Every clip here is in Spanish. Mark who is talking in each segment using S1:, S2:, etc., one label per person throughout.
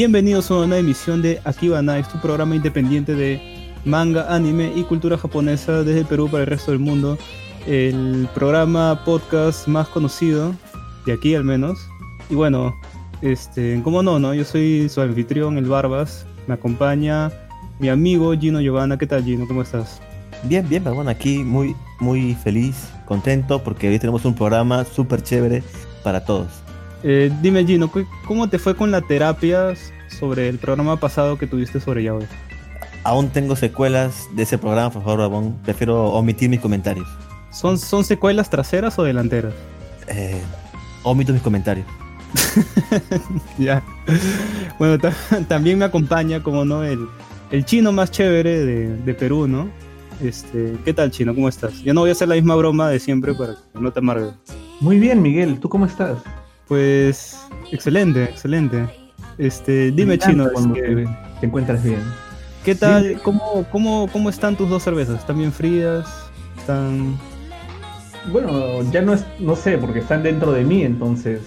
S1: Bienvenidos a una nueva emisión de Akiba Nights, tu programa independiente de manga, anime y cultura japonesa desde el Perú para el resto del mundo. El programa podcast más conocido, de aquí al menos. Y bueno, este, como no, ¿no? Yo soy su anfitrión, el Barbas. Me acompaña mi amigo Gino Giovanna. ¿Qué tal, Gino? ¿Cómo estás?
S2: Bien, bien, pero bueno, aquí muy, muy feliz, contento, porque hoy tenemos un programa súper chévere para todos.
S1: Eh, dime, Gino, ¿cu- ¿cómo te fue con la terapia sobre el programa pasado que tuviste sobre Yaoi?
S2: Aún tengo secuelas de ese programa, por favor, Rabón, prefiero omitir mis comentarios.
S1: ¿Son, ¿Son secuelas traseras o delanteras?
S2: Eh, omito mis comentarios.
S1: Ya. Bueno, ta- también me acompaña, como no, el, el chino más chévere de, de Perú, ¿no? Este, ¿qué tal, chino? ¿Cómo estás? Ya no voy a hacer la misma broma de siempre para que no te amargue.
S3: Muy bien, Miguel, ¿tú cómo estás?
S1: Pues, excelente, excelente. Este, dime, chino, este,
S3: te, encuentras bien.
S1: ¿qué tal? ¿Cómo, cómo, ¿Cómo están tus dos cervezas? ¿Están bien frías? ¿Están...?
S3: Bueno, ya no es, no sé, porque están dentro de mí, entonces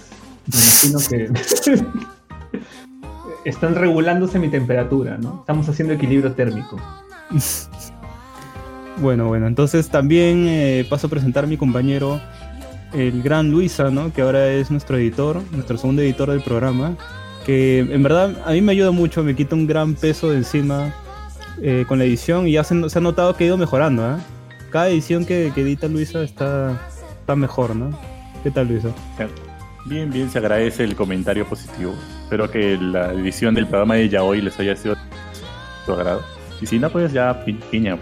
S3: me imagino que están regulándose mi temperatura, ¿no? Estamos haciendo equilibrio térmico.
S1: Bueno, bueno, entonces también eh, paso a presentar a mi compañero, el gran Luisa, ¿no? Que ahora es nuestro editor, nuestro segundo editor del programa, que en verdad a mí me ayuda mucho, me quita un gran peso de encima eh, con la edición y ya se, se ha notado que ha ido mejorando, ¿ah? Cada edición que, que edita Luisa está, está mejor, ¿no? ¿Qué tal, Luisa?
S4: Bien, bien, se agradece el comentario positivo. Espero que la edición del programa de Yaoi les haya sido de su agrado. Y si no, pues ya pi- piña.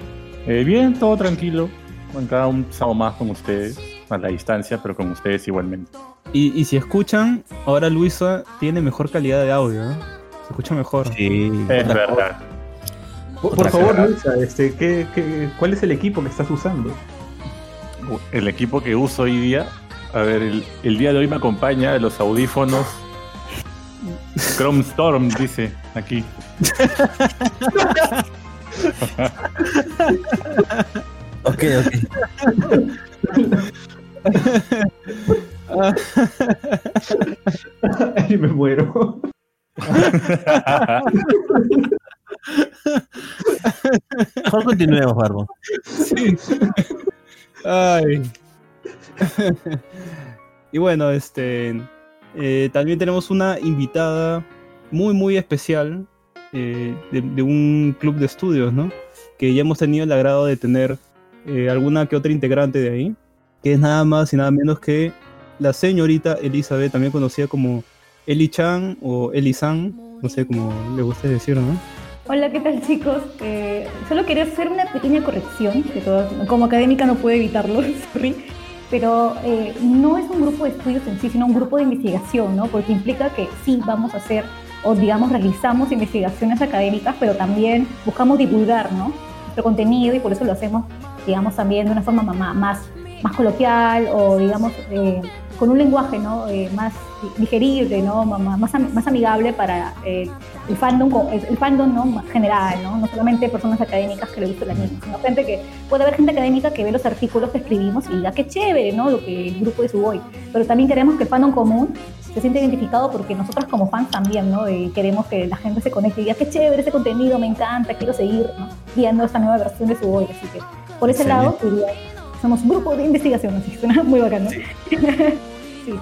S4: Eh, bien, todo tranquilo. Acá un sábado más con ustedes, a la distancia, pero con ustedes igualmente.
S1: Y, y si escuchan, ahora Luisa tiene mejor calidad de audio, ¿no? Se escucha mejor.
S2: Sí,
S4: Es
S2: otra-
S4: verdad.
S3: Por, favor,
S2: cara.
S3: Luisa, este, ¿qué, qué, cuál es el equipo que estás usando?
S4: El equipo que uso hoy día, a ver, el, el día de hoy me acompaña los audífonos Chrome Storm, dice aquí.
S2: Ok, ok.
S3: Ay, me muero.
S2: Mejor continuemos, Barbo.
S1: Sí. Ay. y bueno, este eh, también tenemos una invitada muy muy especial eh, de, de un club de estudios, ¿no? Que ya hemos tenido el agrado de tener eh, alguna que otra integrante de ahí, que es nada más y nada menos que la señorita Elizabeth, también conocida como Eli Chan o Eli San, no sé cómo le gusta decir, ¿no?
S5: Hola, ¿qué tal chicos? Eh, solo quería hacer una pequeña corrección, que todo- como académica no puedo evitarlo, sorry, pero eh, no es un grupo de estudios en sí, sino un grupo de investigación, ¿no? Porque implica que sí vamos a hacer, o digamos, realizamos investigaciones académicas, pero también buscamos divulgar, ¿no? Nuestro contenido y por eso lo hacemos, digamos, también de una forma ma- ma- más, más coloquial o, digamos, eh, con un lenguaje, ¿no? Eh, más digerible, ¿no? Más, más amigable para eh, el fandom, el, fandom ¿no? más general, ¿no? no solamente personas académicas que lo dicen la misma, sino gente que puede haber gente académica que ve los artículos que escribimos y diga qué chévere, ¿no? Lo que el grupo de Suboy. Pero también queremos que el fandom común se sienta identificado porque nosotros como fans también, ¿no? Eh, queremos que la gente se conecte y diga qué chévere ese contenido, me encanta, quiero seguir, ¿no? Viendo esta nueva versión de Suboy. Así que por ese lado, diría, somos un grupo de investigación, así que suena muy bacán, ¿no? Sí.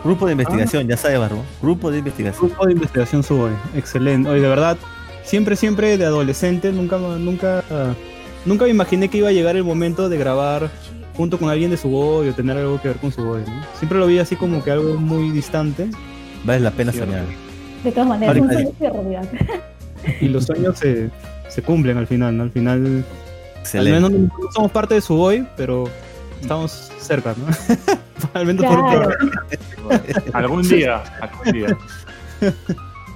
S2: Grupo de investigación, ya sabes, Barbo. Grupo de investigación.
S1: Grupo de investigación Suboy, excelente. Oye, de verdad, siempre, siempre de adolescente, nunca, nunca, nunca me imaginé que iba a llegar el momento de grabar junto con alguien de su boy o tener algo que ver con su boy, ¿no? Siempre lo vi así como que algo muy distante
S2: Vale la pena soñar.
S5: De todas maneras, un
S2: Ahorita-
S5: sueño de realidad.
S1: y los sueños se, se cumplen al final, ¿no? Al final, al
S2: Excelente.
S1: menos no, no somos parte de su boy, pero estamos cerca, ¿no? al menos por-
S5: Claro.
S4: Algún día, algún día.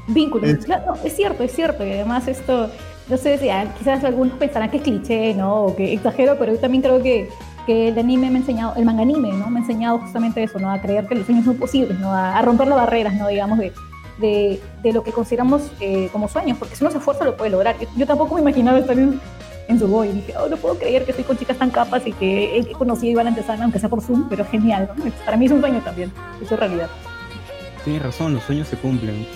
S5: Vínculos.
S1: Es-
S5: no, es cierto, es cierto. Y además esto, no sé si ah, quizás algunos pensarán que es cliché, ¿no? O que exagero, pero yo también creo que, que el anime me ha enseñado, el manga anime, ¿no? Me ha enseñado justamente eso, ¿no? A creer que los sueños son posibles, ¿no? A, a romper las barreras, ¿no? Digamos, de, de, de lo que consideramos eh, como sueños, porque si uno se esfuerza lo puede lograr. Yo, yo tampoco me imaginaba estar en, en su boy. Y dije, oh, no puedo creer que estoy con chicas tan capas y que he conocido a Iván Antesana, aunque sea por Zoom, pero genial, ¿no? Para mí es un sueño también, eso es realidad.
S1: Tienes razón, los sueños se cumplen.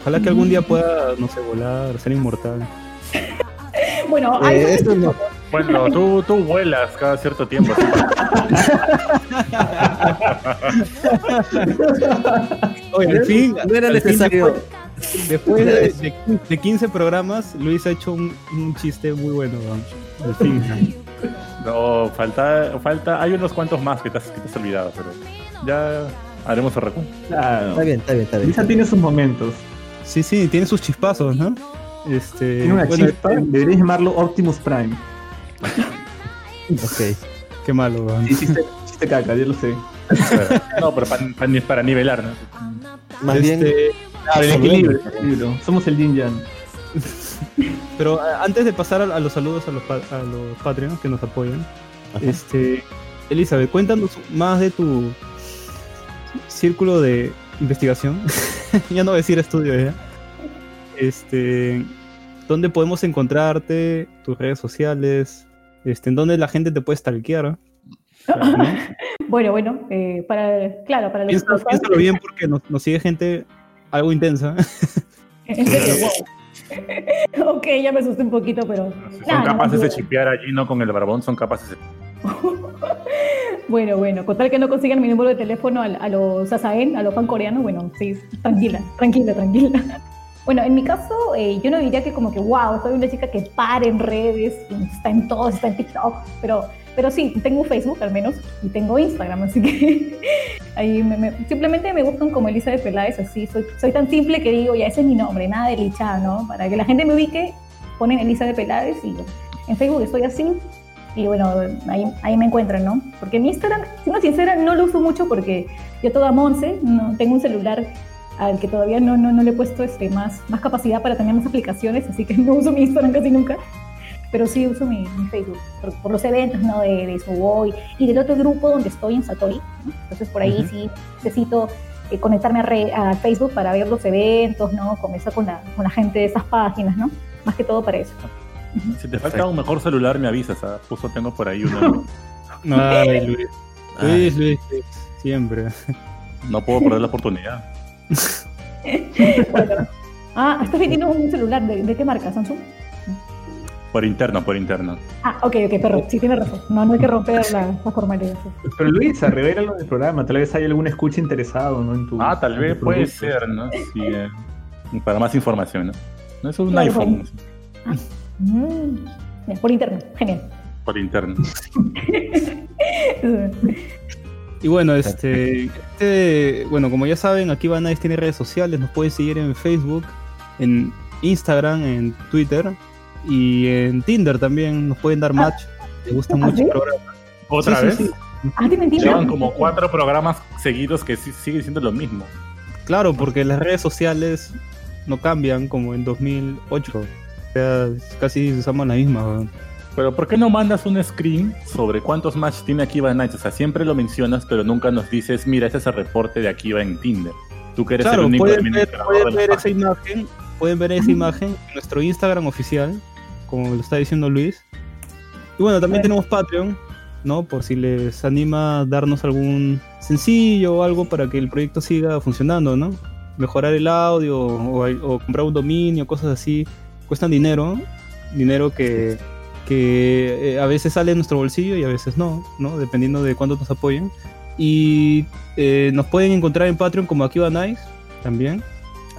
S1: Ojalá que algún día pueda, no sé, volar, ser inmortal.
S5: Bueno, hay
S2: Eh, esto no.
S4: Bueno, tú, tú vuelas cada cierto tiempo.
S1: Oye, al fin,
S2: No era necesario.
S1: después, después de, de, de 15 programas, Luis ha hecho un, un chiste muy bueno, ¿no? Al fin.
S4: No, falta, falta, hay unos cuantos más que te has, que te has olvidado, pero ya haremos el recuento.
S3: Claro.
S2: Está bien, está bien, está bien.
S3: Lisa tiene sus momentos.
S1: Sí, sí, tiene sus chispazos, ¿no? Este,
S3: Tiene una
S1: bueno,
S3: chispa. Deberías llamarlo Optimus Prime.
S2: Ok.
S1: Qué malo, weón.
S3: Chiste caca, yo lo sé.
S4: No, pero pa- pa- para nivelar, ¿no?
S2: Más bien,
S1: Este,
S3: el equilibrio, el equilibrio. Somos el Yin Yang.
S1: Pero antes de pasar a, a los saludos a los, a los Patreons que nos apoyan,
S2: Ajá.
S1: este, Elizabeth, cuéntanos más de tu círculo de investigación. ya no voy a decir estudio ya. Este, ¿dónde podemos encontrarte? Tus redes sociales, este, en dónde la gente te puede stalkear. ¿no?
S5: Bueno, bueno, eh, para, claro, para los fans,
S1: piénsalo bien porque nos, nos sigue gente algo intensa.
S5: en serio, wow. ok, ya me asusté un poquito, pero.
S4: Si son
S5: nada,
S4: capaces
S5: no,
S4: de chipear allí, no con el barbón, son capaces de...
S5: Bueno, bueno, con tal que no consigan mi número de teléfono a, a los Sasaen, a los fan coreanos, bueno, sí, tranquila, tranquila, tranquila. Bueno, en mi caso, eh, yo no diría que como que, wow, soy una chica que para en redes, está en todo, está en TikTok, pero, pero sí, tengo Facebook al menos, y tengo Instagram, así que ahí me- me- simplemente me buscan como Elisa de Peláez, así, soy, soy tan simple que digo, ya ese es mi nombre, nada de Licha, ¿no? Para que la gente me ubique, ponen Elisa de Peláez y en Facebook estoy así, y bueno, ahí, ahí me encuentran, ¿no? Porque mi Instagram, siendo sincera, no lo uso mucho porque yo toda Monse, no, tengo un celular al que todavía no, no, no le he puesto este, más, más capacidad para tener más aplicaciones, así que no uso mi Instagram casi nunca. Pero sí uso mi, mi Facebook por, por los eventos, ¿no? De, de Suboy y del otro grupo donde estoy en Satori. ¿no? Entonces por ahí
S2: Ujú.
S5: sí necesito eh, conectarme a, re- a Facebook para ver los eventos, ¿no? Conversar con la, con la gente de esas páginas, ¿no? Más que todo para eso.
S4: Si te falta un mejor celular, me avisas, ¿ah? Justo tengo por ahí uno.
S1: Ay, Luis. Luis, Luis, Luis, siempre.
S4: No puedo perder la oportunidad.
S5: Bueno. Ah, estás vendiendo un celular. ¿De, de qué marca? ¿Samsung?
S4: Por interno, por interno.
S5: Ah, ok, ok, perro. Sí, tienes razón. No, no hay que romper la, la formalidad. sí.
S3: Pero Luisa, revélalo del programa. Tal vez hay algún escucha interesado, ¿no? En tu,
S4: Ah, tal vez puede
S3: producto.
S4: ser, ¿no? Sí, eh, para más información, ¿no? No es un
S5: Claro,
S4: iPhone,
S5: Mm, bien, por internet. Genial.
S4: por interno.
S1: Y bueno, este, este, bueno, como ya saben, aquí Van Nice tiene redes sociales, nos pueden seguir en Facebook, en Instagram, en Twitter y en Tinder también, nos pueden dar match. Les gusta
S5: ¿Ah,
S1: mucho el programa.
S4: ¿Otra
S1: Sí,
S4: vez?
S1: sí, sí.
S5: Ah.
S4: Llevan como cuatro programas seguidos que sí, sigue siendo lo mismo.
S1: Claro, porque las redes sociales no cambian como en 2008. O sea, casi usamos la misma. weón.
S4: Pero ¿por qué no mandas un screen sobre cuántos match tiene Akiva Nights? O sea, siempre lo mencionas, pero nunca nos dices, mira, este es el reporte de Akiva en Tinder. Tú que eres el
S1: Claro,
S4: único
S1: pueden ver, pueden ver esa imagen, pueden ver esa imagen en nuestro Instagram oficial, como lo está diciendo Luis. Y bueno, también tenemos Patreon, ¿no? Por si les anima a darnos algún sencillo o algo para que el proyecto siga funcionando, ¿no? Mejorar el audio o, o comprar un dominio, cosas así, cuestan dinero, dinero que, que eh, a veces sale de nuestro bolsillo y a veces no, ¿no? Dependiendo de cuánto nos apoyen. Y eh, nos pueden encontrar en Patreon como Akiva Nice también.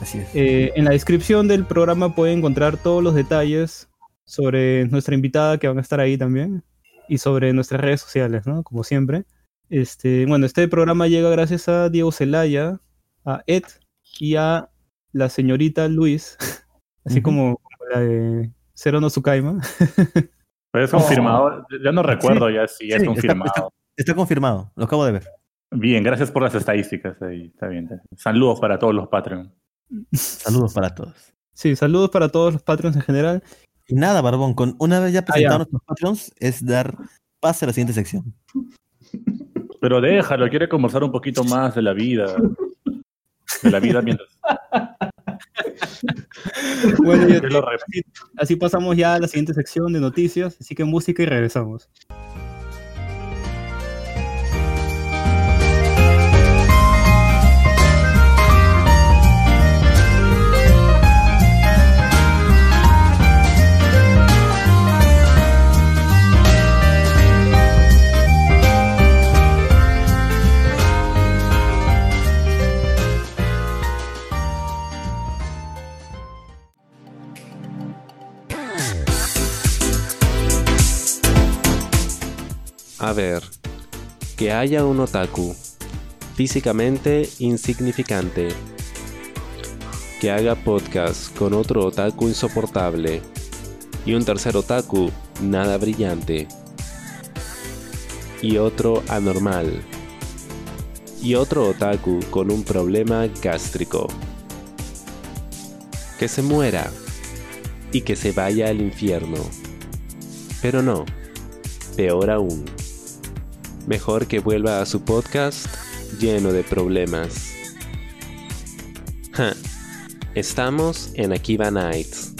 S2: Así es.
S1: Eh, en la descripción del programa pueden encontrar todos los detalles sobre nuestra invitada que van a estar ahí también. y sobre nuestras redes sociales, ¿no? Como siempre. Este, bueno, este programa llega gracias a Diego Celaya, a Ed y a la señorita Luis, así
S2: Ujú.
S1: como, como la de Cero no Tsukaima.
S4: Pero es confirmado. Ya no recuerdo ya si es
S2: Sí, está-
S4: confirmado.
S2: Está, está confirmado, lo acabo de ver.
S4: Bien, gracias por las estadísticas ahí. Está bien. Saludos para todos los Patreon.
S2: Saludos para todos.
S1: Sí, saludos para todos los Patreons en general.
S2: Y nada, Barbón, con una vez ya
S1: Ah,
S2: presentados nuestros Patreons, es dar pase a la siguiente sección.
S4: Pero déjalo, quiere conversar un poquito más de la vida. De la vida mientras.
S1: Bueno, y
S4: que lo rep-
S1: así, así pasamos ya a la siguiente sección de noticias, así que música y regresamos.
S6: A ver, que haya un otaku físicamente insignificante que haga podcast con otro otaku insoportable y un tercer otaku nada brillante y otro anormal y otro otaku con un problema gástrico. Que se muera y que se vaya al infierno. Pero no, peor aún. Mejor que vuelva a su podcast lleno de problemas. Ja, Estamos en Akiba Nights.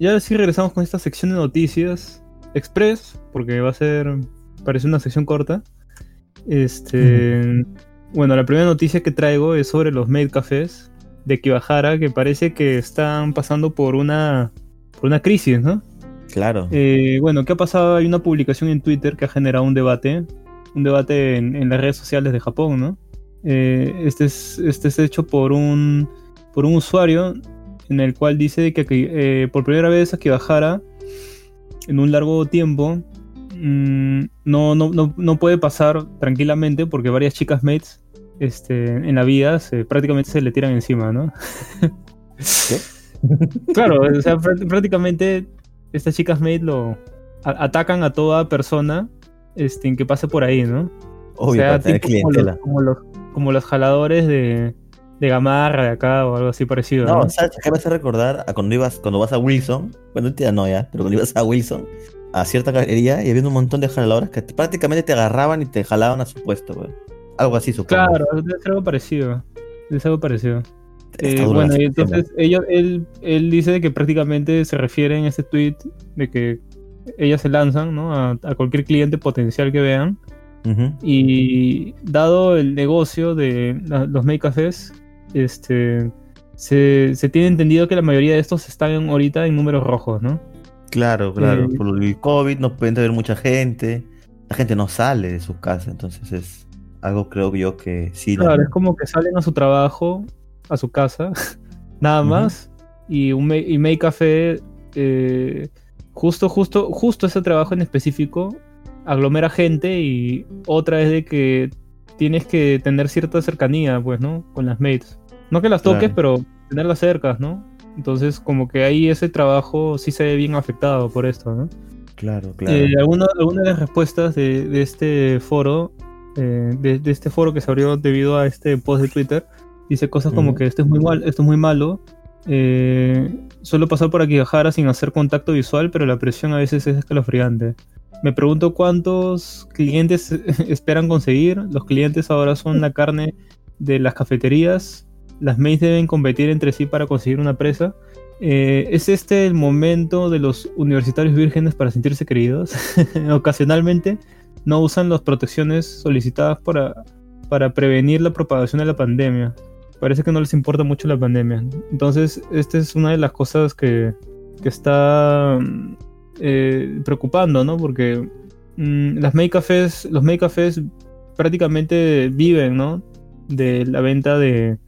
S1: Y ahora sí regresamos con esta sección de noticias express, porque va a ser, parece una sección corta. Este, bueno, la primera noticia que traigo es sobre los maid cafés de Kibahara, que parece que están pasando por una, por una crisis, ¿no?
S2: Claro.
S1: Eh, bueno, ¿qué ha pasado? Hay una publicación en Twitter que ha generado un debate, un debate en, en las redes sociales de Japón, ¿no? Eh, este, es, este es hecho por un, por un usuario en el cual dice que eh, por primera vez Akibahara, en un largo tiempo, mmm, no, no, no, no, puede pasar tranquilamente porque varias chicas mates este, en la vida se, prácticamente se le tiran encima, ¿no? claro, o sea, pr prácticamente estas chicas mates lo a atacan a toda persona este, en que pase por ahí, ¿no?
S2: Obvio,
S1: o sea, tipo como, los, como, los, como los jaladores de, de gamarra de acá o algo así parecido.
S2: No,
S1: ¿no?
S2: ¿sabes qué me hace recordar a cuando ibas, cuando vas a Wilson? Bueno, ya no ya, pero cuando ibas a Wilson, a cierta galería y había un montón de jaladores que te, prácticamente te agarraban y te jalaban a su puesto, güey. Algo así, supongo.
S1: Claro, es algo parecido. Es algo parecido. Eh, bueno, y entonces ellos, él, él dice que prácticamente se refiere en este tweet de que ellas se lanzan ¿no? a, a cualquier cliente potencial que vean.
S2: Uh -huh.
S1: Y dado el negocio de la, los make cafés, este, se, se, tiene entendido que la mayoría de estos están ahorita en números rojos, ¿no?
S2: Claro, claro. Eh, por el COVID no pueden tener mucha gente. La gente no sale de sus casas, entonces es algo creo yo que sí.
S1: Claro, la... es como que salen a su trabajo, a su casa, nada más. Uh -huh. Y un y Make Café, eh, justo, justo, justo ese trabajo en específico, aglomera gente y otra es de que tienes que tener cierta cercanía, pues, ¿no? Con las mates. No que las toques, claro. pero tenerlas cercas, ¿no? Entonces, como que ahí ese trabajo sí se ve bien afectado por esto, ¿no?
S2: Claro, claro.
S1: Eh, alguna, alguna, de las respuestas de, de este foro, eh, de, de, este foro que se abrió debido a este post de Twitter, dice cosas como que esto es muy mal, esto es muy malo. Eh, suelo pasar por aquí Jara sin hacer contacto visual, pero la presión a veces es escalofriante. Me pregunto cuántos clientes esperan conseguir. Los clientes ahora son la carne de las cafeterías. Las mains deben competir entre sí para conseguir una presa. Eh, ¿Es este el momento de los universitarios vírgenes para sentirse queridos? Ocasionalmente no usan las protecciones solicitadas para, para prevenir la propagación de la pandemia. Parece que no les importa mucho la pandemia. Entonces, esta es una de las cosas que, que está mm, eh, preocupando, ¿no? Porque mm, las maid cafés, los maid cafés prácticamente viven, ¿no? De la venta de,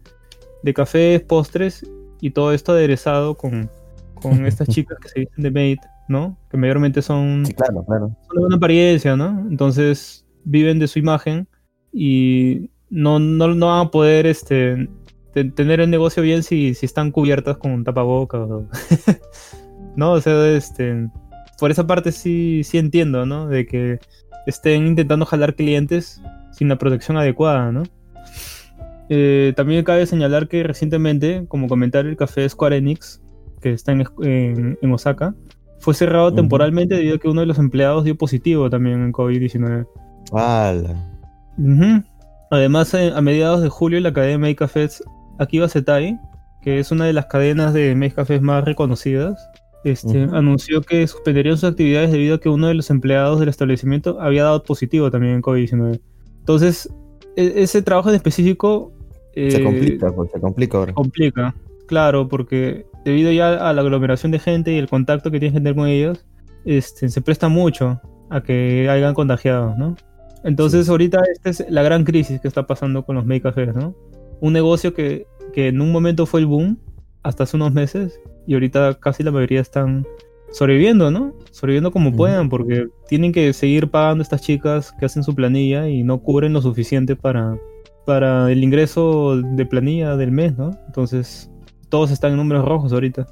S1: de cafés, postres y todo esto aderezado con, con estas chicas que se dicen de maid, ¿no? Que mayormente son,
S2: Sí, claro, claro.
S1: son de buena apariencia, ¿no? Entonces viven de su imagen y no, no, no van a poder este, te- tener el negocio bien si, si están cubiertas con un tapabocas. o- no, o sea, este, por esa parte sí, sí entiendo, ¿no? De que estén intentando jalar clientes sin la protección adecuada, ¿no? Eh, también cabe señalar que recientemente, como comentario, el café Square Enix, que está en, en- en Osaka, fue cerrado temporalmente debido a que uno de los empleados dio positivo también en COVID-19.
S2: ¡Hala!
S1: Además, eh, a mediados de julio, la cadena Make Cafés Akiba Setai, que es una de las cadenas de Make Cafés más reconocidas, este, anunció que suspenderían sus actividades debido a que uno de los empleados del establecimiento había dado positivo también en COVID-19. Entonces, e- ese trabajo en específico
S2: Se
S1: eh,
S2: complica, pues, se complica ahora.
S1: complica. Claro, porque debido ya a la aglomeración de gente y el contacto que tienes que tener con ellos, este, se presta mucho a que hayan contagiado, ¿no? Entonces ahorita esta es la gran crisis que está pasando con los make cafés, ¿no? Un negocio que, que en un momento fue el boom, hasta hace unos meses, y ahorita casi la mayoría están sobreviviendo, ¿no? Sobreviviendo como puedan, porque tienen que seguir pagando a estas chicas que hacen su planilla y no cubren lo suficiente para, para el ingreso de planilla del mes, ¿no? Entonces, todos están en números rojos ahorita.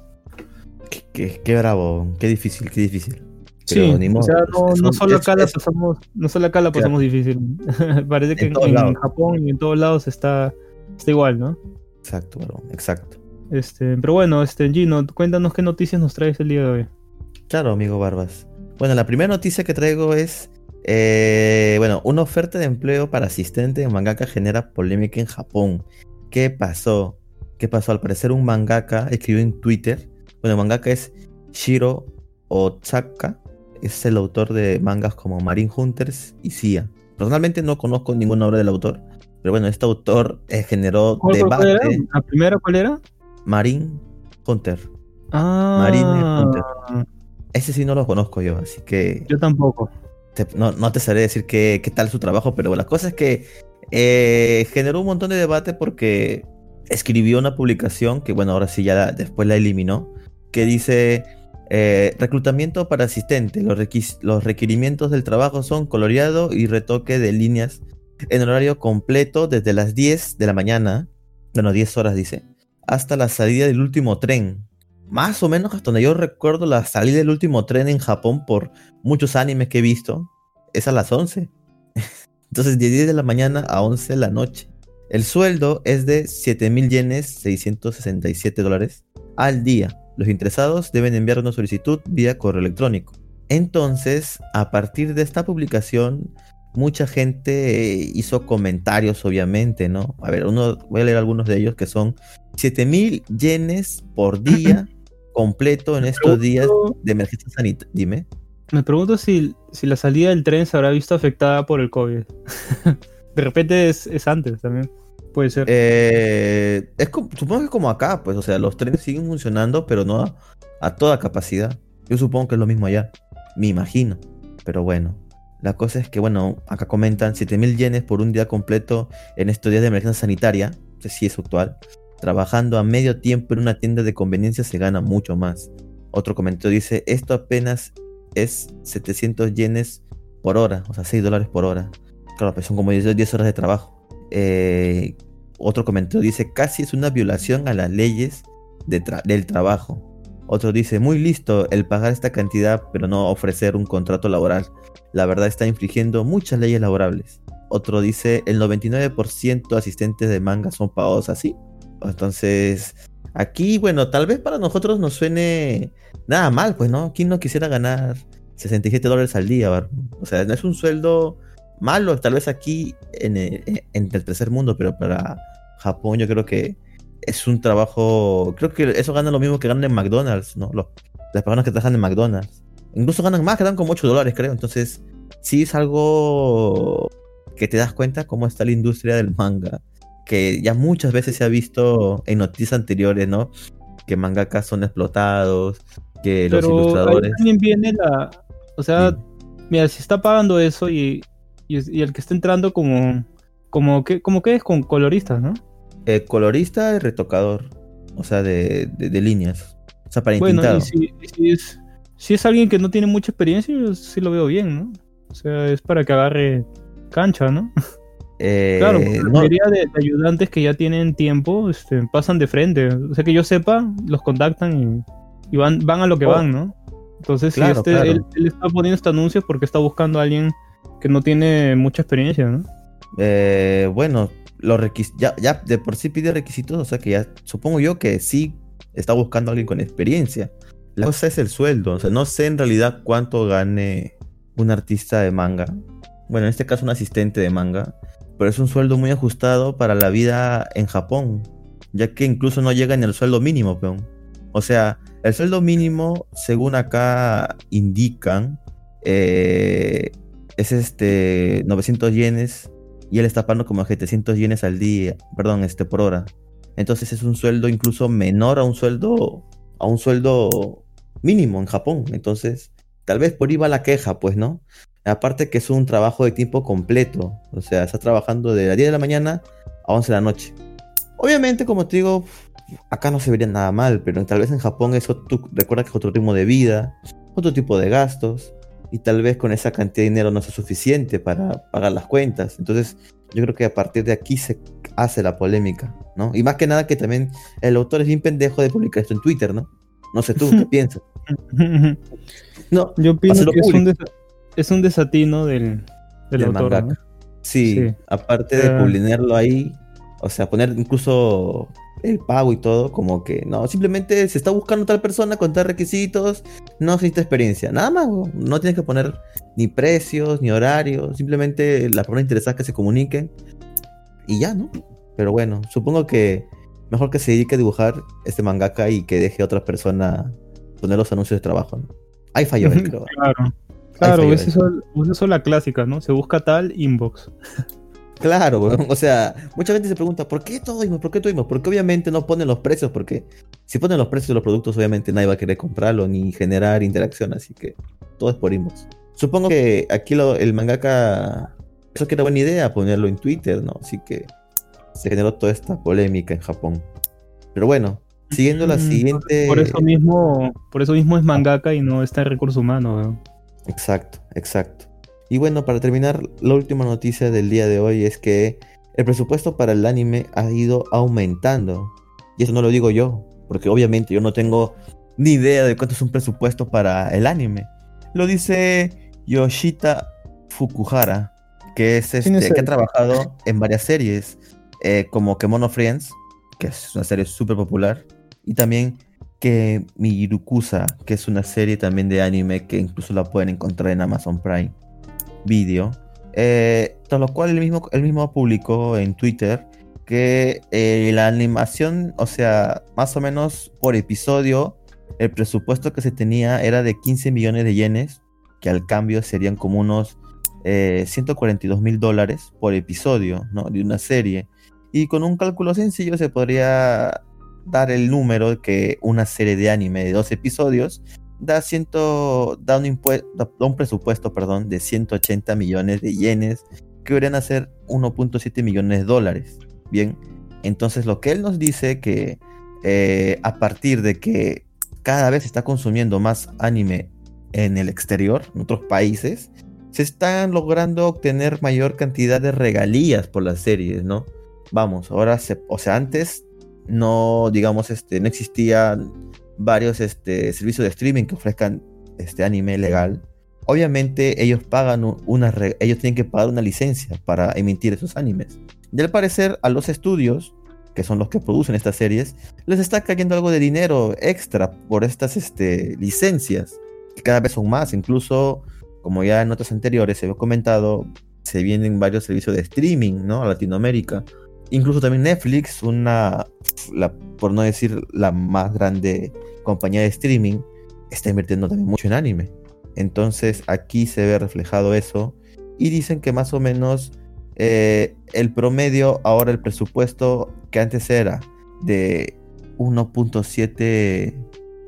S2: Qué, qué- qué bravo, qué difícil, qué difícil.
S1: Sí,
S2: Pero
S1: o sea, no, solo acá la pasamos, no solo acá la pasamos difícil. Parece que
S2: En
S1: en, en. Japón y en todos lados está, está igual, ¿no?
S2: Exacto, bro, exacto.
S1: Este, pero bueno, este, Gino, cuéntanos qué noticias nos traes el día de hoy.
S2: Claro, amigo Barbas. Bueno, la primera noticia que traigo es, eh, bueno, una oferta de empleo para asistente de mangaka genera polémica en Japón. ¿Qué pasó? ¿Qué pasó? Al parecer un mangaka escribió en Twitter, bueno, el mangaka es Shiro Otsaka, es el autor de mangas como Marine Hunters y Sia. Personalmente no conozco ninguna obra del autor, pero bueno, este autor eh, generó
S1: ¿Cuál, cuál- cuál
S2: debate.
S1: era? ¿La primera cuál era?
S2: Marine Hunter.
S1: Ah,
S2: Marine Hunter. Ese sí no lo conozco yo, así que
S1: yo tampoco.
S2: No, no te sabré decir qué, qué tal su trabajo, pero la cosa es que eh, generó un montón de debate porque escribió una publicación que, bueno, ahora sí ya la- después la eliminó, que dice eh, reclutamiento para asistente. Los, requis- los requerimientos del trabajo son coloreado y retoque de líneas en horario completo desde las 10 de la mañana, bueno, 10 horas dice, hasta la salida del último tren. Más o menos hasta donde yo recuerdo la salida del último tren en Japón por muchos animes que he visto, es a las 11. Entonces, de 10 de la mañana a 11 de la noche. El sueldo es de 7.000 yenes, 667 dólares al día. Los interesados deben enviar una solicitud vía correo electrónico. Entonces, a partir de esta publicación, mucha gente hizo comentarios, obviamente, ¿no? A ver, uno, voy a leer algunos de ellos que son 7.000 yenes por día completo en estos días de emergencia sanitaria. Dime.
S1: Me pregunto si, si la salida del tren se habrá visto afectada por el COVID. de repente es, es antes también. Puede ser.
S2: Eh, es supongo que como acá, pues, o sea, los trenes siguen funcionando, pero no a, a toda capacidad. Yo supongo que es lo mismo allá, me imagino. Pero bueno, la cosa es que, bueno, acá comentan 7000 yenes por un día completo en estos días de emergencia sanitaria, que sí es actual. Trabajando a medio tiempo en una tienda de conveniencia se gana mucho más. Otro comentario dice, esto apenas es 700 yenes por hora, o sea, 6 dólares por hora. Claro, pues son como 10, 10 horas de trabajo. Eh, otro comentario dice, casi es una violación a las leyes del trabajo. Otro dice, muy listo el pagar esta cantidad, pero no ofrecer un contrato laboral. La verdad está infringiendo muchas leyes laborables. Otro dice, el 99% de asistentes de manga son pagados así. Entonces, aquí, bueno, tal vez para nosotros nos suene nada mal, pues, ¿no? ¿Quién no quisiera ganar 67 dólares al día? Bar? O sea, no es un sueldo malo, tal vez aquí en el, en el tercer mundo, pero para Japón yo creo que es un trabajo, creo que eso gana lo mismo que ganan en McDonald's, ¿no? Los- las personas que trabajan en McDonald's. Incluso ganan más, ganan como 8 dólares, creo. Entonces, sí es algo que te das cuenta cómo está la industria del manga. Que ya muchas veces se ha visto en noticias anteriores, ¿no? Que mangakas son explotados, que los
S1: Pero ahí
S2: ilustradores...
S1: también viene la. O sea,
S2: Sí.
S1: mira, si está pagando eso y, y, y el que está entrando como. Como que, como que es con coloristas, ¿no?
S2: eh, colorista y retocador. O sea, de, de- de líneas. O sea, para
S1: Bueno, y si es, si es alguien que no tiene mucha experiencia, yo sí lo veo bien, ¿no? O sea, es para que agarre cancha, ¿no?
S2: Eh,
S1: Claro, la
S2: no,
S1: mayoría de, de ayudantes que ya tienen tiempo este, pasan de frente. O sea, que yo sepa, los contactan y, y van, van a lo que
S2: Oh.
S1: van, ¿no? Entonces, si
S2: Claro,
S1: este,
S2: claro.
S1: Él, él está poniendo este anuncio porque está buscando a alguien que no tiene mucha experiencia, ¿no?
S2: Eh, bueno, los requis ya, ya de por sí pide requisitos, o sea que ya supongo yo que sí está buscando a alguien con experiencia. La cosa es el sueldo, o sea, no sé en realidad cuánto gane un artista de manga. Bueno, en este caso un asistente de manga, pero es un sueldo muy ajustado para la vida en Japón, ya que incluso no llega ni al sueldo mínimo, peón. O sea, el sueldo mínimo, según acá indican, eh, es este 900 yenes y él está pagando como 700 yenes al día, perdón, este por hora. Entonces es un sueldo incluso menor a un sueldo a un sueldo mínimo en Japón. Entonces, tal vez por ahí va la queja, pues, ¿no? Aparte que es un trabajo de tiempo completo, o sea, está trabajando de las 10 de la mañana a 11 de la noche. Obviamente, como te digo, acá no se vería nada mal, pero tal vez en Japón eso tú recuerda que es otro ritmo de vida, otro tipo de gastos, y tal vez con esa cantidad de dinero no sea suficiente para pagar las cuentas. Entonces, yo creo que a partir de aquí se hace la polémica, ¿no? Y más que nada que también el autor es bien pendejo de publicar esto en Twitter, ¿no? No sé tú, ¿qué piensas? No,
S1: Yo pienso que es un, es un desatino del, del
S2: del
S1: autor.
S2: Sí,
S1: Sí.
S2: aparte de publicarlo ahí, o sea, poner incluso el pago y todo, como que no, simplemente se está buscando tal persona con tal requisitos, no necesita experiencia, nada más, no tienes que poner ni precios, ni horarios, simplemente la persona interesada que se comuniquen y ya, ¿no? Pero bueno, supongo que mejor que se dedique a dibujar este mangaka y que deje a otra persona poner los anuncios de trabajo, ¿no? Ahí falló él, creo.
S1: Claro. Claro, es eso la clásica, ¿no? Se busca tal inbox.
S2: Claro, weón. O sea, mucha gente se pregunta, ¿por qué todo Imos? ¿Por qué todo Imos? Porque obviamente no ponen los precios, porque si ponen los precios de los productos, obviamente nadie va a querer comprarlo ni generar interacción, así que todo es por inbox. Supongo que aquí lo- el mangaka, eso que era buena idea, ponerlo en Twitter, ¿no? Así que se generó toda esta polémica en Japón. Pero bueno, siguiendo la
S1: Mm,
S2: siguiente...
S1: Por eso mismo, por eso mismo es mangaka y no está en recursos humanos.
S2: Exacto, exacto. Y bueno, para terminar, la última noticia del día de hoy es que el presupuesto para el anime ha ido aumentando. Y eso no lo digo yo, porque obviamente yo no tengo ni idea de cuánto es un presupuesto para el anime. Lo dice Yoshita Fukuhara, que es
S1: ¿Quién
S2: este,
S1: es
S2: que ha trabajado en varias series, eh, como Kemono Friends, que es una serie súper popular, y también que Mirukusa, que es una serie también de anime que incluso la pueden encontrar en Amazon Prime Video. Eh, lo cual él mismo, él mismo publicó en Twitter que eh, la animación, o sea, más o menos por episodio, el presupuesto que se tenía era de 15 millones de yenes, que al cambio serían como unos eh, 142 mil dólares por episodio ¿no? de una serie. Y con un cálculo sencillo se podría dar el número que una serie de anime de dos episodios da, ciento, da, un, da- un presupuesto perdón, de 180 millones de yenes, que deberían a ser 1.7 millones de dólares. Bien, entonces lo que él nos dice que eh, a partir de que cada vez se está consumiendo más anime en el exterior, en otros países, se están logrando obtener mayor cantidad de regalías por las series, ¿no? Vamos, ahora se, o sea, antes no, digamos, este, no existían varios este, servicios de streaming que ofrezcan este anime legal. Obviamente ellos pagan una, ellos tienen que pagar una licencia para emitir esos animes. Y al parecer a los estudios, que son los que producen estas series, les está cayendo algo de dinero extra por estas este, licencias, que cada vez son más. Incluso, como ya en notas anteriores se había comentado, se vienen varios servicios de streaming, ¿no? A Latinoamérica. Incluso también Netflix, una, por no decir la más grande compañía de streaming, está invirtiendo también mucho en anime. Entonces aquí se ve reflejado eso y dicen que más o menos eh, el promedio, ahora el presupuesto que antes era de 1.7,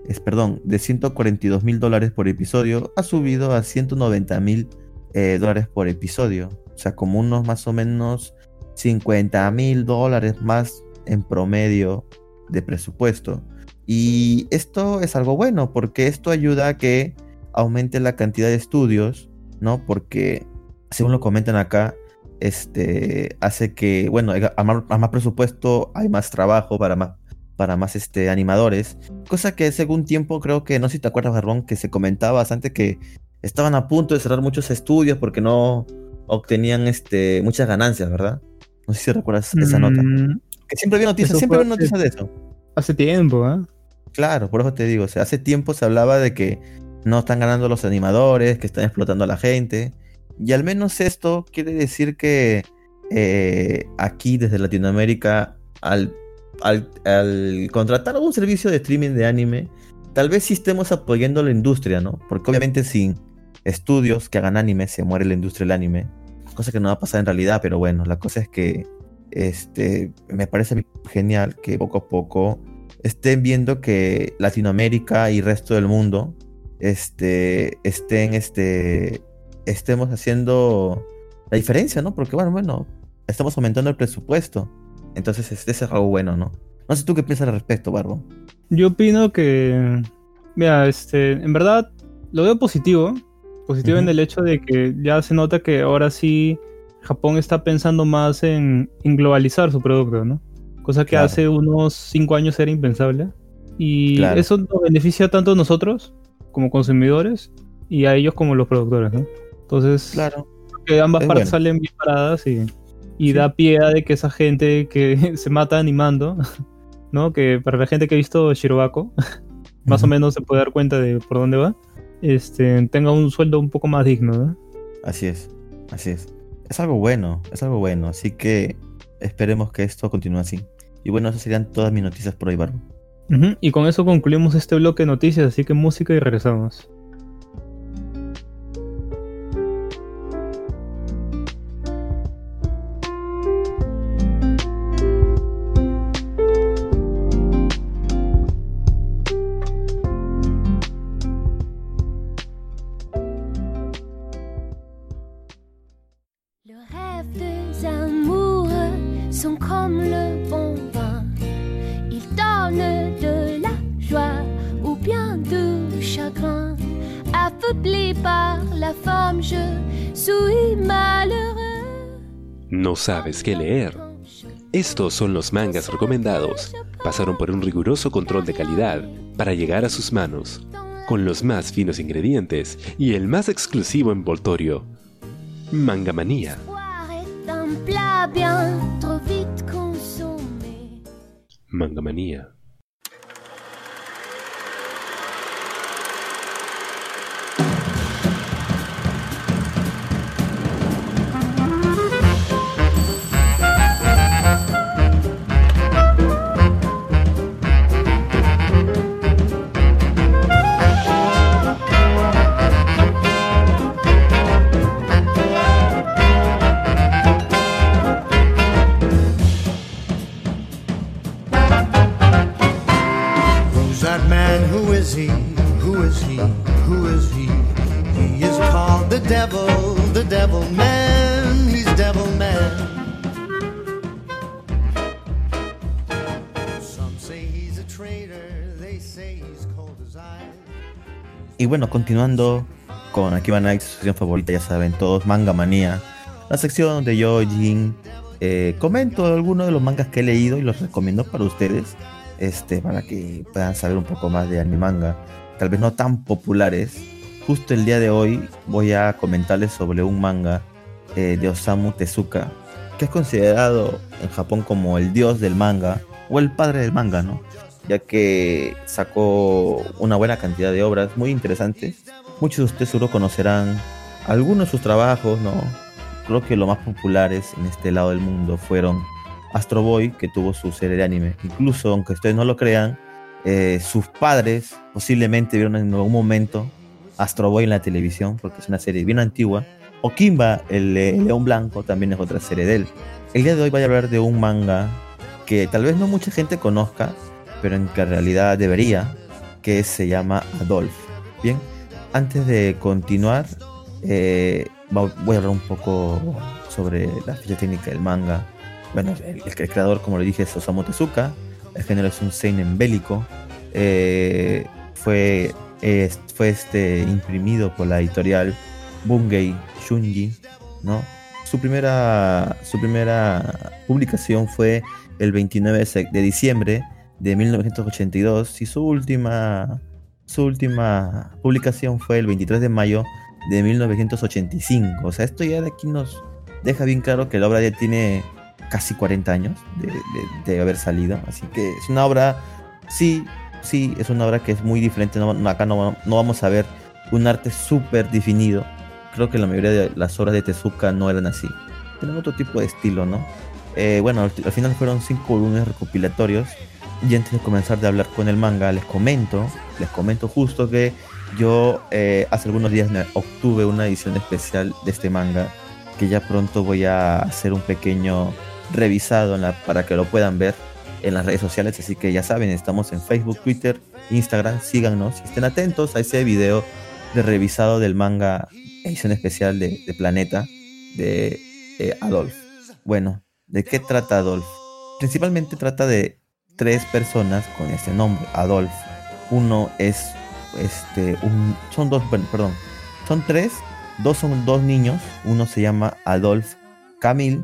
S2: es perdón, de 142 mil dólares por episodio, ha subido a 190 mil eh, dólares por episodio. O sea, como unos más o menos 50 mil dólares más en promedio de presupuesto. Y esto es algo bueno porque esto ayuda a que aumente la cantidad de estudios, ¿no? Porque, según lo comentan acá, este hace que, bueno, a más, a más presupuesto hay más trabajo para más, para más este, animadores. Cosa que según tiempo creo que, no sé si te acuerdas, Barbón, que se comentaba bastante que estaban a punto de cerrar muchos estudios porque no obtenían este, muchas ganancias, ¿verdad? No sé si recuerdas esa nota.
S1: Mm,
S2: Que siempre había noticias, siempre había noticias de eso.
S1: hace tiempo, ¿ah?
S2: Claro, por eso te digo, o sea, hace tiempo se hablaba de que no están ganando los animadores, que están explotando a la gente. Y al menos esto quiere decir que eh, aquí desde Latinoamérica, al, al, al contratar un servicio de streaming de anime, tal vez sí estemos apoyando a la industria, ¿no? Porque obviamente sin estudios que hagan anime se muere la industria del anime. Cosa que no va a pasar en realidad, pero bueno, la cosa es que este, me parece genial que poco a poco estén viendo que Latinoamérica y resto del mundo este, estén, este, estemos haciendo la diferencia, ¿no? Porque bueno, bueno, estamos aumentando el presupuesto. Entonces, este es algo bueno, ¿no? No sé tú qué piensas al respecto, Barbo.
S1: Yo opino que, mira, este, en verdad lo veo positivo, positivo en el hecho de que ya se nota que ahora sí Japón está pensando más en, en globalizar su producto, ¿no? Cosa que
S2: Claro.
S1: hace unos cinco años era impensable. Y
S2: Claro.
S1: eso nos beneficia tanto a nosotros como consumidores y a ellos como los productores, ¿no? Entonces,
S2: Claro.
S1: que ambas
S2: Es
S1: partes
S2: bueno.
S1: salen bien paradas y, y
S2: Sí.
S1: da pie a de que esa gente que se mata animando, ¿no? Que para la gente que ha visto Shirobako, más o menos se puede dar cuenta de por dónde va, este, tenga un sueldo un poco más digno, ¿no?
S2: Así es, así es. Es algo bueno, es algo bueno. Así que esperemos que esto continúe así. Y bueno, esas serían todas mis noticias por hoy, Barbo.
S1: Y con eso concluimos este bloque de noticias, así que música y regresamos.
S6: Sabes qué leer. Estos son los mangas recomendados. Pasaron por un riguroso control de calidad para llegar a sus manos, con los más finos ingredientes y el más exclusivo envoltorio. Mangamanía.
S7: L'espoir
S2: bueno, continuando con aquí van a su sección favorita, ya saben todos, Manga Manía. La sección donde yo, Jin, eh, comento algunos de los mangas que he leído y los recomiendo para ustedes. Este, para que puedan saber un poco más de anime manga. Tal vez no tan populares. Justo el día de hoy voy a comentarles sobre un manga eh, de Osamu Tezuka, que es considerado en Japón como el dios del manga o el padre del manga, ¿no? Ya que sacó una buena cantidad de obras muy interesantes. Muchos de ustedes seguro conocerán algunos de sus trabajos, ¿no? Creo que los más populares en este lado del mundo fueron Astro Boy, que tuvo su serie de anime. Incluso, aunque ustedes no lo crean, eh, sus padres posiblemente vieron en algún momento Astro Boy en la televisión, porque es una serie bien antigua. O Kimba, el, eh, León Blanco, también es otra serie de él. El día de hoy voy a hablar de un manga que tal vez no mucha gente conozca, pero en que realidad debería, que se llama Adolf. Bien, antes de continuar, eh, voy a hablar un poco sobre la ficha técnica del manga. Bueno, el, creador, como le dije, es Osamu Tezuka. El género es un seinen bélico. Eh, fue fue este, imprimido por la editorial Bungei Shunji, ¿no? Su primera, su primera publicación fue el 29 de sec- de diciembre de 1982 y su última, su última publicación fue el 23 de mayo de 1985. O sea, esto ya de aquí nos deja bien claro que la obra ya tiene casi 40 años de, de- haber salido. Así que es una obra, sí, sí, es una obra que es muy diferente. No- acá no, no vamos a ver un arte súper definido. Creo que la mayoría de las obras de Tezuka no eran así. Tienen otro tipo de estilo, ¿no? Eh, bueno, al, al final fueron cinco volúmenes recopilatorios. Y antes de comenzar de hablar con el manga, les comento, les comento justo que yo eh, hace algunos días obtuve una edición especial de este manga que ya pronto voy a hacer un pequeño revisado para que lo puedan ver en las redes sociales. Así que ya saben, estamos en Facebook, Twitter, Instagram. Síganos y estén atentos a ese video de revisado del manga edición especial de, de Planeta de eh, Adolf. Bueno, ¿de qué trata Adolf? Principalmente trata de tres personas con este nombre, Adolf. Uno es este son dos, perdón. Son tres, dos son dos niños, uno se llama Adolf Camil,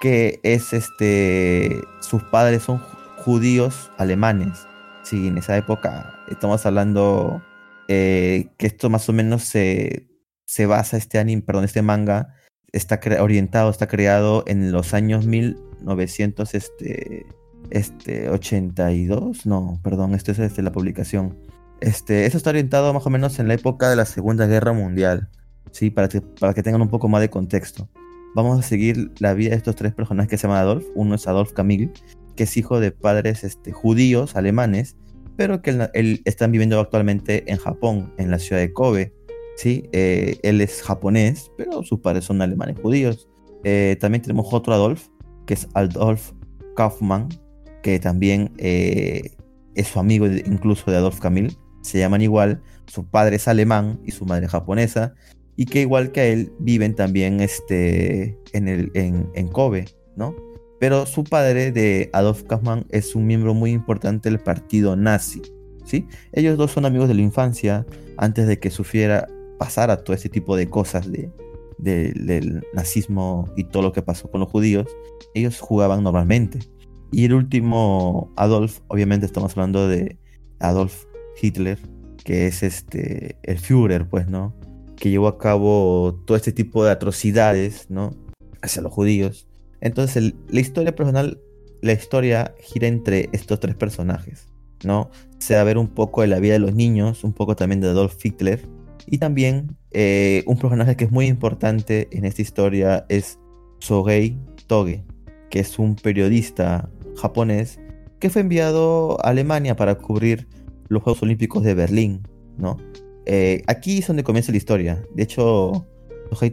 S2: que es este sus padres son ju- judíos alemanes. Sí, en esa época estamos hablando eh, que esto más o menos se, se basa este anime, perdón, este manga está orientado, está creado en los años 1900 este este 82, no, perdón, esto es desde la publicación. Este, eso está orientado más o menos en la época de la Segunda Guerra Mundial, sí, para que, para que tengan un poco más de contexto. Vamos a seguir la vida de estos tres personajes que se llaman Adolf. Uno es Adolf Camil, que es hijo de padres este, judíos alemanes, pero que él están viviendo actualmente en Japón, en la ciudad de Kobe. ¿sí? Eh, él es japonés, pero sus padres son alemanes judíos. Eh, también tenemos otro Adolf, que es Adolf Kaufmann, que también eh, es su amigo incluso de Adolf Camil. Se llaman igual, su padre es alemán y su madre es japonesa, y que igual que a él viven también este, en, el, en, en Kobe, ¿no? Pero su padre de Adolf Kaufmann es un miembro muy importante del partido nazi, ¿sí? Ellos dos son amigos de la infancia antes de que sufriera, pasara todo este tipo de cosas de- del nazismo y todo lo que pasó con los judíos. Ellos jugaban normalmente. Y el último Adolf, obviamente estamos hablando de Adolf Hitler, que es este el Führer, pues, ¿no? Que llevó a cabo todo este tipo de atrocidades, ¿no? Hacia los judíos. Entonces, la historia personal, la historia gira entre estos tres personajes, ¿no? Se va a ver un poco de la vida de los niños, un poco también de Adolf Hitler, y también eh, un personaje que es muy importante en esta historia es Sogei Toge, que es un periodista japonés que fue enviado a Alemania para cubrir los Juegos Olímpicos de Berlín, ¿no? Eh, aquí es donde comienza la historia. De hecho,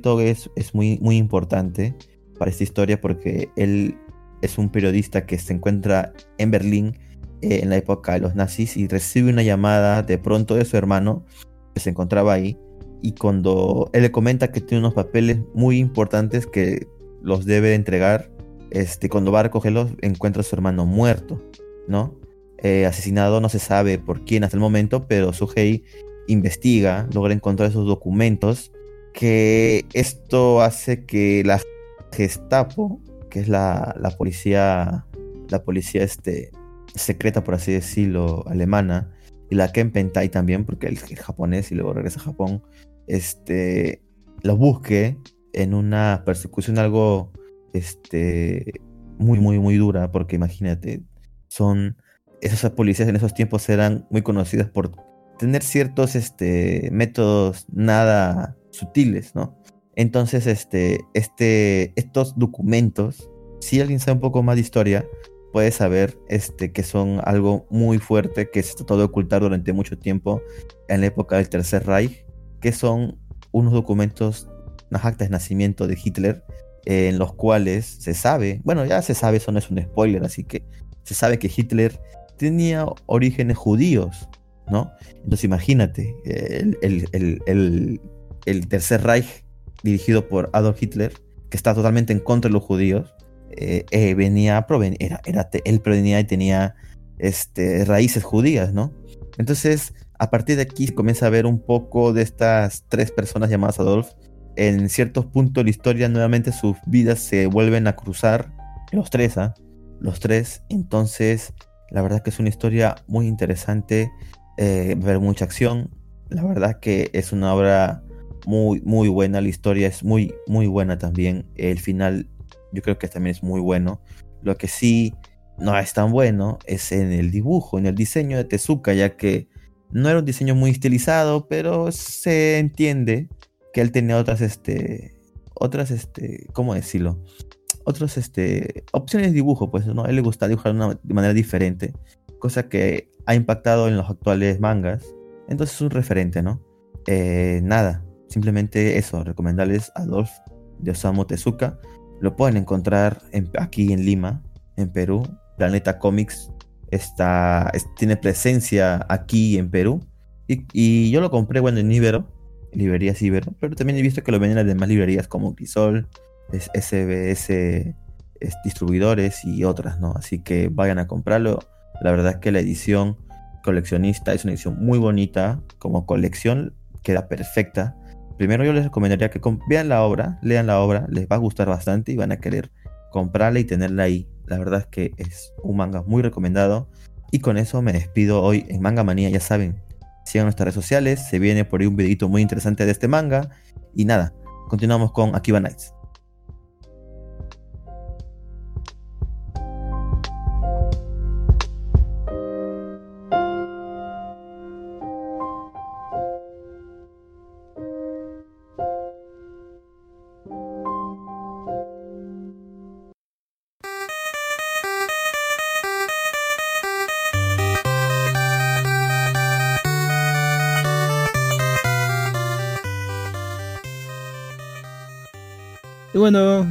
S2: Toge es, es muy, muy importante para esta historia porque él es un periodista que se encuentra en Berlín eh, en la época de los nazis y recibe una llamada de pronto de su hermano que se encontraba ahí y cuando él le comenta que tiene unos papeles muy importantes que los debe entregar, este, cuando va a recogerlos encuentra a su hermano muerto, ¿no? Eh, asesinado no se sabe por quién hasta el momento, pero Suhei investiga, logra encontrar esos documentos que esto hace que la Gestapo, que es la, policía, la policía este, secreta, por así decirlo, alemana, y la Kempentai también, porque él es japonés y luego regresa a Japón, este, lo busque en una persecución algo este, muy, muy, muy dura, porque imagínate, son, esas policías en esos tiempos eran muy conocidas por tener ciertos este, métodos nada sutiles, ¿no? Entonces, este, este, estos documentos si alguien sabe un poco más de historia, puede saber este, que son algo muy fuerte que se trató de ocultar durante mucho tiempo en la época del Tercer Reich, que son unos documentos, unas actas de nacimiento de Hitler, eh, en los cuales se sabe, bueno, ya se sabe, eso no es un spoiler, así que se sabe que Hitler tenía orígenes judíos, ¿no? Entonces imagínate, el, el- el- el- Tercer Reich dirigido por Adolf Hitler, que está totalmente en contra de los judíos, eh, eh, venía, proven- era, era, él provenía y tenía este, raíces judías, ¿no? Entonces, a partir de aquí comienza a ver un poco de estas tres personas llamadas Adolf. En ciertos puntos de la historia, nuevamente sus vidas se vuelven a cruzar. Los tres, ¿ah? Los tres. Entonces, la verdad que es una historia muy interesante. eh, ver mucha acción. La verdad que es una obra muy, muy buena. La historia es muy, muy buena también. El final, yo creo que también es muy bueno. Lo que sí no es tan bueno es en el dibujo, en el diseño de Tezuka, ya que no era un diseño muy estilizado, pero se entiende que él tenía otras, este, otras, este, ¿cómo decirlo? Otras, este, opciones de dibujo, pues, ¿no? Él le gusta dibujar de una manera diferente, cosa que ha impactado en los actuales mangas. Entonces es un referente, ¿no? Eh, nada, simplemente eso, recomendarles a Adolf de Osamu Tezuka. Lo pueden encontrar en- aquí en Lima, en Perú. Planeta Comics está, es- tiene presencia aquí en Perú. Y, y yo lo compré, bueno, en Ibero, librerías Ibero, pero también he visto que lo venden en las demás librerías como Grisol, SBS es- distribuidores y otras, ¿no? Así que vayan a comprarlo. La verdad es que la edición coleccionista es una edición muy bonita, como colección queda perfecta. Primero yo les recomendaría que vean la obra, lean la obra, les va a gustar bastante y van a querer comprarla y tenerla ahí. La verdad es que es un manga muy recomendado. Y con eso me despido hoy en Manga Manía, ya saben. Sigan nuestras redes sociales, se viene por ahí un videito muy interesante de este manga. Y nada, continuamos con Akiba Nights.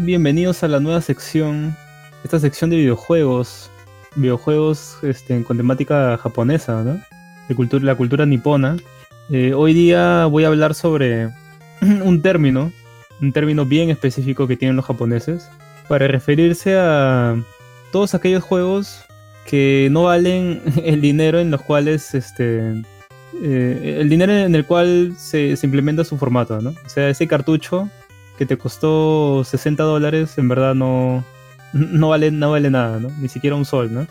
S1: Bienvenidos a la nueva sección, esta sección de videojuegos, videojuegos este, con temática japonesa. De cultura, la cultura nipona. Eh, hoy día voy a hablar sobre un término, un término bien específico que tienen los japoneses, para referirse a todos aquellos juegos que no valen el dinero en los cuales este eh, el dinero en el cual se, se implementa su formato, ¿no? O sea, ese cartucho que te costó 60 dólares, en verdad no, no, vale, no vale nada, ¿no? Ni siquiera un sol, ¿no?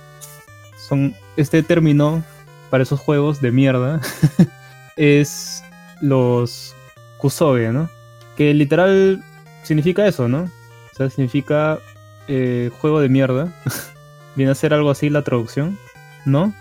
S1: Son, este término para esos juegos de mierda es los kusoge, ¿no? Que literal significa eso, ¿no? O sea, significa eh, juego de mierda. Viene a ser algo así la traducción, ¿no?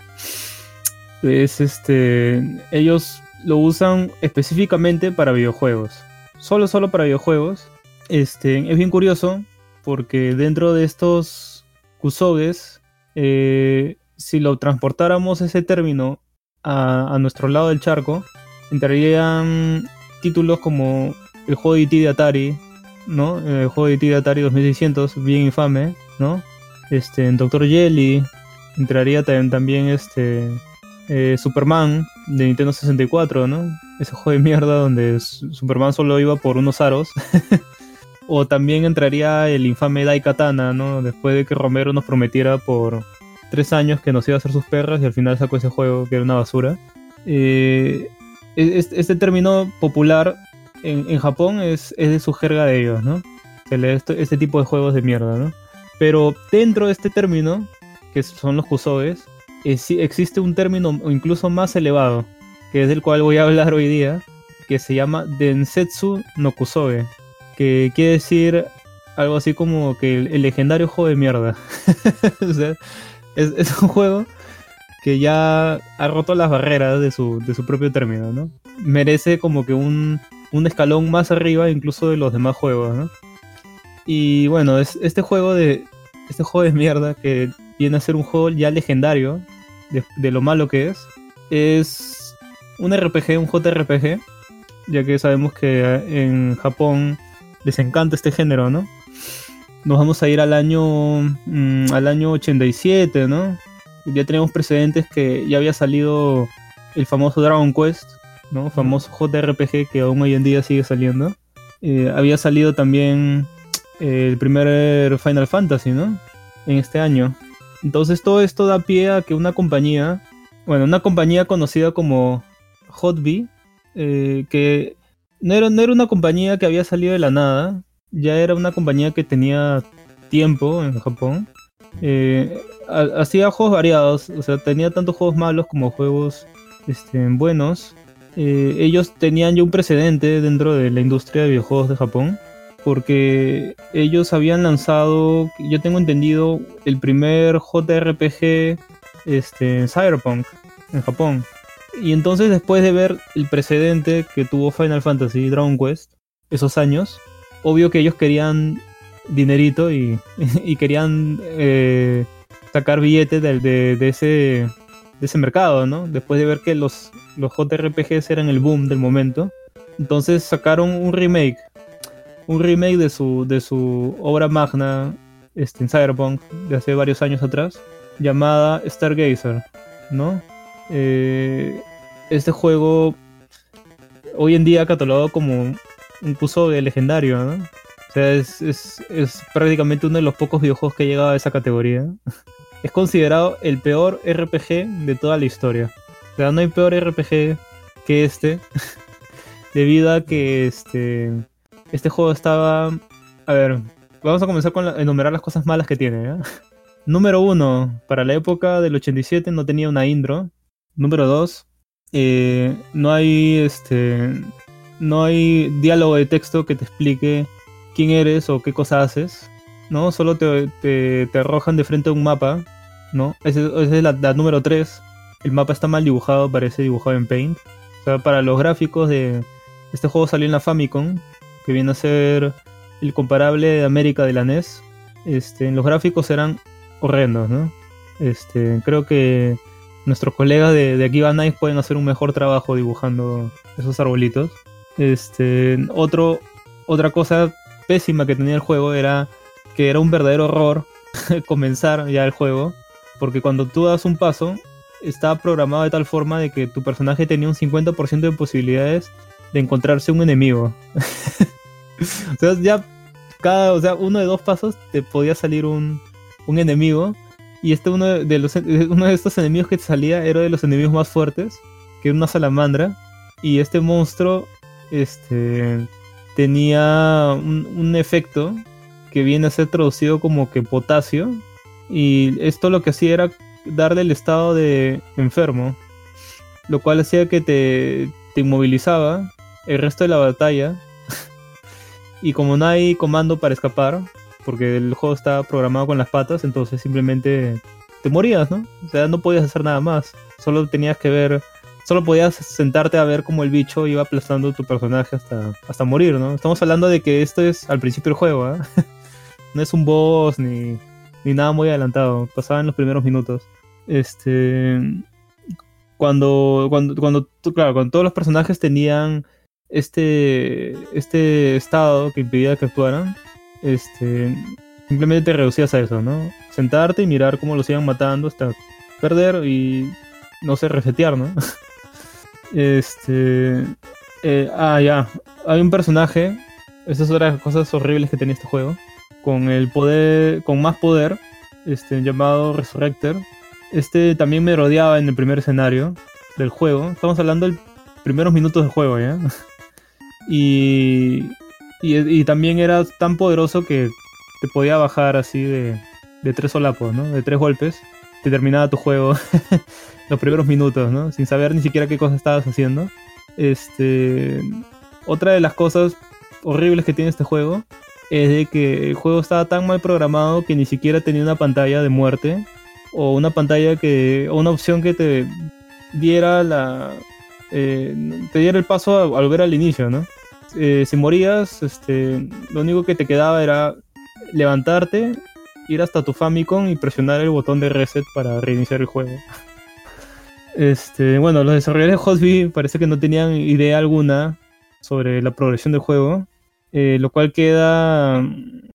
S1: Es este. Ellos lo usan específicamente para videojuegos. Solo, solo para videojuegos. Este, es bien curioso porque dentro de estos kusoges, eh, si lo transportáramos ese término a, a nuestro lado del charco, entrarían títulos como el juego de E.T. de Atari, ¿no? El juego de E.T. de Atari 2600, bien infame, ¿no? Este, en. Jelly, entraría también, también este, eh, Superman de Nintendo 64, ¿no? Ese juego de mierda donde Su- Superman solo iba por unos aros. o también entraría el infame Daikatana, ¿no? Después de que Romero nos prometiera por tres años que nos iba a hacer sus perras y al final sacó ese juego que era una basura. Eh, es- este término popular en, Japón es, es de su jerga de ellos, ¿no? Se esto- este tipo de juegos de mierda, ¿no? Pero dentro de este término, que son los kusoges, existe un término incluso más elevado, que es del cual voy a hablar hoy día, que se llama Densetsu no Kusoge, que quiere decir algo así como que el, legendario juego de mierda. es un juego que ya ha roto las barreras de su, de su propio término, ¿no? Merece como que un, un escalón más arriba incluso de los demás juegos, ¿no? Y bueno, es, este juego de este juego de mierda que viene a ser un juego ya legendario de, de lo malo que es, es un RPG, un JRPG, ya que sabemos que eh, en Japón les encanta este género, ¿no? Nos vamos a ir al año mm, al año 87, ¿no? Ya tenemos precedentes que ya había salido el famoso Dragon Quest, ¿no? Famoso JRPG que aún hoy en día sigue saliendo. Eh, había salido también eh, el primer Final Fantasy, ¿no? En este año. Entonces todo esto da pie a que una compañía, bueno, una compañía conocida como Hotbee, eh, que no era, una compañía que había salido de la nada, ya era una compañía que tenía tiempo en Japón. Eh, ha- hacía juegos variados, o sea, tenía tanto juegos malos como juegos este, buenos. Eh, ellos tenían ya un precedente dentro de la industria de videojuegos de Japón, porque ellos habían lanzado, yo tengo entendido, el primer JRPG este, Cyberpunk en Japón. Y entonces después de ver el precedente que tuvo Final Fantasy y Dragon Quest, esos años, obvio que ellos querían dinerito y, y querían eh, sacar billetes de, de- de ese, de ese mercado, ¿no? Después de ver que los, los JRPGs eran el boom del momento. Entonces sacaron un remake, un remake de su, de su obra magna este, en Cyberpunk de hace varios años atrás, llamada Stargazer, ¿no? Eh, este juego hoy en día catalogado como de legendario, ¿no? O sea, es, es- es prácticamente uno de los pocos videojuegos que ha llegado a esa categoría. Es considerado el peor RPG de toda la historia. O sea, no hay peor RPG que este. debido a que este, este juego estaba... A ver, vamos a comenzar con enumerar las cosas malas que tiene. Número uno, para la época del 87 no tenía una intro. Número dos, eh, no hay este no hay diálogo de texto que te explique quién eres o qué cosa haces, ¿no? Solo te, te, te arrojan de frente a un mapa, ¿no? Esa es la, la número 3. El mapa está mal dibujado, parece dibujado en Paint. O sea, para los gráficos de... Este juego salió en la Famicom, que viene a ser el comparable de América de la NES. Este, los gráficos eran horrendos, ¿no? Este, creo que nuestros colegas de, de Akiba Nice pueden hacer un mejor trabajo dibujando esos arbolitos. Este, otro, otra cosa pésima que tenía el juego era que era un verdadero horror comenzar ya el juego, porque cuando tú das un paso, estaba programado de tal forma de que tu personaje tenía un 50% de posibilidades de encontrarse un enemigo. o sea, ya cada, o sea, uno de dos pasos te podía salir un, un enemigo. Y este uno de los uno de estos enemigos que te salía era de los enemigos más fuertes, que era una salamandra. Y este monstruo este, tenía un, un efecto que viene a ser traducido como que potasio. Y esto lo que hacía era darle el estado de enfermo. Lo cual hacía que te, te inmovilizaba el resto de la batalla. y como no hay comando para escapar, porque el juego estaba programado con las patas, entonces simplemente te morías, ¿no? O sea, no podías hacer nada más. Solo tenías que ver solo podías sentarte a ver cómo el bicho iba aplastando tu personaje hasta, hasta morir, ¿no? Estamos hablando de que esto es al principio del juego, ¿ah? no es un boss ni, ni nada muy adelantado, pasaba en los primeros minutos. Este. Cuando, cuando, cuando, claro, cuando todos los personajes tenían este, este estado que impedía que actuaran, este, simplemente te reducías a eso, ¿no? Sentarte y mirar cómo los iban matando hasta perder y, no sé, resetear, ¿no? Este. eh, ah, ya. Hay un personaje. Esa es otra de las cosas horribles que tenía este juego. Con el poder. Con más poder. Este. Llamado Resurrector. Este también me rodeaba en el primer escenario del juego. Estamos hablando de primeros minutos del juego, ¿ya? Y. Y, también era tan poderoso que te podía bajar así de, de tres solapos, ¿no? De tres golpes. Te terminaba tu juego los primeros minutos, ¿no? Sin saber ni siquiera qué cosa estabas haciendo. Este. Otra de las cosas horribles que tiene este juego es de que el juego estaba tan mal programado que ni siquiera tenía una pantalla de muerte o una pantalla que. o una opción que te diera la. Eh, te diera el paso a, a volver al inicio, ¿no? Eh, si morías, este, lo único que te quedaba era levantarte ir hasta tu Famicom y presionar el botón de reset para reiniciar el juego. Este, bueno, los desarrolladores de Hotby parece que no tenían idea alguna sobre la progresión del juego, eh, lo cual queda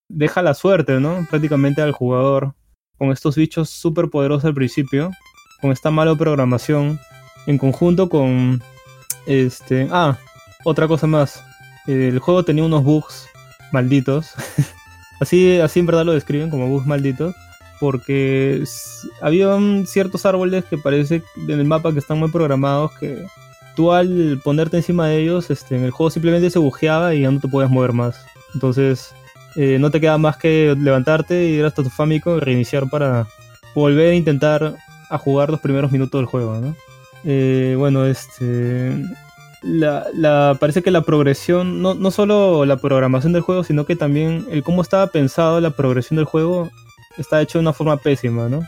S1: deja la suerte, ¿no? Prácticamente al jugador con estos bichos súper poderosos al principio, con esta mala programación, en conjunto con este, ah, otra cosa más, el juego tenía unos bugs malditos, así, así en verdad lo describen como bugs malditos, porque s- había ciertos árboles que parece en el mapa que están muy programados que tú al ponerte encima de ellos, este, en el juego simplemente se bugueaba y ya no te podías mover más. Entonces, eh, no te queda más que levantarte, ir hasta tu Famicom y reiniciar para volver a intentar a jugar los primeros minutos del juego, ¿no? Eh, bueno, este... La, la- parece que la progresión, no, no solo la programación del juego, sino que también el cómo estaba pensado la progresión del juego está hecho de una forma pésima, ¿no?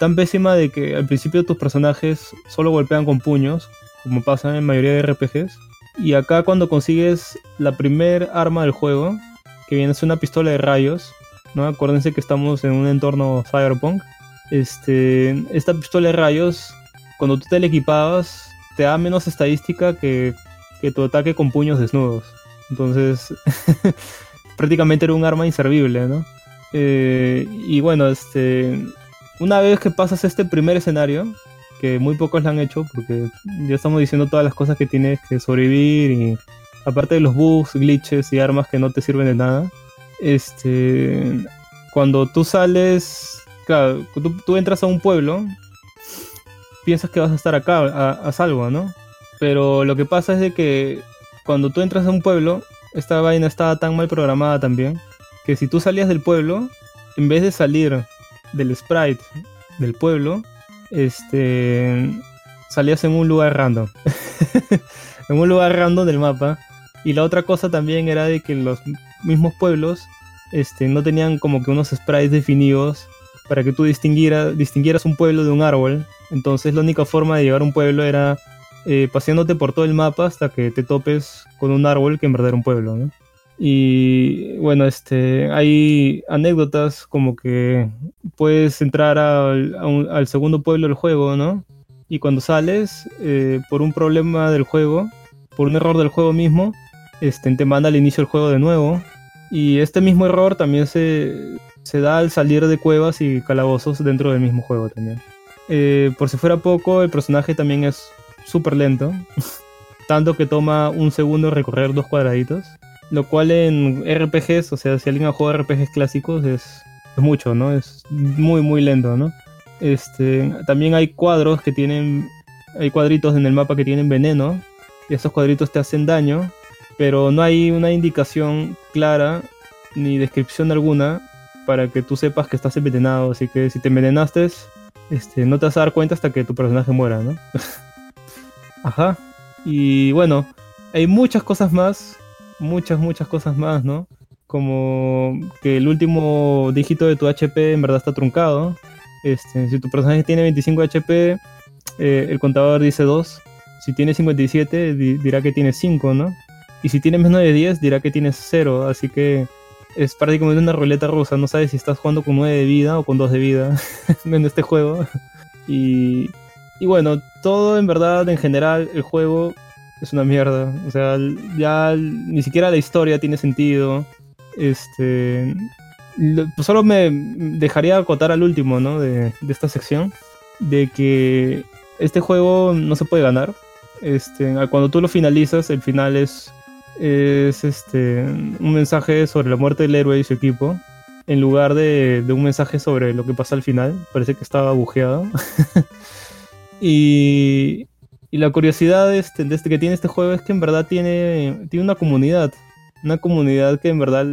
S1: Tan pésima de que al principio tus personajes solo golpean con puños, como pasa en la mayoría de RPGs. Y acá cuando consigues la primer arma del juego, que viene ser una pistola de rayos, ¿no? Acuérdense que estamos en un entorno cyberpunk. Este, esta pistola de rayos, cuando tú te la equipabas, te da menos estadística que, que tu ataque con puños desnudos. Entonces, prácticamente era un arma inservible, ¿no? Eh, y bueno, este, una vez que pasas este primer escenario, que muy pocos lo han hecho, porque ya estamos diciendo todas las cosas que tienes que sobrevivir y aparte de los bugs, glitches y armas que no te sirven de nada, este, cuando tú sales, claro, tú entras a un pueblo, piensas que vas a estar acá a, a salvo, ¿no? Pero lo que pasa es de que cuando tú entras a un pueblo, esta vaina estaba tan mal programada también, que si tú salías del pueblo, en vez de salir del sprite del pueblo, este salías en un lugar random. en un lugar random del mapa. Y la otra cosa también era de que los mismos pueblos este, no tenían como que unos sprites definidos para que tú distinguiera, distinguieras un pueblo de un árbol. Entonces la única forma de llegar a un pueblo era eh, paseándote por todo el mapa hasta que te topes con un árbol que en verdad era un pueblo, ¿no? Y bueno, este, hay anécdotas como que puedes entrar al, un- al segundo pueblo del juego, ¿no? Y cuando sales, eh, por un problema del juego, por un error del juego mismo, este, te manda al inicio del juego de nuevo. Y este mismo error también se, se da al salir de cuevas y calabozos dentro del mismo juego también. Eh, por si fuera poco, el personaje también es súper lento. Tanto que toma un segundo recorrer dos cuadraditos. Lo cual en RPGs, o sea, si alguien ha jugado RPGs clásicos, es, es mucho, ¿no? Es muy, muy lento, ¿no? Este, también hay cuadros que tienen. Hay cuadritos en el mapa que tienen veneno. Y esos cuadritos te hacen daño. Pero no hay una indicación clara ni descripción alguna para que tú sepas que estás envenenado. Así que si te envenenaste, este, no te vas a dar cuenta hasta que tu personaje muera, ¿no? Ajá. Y bueno, hay muchas cosas más. Muchas, muchas cosas más, ¿no? Como que el último dígito de tu HP en verdad está truncado. Este, si tu personaje tiene 25 HP, eh, el contador dice 2. Si tiene 57, di- dirá que tiene 5, ¿no? Y si tiene menos de 10, dirá que tienes 0. Así que es prácticamente una ruleta rusa. No sabes si estás jugando con 9 de vida o con 2 de vida en este juego. Y, y bueno, todo en verdad, en general, el juego es una mierda. O sea, ya ni siquiera la historia tiene sentido. Este. pues solo me dejaría acotar al último, ¿no? De, de esta sección. De que este juego no se puede ganar. Este, cuando tú lo finalizas, el final es. Es este. un mensaje sobre la muerte del héroe y su equipo. En lugar de, de un mensaje sobre lo que pasa al final. Parece que estaba bujeado. y. Y la curiosidad este, este que tiene este juego es que en verdad tiene, tiene una comunidad. Una comunidad que en verdad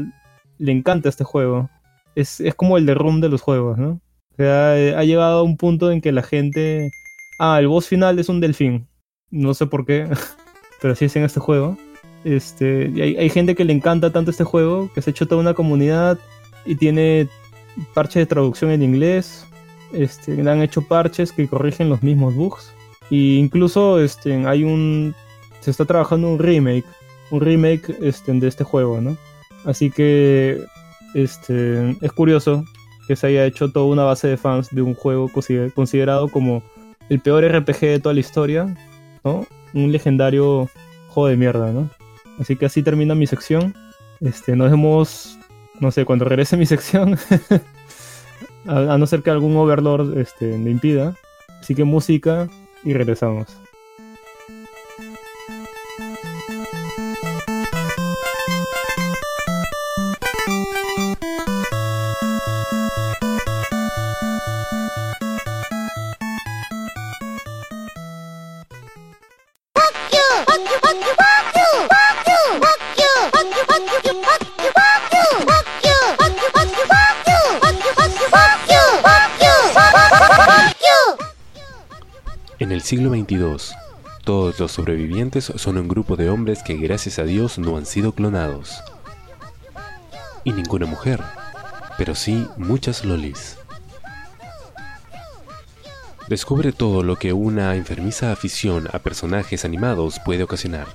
S1: le encanta este juego. Es, es como el de Room de los juegos, ¿no? O sea, eh, ha llegado a un punto en que la gente... Ah, el boss final es un delfín. No sé por qué, pero así es en este juego. Este, hay, gente que le encanta tanto este juego que se ha hecho toda una comunidad y tiene parches de traducción en inglés. Este, le han hecho parches que corrigen los mismos bugs. Y incluso este, hay un. Se está trabajando un remake. Un remake este, de este juego, ¿no? Así que. Este. Es curioso que se haya hecho toda una base de fans de un juego consider- considerado como el peor RPG de toda la historia, ¿no? Un legendario juego de mierda, ¿no? Así que así termina mi sección. Este, nos vemos, no sé, cuando regrese mi sección, a, no ser que algún overlord este, me impida. Así que música y regresamos.
S6: Siglo XXII, todos los sobrevivientes son un grupo de hombres que gracias a Dios no han sido clonados. Y ninguna mujer, pero sí muchas lolis. Descubre todo lo que una enfermiza afición a personajes animados puede ocasionar.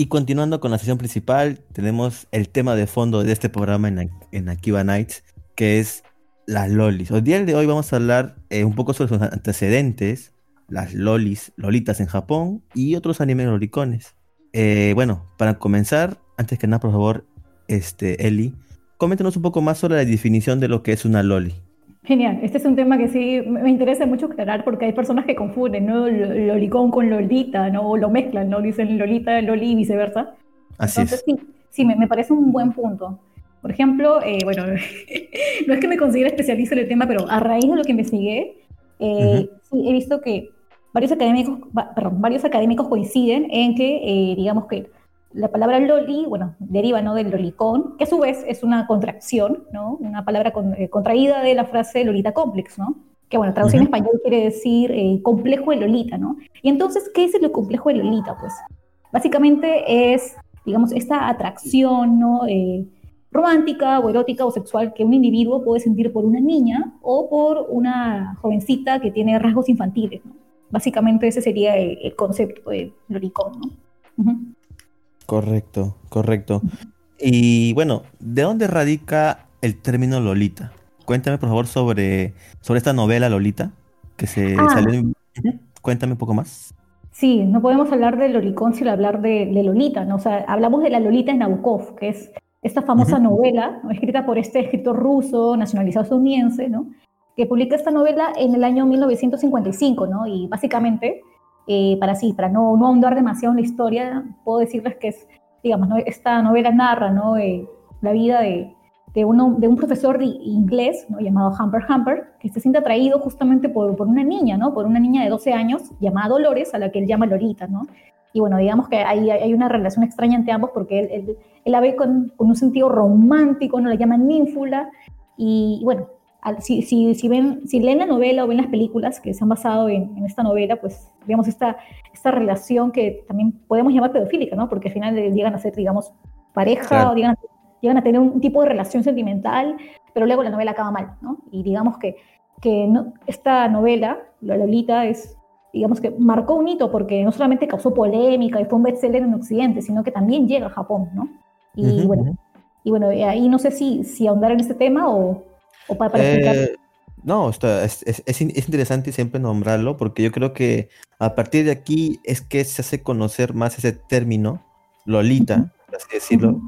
S2: Y continuando con la sesión principal, tenemos el tema de fondo de este programa en, en Akiba Nights, que es las lolis. El día de hoy vamos a hablar eh, un poco sobre sus antecedentes, las lolis, lolitas en Japón y otros animes lolicones. Eh, bueno, para comenzar, antes que nada, por favor, este, Eli, coméntanos un poco más sobre la definición de lo que es una loli.
S5: Genial, este es un tema que sí me interesa mucho aclarar porque hay personas que confunden, ¿no? Lo- Lolicón con Lolita, ¿no? O lo mezclan, ¿no? Dicen Lolita, Loli y viceversa.
S2: Así
S5: Entonces,
S2: es.
S5: sí, sí me, me parece un buen punto. Por ejemplo, eh, bueno, no es que me considere especialista en el tema, pero a raíz de lo que investigué, eh, sí, he visto que varios académicos, perdón, varios académicos coinciden en que, eh, digamos que la palabra loli, bueno, deriva ¿no? del lolicón, que a su vez es una contracción, ¿no? Una palabra con- eh, contraída de la frase lolita complex, ¿no? Que bueno, traducido en
S2: Ujú.
S5: español quiere decir eh, complejo de Lolita, ¿no? Y entonces, ¿qué es lo complejo de Lolita? Pues básicamente es, digamos, esta atracción, ¿no? Eh, romántica o erótica o sexual que un individuo puede sentir por una niña o por una jovencita que tiene rasgos infantiles, ¿no? Básicamente ese sería el, el concepto de lolicón, ¿no? Ujú.
S2: Correcto, correcto. Y bueno, ¿de dónde radica el término Lolita? Cuéntame por favor sobre, sobre esta novela Lolita que se
S5: Ah.
S2: salió en... Cuéntame un poco más.
S5: Sí, no podemos hablar de lolicón sin hablar de, de Lolita, ¿no? O sea, hablamos de la Lolita de Nabokov, que es esta famosa novela, ¿no? escrita por este escritor ruso, nacionalizado estadounidense, ¿no? Que publica esta novela en el año 1955, ¿no? Y básicamente, eh, para sí, para no, no ahondar demasiado en la historia, puedo decirles que es, digamos, ¿no? esta novela narra, ¿no? Eh, la vida de, de, uno, de un profesor inglés, ¿no? Llamado Humper Humper, que se siente atraído justamente por, por una niña, ¿no? Por una niña de 12 años llamada Dolores, a la que él llama Lolita, ¿no? Y bueno, digamos que hay, hay una relación extraña entre ambos porque él, él, él la ve con, con un sentido romántico, no la llama ninfula, y, y bueno, si, si, si, ven, si leen la novela o ven las películas que se han basado en, en esta novela, pues vemos esta, esta relación que también podemos llamar pedofílica, ¿no? Porque al final eh, llegan a ser, digamos, pareja
S2: Claro.
S5: o llegan a, llegan a tener un tipo de relación sentimental, pero luego la novela acaba mal, ¿no? Y digamos que, que no- esta novela, La Lolita, es, digamos que marcó un hito porque no solamente causó polémica y fue un bestseller en Occidente, sino que también llega a Japón, ¿no? Y
S2: Ujú,
S5: bueno,
S2: ujú.
S5: y bueno, y ahí no sé si, si ahondar en este tema o, o para.
S2: Eh, no, está, es, es- es in- es interesante siempre nombrarlo porque yo creo que a partir de aquí es que se hace conocer más ese término, Lolita, por así decirlo.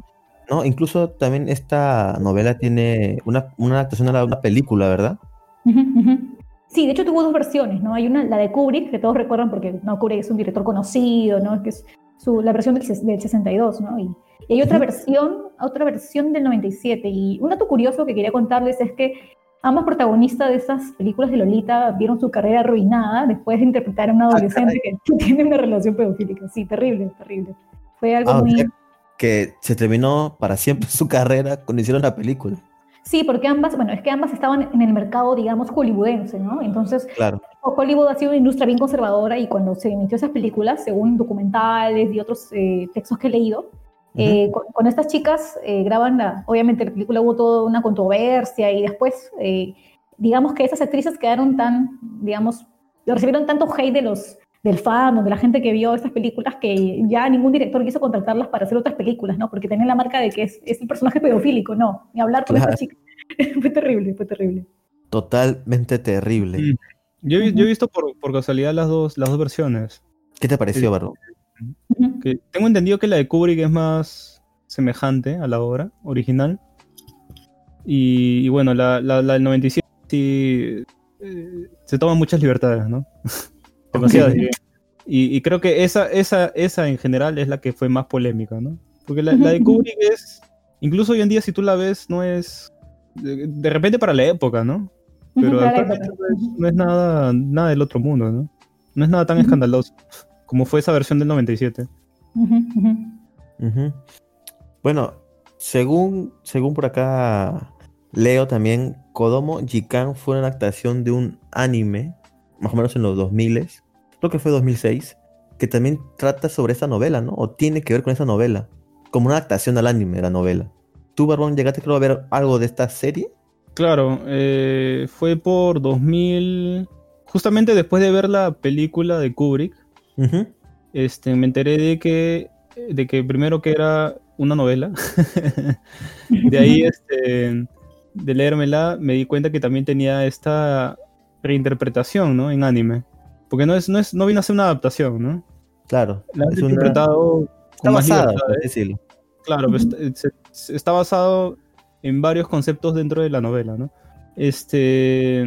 S2: ¿no? Incluso también esta novela tiene una, una adaptación a la- una película, ¿verdad?
S5: Sí, de hecho tuvo dos versiones, ¿no? Hay una, la de Kubrick, que todos recuerdan porque no, Kubrick es un director conocido, ¿no? Que es su, la versión del, del 62, ¿no? Y, y hay otra versión, otra versión del 97. Y un dato curioso que quería contarles es que ambos protagonistas de esas películas de Lolita vieron su carrera arruinada después de interpretar a una adolescente que, que tiene una relación pedofílica. Sí, terrible, terrible. Fue algo
S2: Ah, o
S5: muy...
S2: sea, que se terminó para siempre su carrera cuando hicieron la película.
S5: Sí, porque ambas, bueno, es que ambas estaban en el mercado, digamos, hollywoodense, ¿no? Entonces,
S2: Claro.
S5: Hollywood ha sido una industria bien conservadora y cuando se emitió esas películas, según documentales y otros eh, textos que he leído, eh, con, con estas chicas eh, graban, la, obviamente la película hubo toda una controversia y después, eh, digamos que esas actrices quedaron tan, digamos, recibieron tanto hate de los del fan o de la gente que vio estas películas que ya ningún director quiso contratarlas para hacer otras películas, ¿no? Porque tenían la marca de que es, es un personaje pedofílico, no, ni hablar con
S2: Claro.
S5: estas chicas. fue terrible, fue terrible.
S2: Totalmente terrible.
S1: Mm. Yo, he- yo he visto por, por casualidad las dos, las dos versiones.
S2: ¿Qué te pareció,
S1: Sí. Que tengo entendido que la de Kubrick es más semejante a la obra original. Y, y bueno, la, la, la del 97 sí eh, se toman muchas libertades, ¿no? Demasiadas. diría. Y, y creo que esa, esa, esa en general es la que fue más polémica, ¿no? Porque la, la de Kubrick es, incluso hoy en día si tú la ves, no es, de, de repente para la época, ¿no? Pero no es, no es nada, nada del otro mundo, ¿no? No es nada tan escandaloso como fue esa versión del 97.
S5: Ujú, ujú.
S2: Ujú. Bueno, según, según por acá leo también, Kodomo Jikan fue una adaptación de un anime, más o menos en los 2000, creo que fue 2006, que también trata sobre esa novela, ¿no? O tiene que ver con esa novela, como una adaptación al anime, la novela. ¿Tú, Barbón, llegaste creo a ver algo de esta serie?
S1: Claro, eh, fue por 2000, justamente después de ver la película de Kubrick,
S2: Ujú.
S1: este, me enteré de que, de que primero que era una novela, de ahí, este, de leérmela, me di cuenta que también tenía esta reinterpretación, ¿no? En anime, porque no es, no es, no vino a ser una adaptación, ¿no?
S2: Claro.
S1: La han
S2: es una-
S1: reinterpretado
S2: Está basada,
S1: ¿eh?
S2: decirlo.
S1: Claro, pues, está, se- está basado en varios conceptos dentro de la novela, ¿no? Este,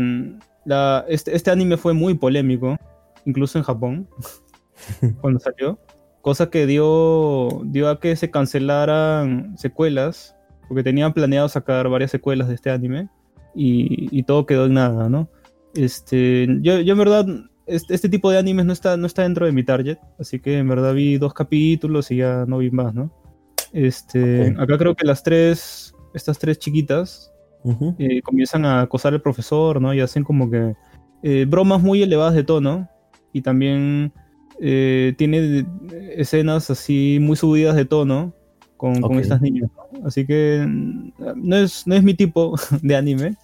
S1: la, este, este anime fue muy polémico, incluso en Japón, cuando salió, cosa que dio, dio a que se cancelaran secuelas, porque tenían planeado sacar varias secuelas de este anime, y, y todo quedó en nada, ¿no? Este, yo, yo en verdad, este, este tipo de animes no está, no está dentro de mi target, así que en verdad vi dos capítulos y ya no vi más, ¿no? Este,
S2: Ok.
S1: acá creo que las tres, estas tres chiquitas,
S2: Ujú.
S1: eh, comienzan a acosar al profesor, ¿no? Y hacen como que eh, bromas muy elevadas de tono. Y también eh, tiene escenas así muy subidas de tono con, estas niñas. ¿no? Así que mm, no es, no es mi tipo de anime.
S2: Lo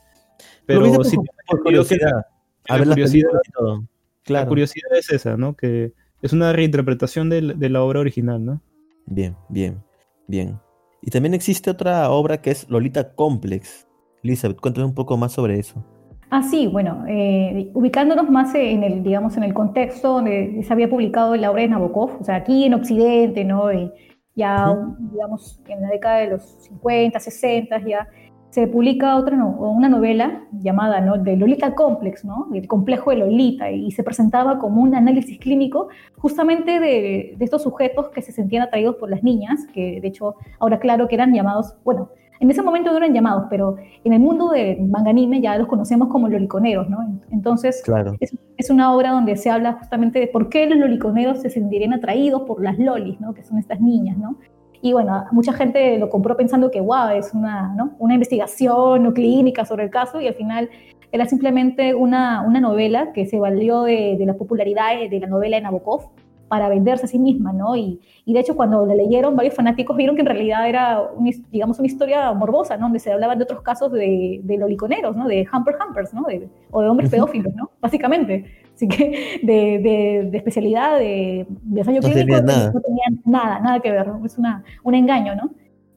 S1: Pero
S2: por-
S1: sí
S2: por curiosidad.
S1: la-
S2: A
S1: la
S2: ver
S1: curiosidad-
S2: películas y todo.
S1: la
S2: Claro.
S1: curiosidad es esa, ¿no? Que es una reinterpretación de, la- de la obra original, ¿no?
S2: Bien, bien, bien. Y también existe otra obra que es Lolita Complex. Elizabeth, cuéntame un poco más sobre eso.
S5: Ah, sí, bueno, eh, ubicándonos más en el, digamos, en el contexto donde se había publicado la obra de Nabokov, o sea, aquí en Occidente, ¿no? Eh, ya, digamos, en la década de los 50, 60, ya se publica otra, no- una novela llamada, ¿no? De Lolita Complex, ¿no? El complejo de Lolita, y se presentaba como un análisis clínico justamente de, de estos sujetos que se sentían atraídos por las niñas, que de hecho, ahora claro que eran llamados, bueno, en ese momento eran llamados, pero en el mundo del manga anime ya los conocemos como loliconeros, ¿no? Entonces,
S2: Claro.
S5: es, es una obra donde se habla justamente de por qué los loliconeros se sentirían atraídos por las lolis, ¿no? Que son estas niñas, ¿no? Y bueno, mucha gente lo compró pensando que, wow, es una, ¿no? una investigación o clínica sobre el caso y al final era simplemente una, una novela que se valió de, de la popularidad de, de la novela de Nabokov para venderse a sí misma, ¿no? Y, y de hecho cuando la leyeron, varios fanáticos vieron que en realidad era, un digamos, una historia morbosa, ¿no? Donde se hablaban de otros casos de, de loliconeros, ¿no? De hamper hampers, ¿no? De- o de hombres pedófilos, ¿no? Básicamente. Así que de, de, de especialidad, de, de ensayo
S2: No
S5: clínico,
S2: tenían nada.
S5: no tenían nada, nada que ver, ¿no? Es una, un engaño, ¿no?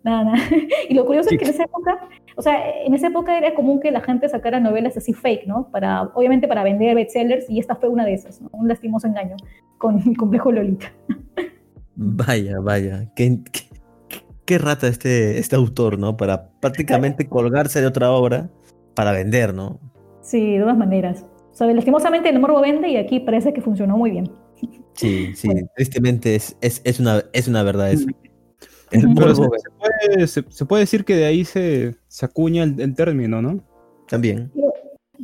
S5: Nada, nada. Y lo curioso es que en esa época, o sea, en esa época era común que la gente sacara novelas así fake, ¿no? Para, obviamente para vender bestsellers, y esta fue una de esas, ¿no? Un lastimoso engaño con el complejo Lolita.
S2: Vaya, vaya. Qué, qué, qué rata este, este autor, ¿no? Para prácticamente colgarse de otra obra para vender, ¿no?
S5: Sí, de todas maneras. O sea, lastimosamente el morbo vende y aquí parece que funcionó muy bien.
S2: Sí, sí. Tristemente es, es, es, una, es una verdad eso. El morbo
S1: se puede, se- se puede decir que de ahí se, se acuña el, el término, ¿no?
S2: también.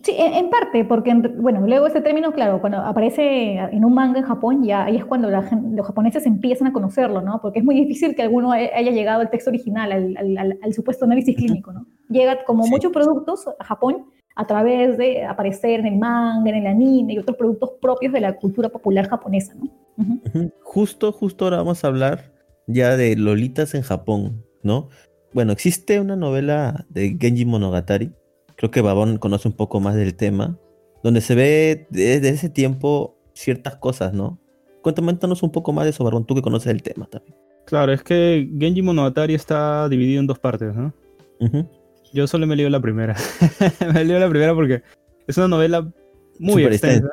S5: Sí, en, en parte, porque, en- bueno, luego ese término, claro, cuando aparece en un manga en Japón, ya ahí es cuando la los japoneses empiezan a conocerlo, ¿no? Porque es muy difícil que alguno haya llegado al texto original, al, al- al- al supuesto análisis clínico, ¿no? Llega como
S2: Sí.
S5: muchos productos a Japón a través de aparecer en el manga, en el anime y otros productos propios de la cultura popular japonesa, ¿no? Ujú.
S2: Ujú. Justo, justo ahora vamos a hablar ya de Lolitas en Japón, ¿no? Bueno, existe una novela de Genji Monogatari, creo que Babón conoce un poco más del tema, donde se ve desde ese tiempo ciertas cosas, ¿no? Cuéntanos un poco más de eso, Barbón, tú que conoces el tema también.
S1: Claro, es que Genji Monogatari está dividido en dos partes, ¿no? Yo solo me leo la primera. me leo la primera porque es una novela muy extensa,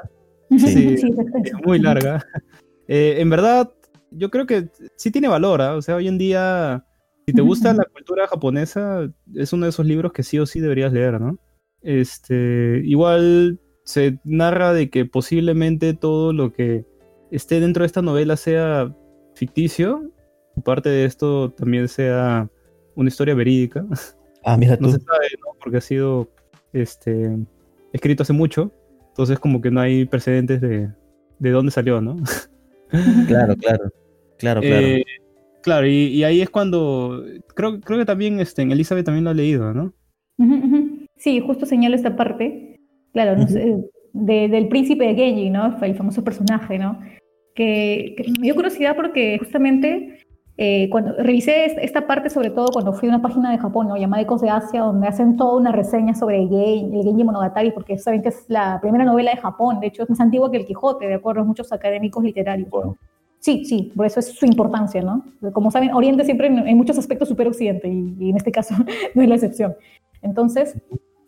S2: Sí.
S1: Sí.
S5: Sí, exacto.
S1: es muy larga. Eh, en verdad, yo creo que sí tiene valor, ¿ah? O sea, hoy en día, si te gusta la cultura japonesa, es uno de esos libros que sí o sí deberías leer, ¿no? Este, igual se narra de que posiblemente todo lo que esté dentro de esta novela sea ficticio. Parte de esto también sea una historia verídica.
S2: Ah, mira
S1: No
S2: tú.
S1: se sabe, ¿no? Porque ha sido este, escrito hace mucho. Entonces como que no hay precedentes de, de dónde salió, ¿no?
S2: Claro, claro. Claro, claro.
S1: Eh, claro, y, y ahí es cuando... Creo, creo que también este, en Elizabeth también lo ha leído, ¿no?
S5: Sí, justo señalo esta parte, claro, no sé, de- del príncipe de Genji, ¿no? El famoso personaje, ¿no? Que, que me dio curiosidad porque justamente eh, cuando revisé es- esta parte, sobre todo cuando fui a una página de Japón, ¿no? Llamada Ecos de Asia, donde hacen toda una reseña sobre el Genji, el Genji Monogatari, porque saben que es la primera novela de Japón, de hecho es más antigua que el Quijote, de acuerdo a muchos académicos literarios. ¿no? Sí, sí, por eso es su importancia, ¿no? Como saben, Oriente siempre en, muchos aspectos supera Occidente y, y en este caso no es la excepción. Entonces,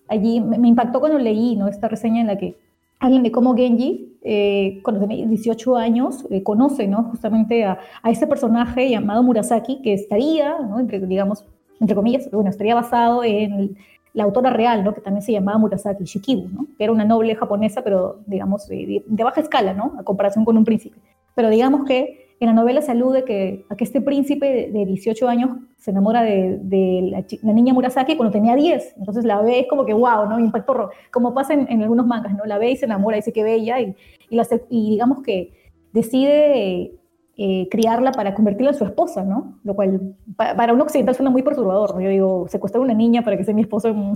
S5: allí me, me impactó cuando leí ¿no? esta reseña en la que hablan de cómo Genji, eh, cuando tenía 18 años, eh, conoce ¿no? justamente a, a este personaje llamado Murasaki, que estaría, ¿no? entre, digamos, entre comillas, bueno, estaría basado en la autora real, ¿no? que también se llamaba Murasaki Shikibu, ¿no? que era una noble japonesa, pero digamos de, de baja escala, ¿no? a comparación con un príncipe. Pero digamos que en la novela se alude que, a que este príncipe de, de 18 años se enamora de, de la, la niña Murasaki cuando tenía 10. Entonces la ve, es como que wow, ¿no? Impacto, como pasa en, en algunos mangas, ¿no? La ve y se enamora, dice que bella y, y, la y digamos que decide eh, criarla para convertirla en su esposa, ¿no? Lo cual pa- para un occidental suena muy perturbador, ¿no? Yo digo, secuestrar a una niña para que sea mi esposo mm,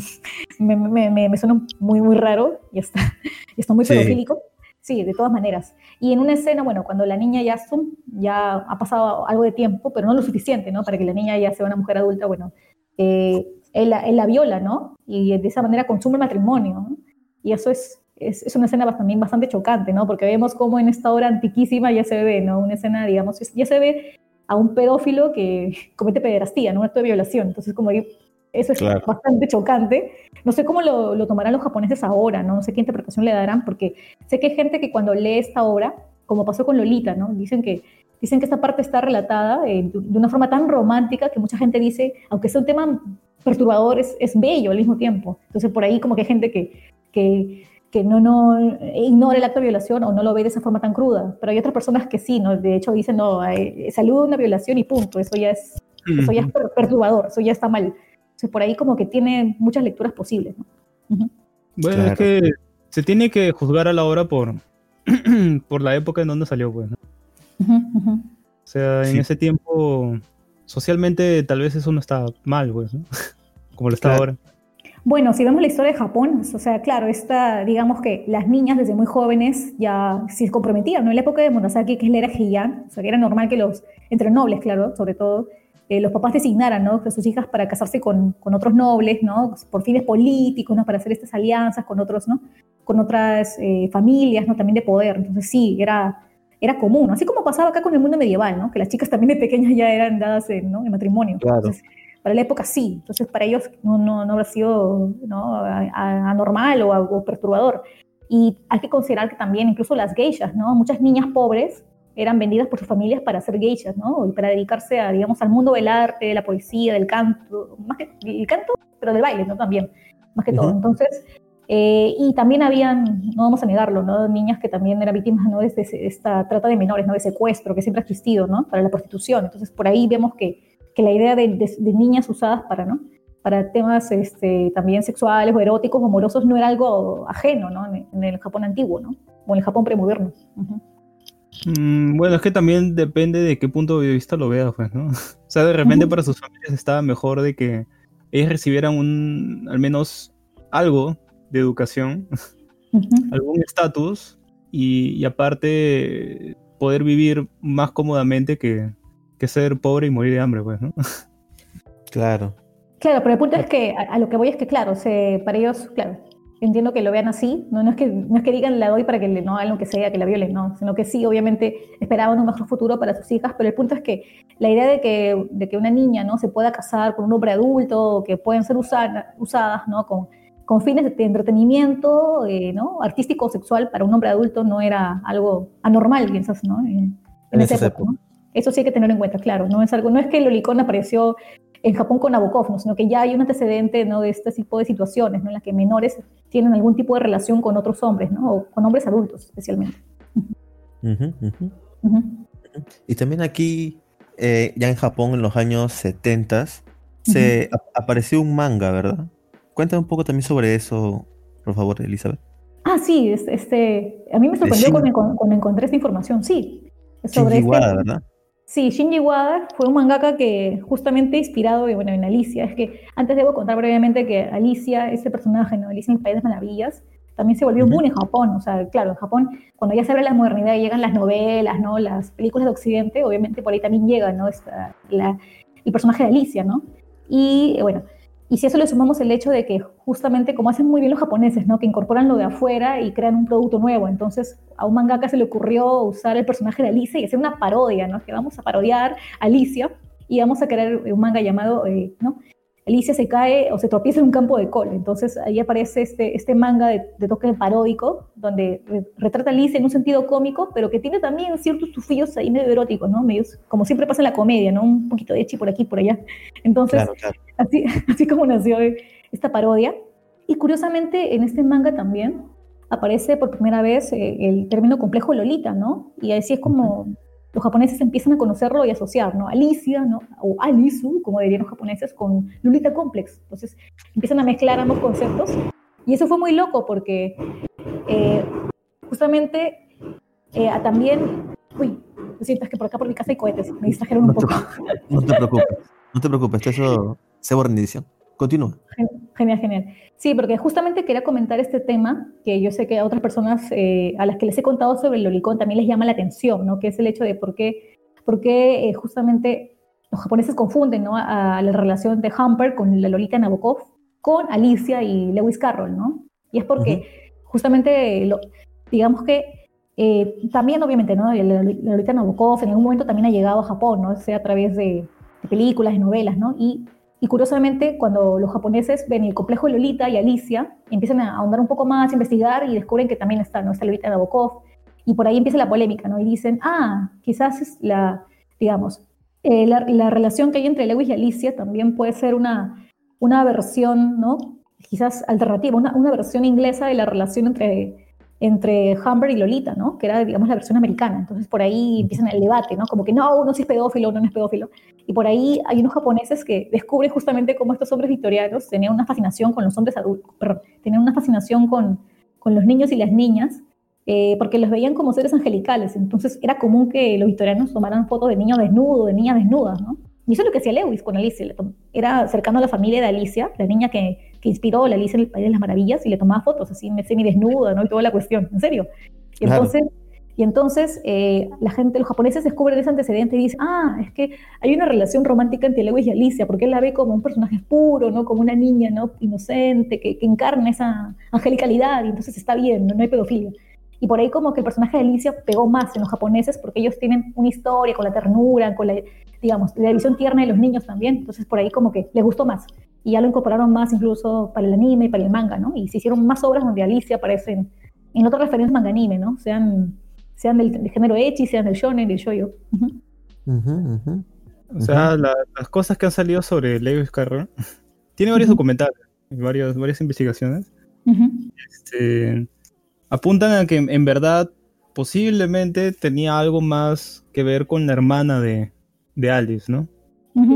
S5: me, me, me, me suena muy, muy raro y está, y está muy pedofílico. Sí, de todas maneras. Y en una escena, bueno, cuando la niña ya, sum- ya ha pasado algo de tiempo, pero no lo suficiente, ¿no? Para que la niña ya sea una mujer adulta, bueno, eh, él, él la viola, ¿no? Y de esa manera consume el matrimonio, ¿no? Y eso es, es, es una escena bast- también bastante chocante, ¿no? Porque vemos cómo en esta obra antiquísima ya se ve, ¿no? Una escena, digamos, ya se ve a un pedófilo que comete pederastía, ¿no? Un acto de violación. Entonces, como ahí, eso es
S2: Claro.
S5: bastante chocante. No sé cómo lo, lo tomarán los japoneses ahora, ¿no? No sé qué interpretación le darán, porque sé que hay gente que cuando lee esta obra, como pasó con Lolita, ¿no? Dicen que, dicen que esta parte está relatada eh, de una forma tan romántica que mucha gente dice, aunque sea un tema perturbador, es, es bello al mismo tiempo. Entonces, por ahí como que hay gente que, que, que no, no ignora el acto de violación o no lo ve de esa forma tan cruda. Pero hay otras personas que sí, ¿no? De hecho, dicen, no, eh, saluda una violación y punto. Eso ya es, eso ya es per- perturbador, eso ya está mal. Entonces, por ahí como que tiene muchas lecturas posibles, ¿no?
S1: Bueno,
S2: Claro.
S1: es que se tiene que juzgar a la obra por, por la época en donde salió, pues. ¿no?
S5: Ujú, ujú.
S1: O sea, en
S2: Sí.
S1: ese tiempo, socialmente tal vez eso no está mal, pues, ¿no? Como lo está
S2: Claro.
S1: ahora.
S5: Bueno, si vemos la historia de Japón, o sea, claro, esta, digamos que las niñas desde muy jóvenes ya se comprometían, ¿no? En la época de Murasaki, que es la era Heian, o sea, que era normal que los, entre nobles, claro, sobre todo, eh, los papás designaran, ¿no? A sus hijas para casarse con, con otros nobles, ¿no? Por fines políticos, ¿no? Para hacer estas alianzas con otros, ¿no? Con otras eh, familias, ¿no? También de poder. Entonces, sí, era, era común, ¿no? así como pasaba acá con el mundo medieval, ¿no? Que las chicas también de pequeñas ya eran dadas en, ¿no? en matrimonio.
S2: Claro.
S5: Entonces, para la época sí, entonces para ellos no, no, no habrá sido ¿no? a- a- anormal o, o perturbador. Y hay que considerar que también incluso las geishas, ¿no? Muchas niñas pobres eran vendidas por sus familias para ser geishas, ¿no? Y para dedicarse a, digamos, al mundo del arte, de la poesía, del canto, más que el canto, pero del baile, ¿no? También, más que todo.
S2: Ujú.
S5: Entonces, eh, y también habían, no vamos a negarlo, ¿no? Niñas que también eran víctimas, ¿no? De esta trata de menores, ¿no? De secuestro, que siempre ha existido, ¿no? Para la prostitución. Entonces, por ahí vemos que, que la idea de, de- de niñas usadas para, ¿no? para temas este, también sexuales o eróticos o amorosos no era algo ajeno, ¿no? En, en el Japón antiguo, ¿no? O en el Japón premoderno. Ujú.
S1: Mm, bueno, es que también depende de qué punto de vista lo veas, pues, ¿no? O sea, de repente para sus familias estaba mejor de que ellos recibieran un, al menos algo de educación, algún estatus y, y aparte poder vivir más cómodamente que, que ser pobre y morir de hambre, pues, ¿no?
S2: Claro.
S5: Claro, pero el punto es que a, a lo que voy es que, claro, se, para ellos, claro, entiendo que lo vean así, no, no, es, que, no es que digan la doy para que le, no hagan lo que sea, que la violen, no, sino que sí, obviamente esperaban un mejor futuro para sus hijas, pero el punto es que la idea de que, de que una niña no se pueda casar con un hombre adulto, o que pueden ser usada- usadas ¿no? con, con fines de entretenimiento eh, ¿no? artístico o sexual para un hombre adulto no era algo anormal, piensas, ¿no? En, en
S2: En
S5: esa época, ¿no? Eso sí hay que tener en cuenta, claro, no es algo, no es que el Lolicón apareció en Japón con Nabokov, ¿no? sino que ya hay un antecedente ¿no? de este tipo de situaciones, ¿no? en las que menores tienen algún tipo de relación con otros hombres, ¿no? o con hombres adultos especialmente.
S2: Y también aquí, eh, ya en Japón, en los años 70, se ap- apareció un manga, ¿verdad? Cuéntame un poco también sobre eso, por favor, Elizabeth.
S5: Ah, sí, es- este, a mí me sorprendió cuando, encon- cuando encontré esta información, sí. Sobre
S2: Shinji
S5: este-
S2: ¿verdad?
S5: Sí, Shinji Wada fue un mangaka que justamente inspirado bueno, en Alicia. Es que antes debo contar brevemente que Alicia, ese personaje, ¿no? Alicia en el País de las Maravillas, también se volvió un boom en Japón. O sea, claro, en Japón, cuando ya se abre la modernidad y llegan las novelas, ¿no? Las películas de Occidente, obviamente por ahí también llega, ¿no? Esta- la- el personaje de Alicia, ¿no? Y eh, bueno, y si eso le sumamos el hecho de que justamente como hacen muy bien los japoneses, ¿no? Que incorporan lo de afuera y crean un producto nuevo. Entonces a un mangaka se le ocurrió usar el personaje de Alicia y hacer una parodia, ¿no? Que vamos a parodiar a Alicia y vamos a crear un manga llamado, eh, ¿no? Alicia se cae o se tropieza en un campo de col. Entonces ahí aparece este, este manga de, de toque paródico, donde re- retrata a Alicia en un sentido cómico, pero que tiene también ciertos tufillos ahí medio eróticos, ¿no? Medios, como siempre pasa en la comedia, ¿no? Un poquito de echi por aquí, por allá. Entonces,
S2: Claro, claro.
S5: así, así como nació esta parodia. Y curiosamente en este manga también aparece por primera vez eh, el término complejo Lolita, ¿no? Y así es como los japoneses empiezan a conocerlo y asociar, ¿no? Alicia, ¿no? O Alisu, como dirían los japoneses, con Lolita Complex. Entonces empiezan a mezclar ambos conceptos. Y eso fue muy loco porque eh, justamente eh, también... Uy, lo siento, es que por acá por mi casa hay cohetes, me distrajeron un
S2: No te,
S5: poco.
S2: no te preocupes, no te preocupes, eso se borra en edición. Continúa.
S5: Gen- Genial, genial. Sí, porque justamente quería comentar este tema que yo sé que a otras personas eh, a las que les he contado sobre el lolicón también les llama la atención, ¿no? Que es el hecho de por qué, por qué eh, justamente los japoneses confunden, ¿no? A, a la relación de Humper con la Lolita Nabokov con Alicia y Lewis Carroll, ¿no? Y es porque justamente, lo- digamos que eh, también obviamente, ¿no? La, la Lolita Nabokov en algún momento también ha llegado a Japón, ¿no? Sea a través de, de películas, de novelas, ¿no? Y y curiosamente, cuando los japoneses ven el complejo de Lolita y Alicia, empiezan a ahondar un poco más, a investigar y descubren que también está, ¿no? Está Lolita Nabokov. Y por ahí empieza la polémica, ¿no? Y dicen, ah, quizás la, digamos, eh, la, la relación que hay entre Lewis y Alicia también puede ser una, una versión, ¿no? Quizás alternativa, una, una versión inglesa de la relación entre, entre Humber y Lolita, ¿no? Que era, digamos, la versión americana. Entonces por ahí empiezan el debate, ¿no? Como que no, uno sí es pedófilo, uno no es pedófilo. Y por ahí hay unos japoneses que descubren justamente cómo estos hombres victorianos tenían una fascinación con los hombres adultos, perdón, tenían una fascinación con, con los niños y las niñas, eh, porque los veían como seres angelicales. Entonces era común que los victorianos tomaran fotos de niños desnudos, de niñas desnudas, ¿no? Y eso es lo que hacía Lewis con Alicia. Era cercano a la familia de Alicia, la niña que, que inspiró la Alicia en el País de las Maravillas, y le tomaba fotos así, semi-desnuda, ¿no? Y toda la cuestión, en serio. Y
S2: Claro.
S5: entonces, y entonces eh, la gente, los japoneses descubren ese antecedente y dicen, ah, es que hay una relación romántica entre Lewis y Alicia, porque él la ve como un personaje puro, ¿no? Como una niña, ¿no? Inocente, que, que encarna esa angelicalidad, y entonces está bien, ¿no? no hay pedofilia. Y por ahí como que el personaje de Alicia pegó más en los japoneses porque ellos tienen una historia con la ternura, con la, digamos, la visión tierna de los niños también. Entonces por ahí como que les gustó más. Y ya lo incorporaron más incluso para el anime y para el manga, ¿no? Y se hicieron más obras donde Alicia aparece en, en otras referencias manga anime, ¿no? Sean, sean del, del género ecchi, sean del shonen, del. Ujú,
S2: ujú.
S1: O sea, la- las cosas que han salido sobre Lewis Carroll, tiene varios documentales, varias, varias investigaciones, este, apuntan a que en, en verdad posiblemente tenía algo más que ver con la hermana de, de Alice, ¿no?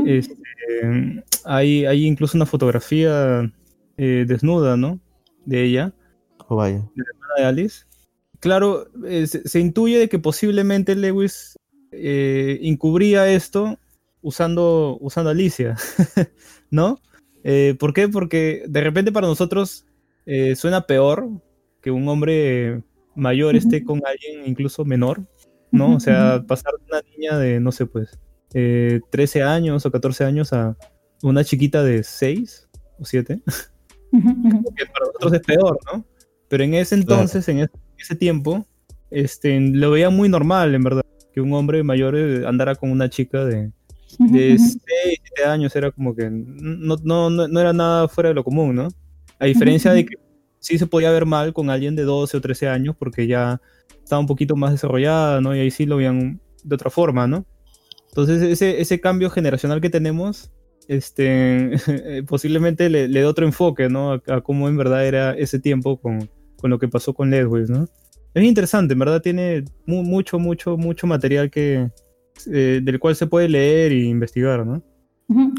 S1: Este, hay, hay incluso una fotografía eh, desnuda, ¿no? De ella,
S2: Oh, vaya.
S1: de Alice. Claro, eh, se, se intuye de que posiblemente Lewis eh, encubría esto usando, usando a Alicia, ¿no? Eh, ¿Por qué? Porque de repente para nosotros eh, suena peor que un hombre mayor esté con alguien incluso menor, ¿no? O sea, pasar de una niña de, no sé, pues, eh, 13 años o 14 años a una chiquita de 6 o 7
S5: Ujú, ujú.
S1: que para nosotros es peor, ¿no? Pero en ese entonces, en ese, tiempo, este, lo veía muy normal, en verdad, que un hombre mayor eh, andara con una chica de, de
S5: Ujú,
S1: 6, 7 años, era como que no, no, no, no era nada fuera de lo común, ¿no? A diferencia de que sí se podía ver mal con alguien de 12 o 13 años porque ya estaba un poquito más desarrollada, ¿no? Y ahí sí lo veían de otra forma, ¿no? Entonces ese, ese cambio generacional que tenemos, este, posiblemente le, le da otro enfoque, ¿no? A, a cómo en verdad era ese tiempo con, con lo que pasó con Ledwith, ¿no? Es interesante, en verdad tiene mu- mucho, mucho, mucho material que, eh, del cual se puede leer e investigar, ¿no?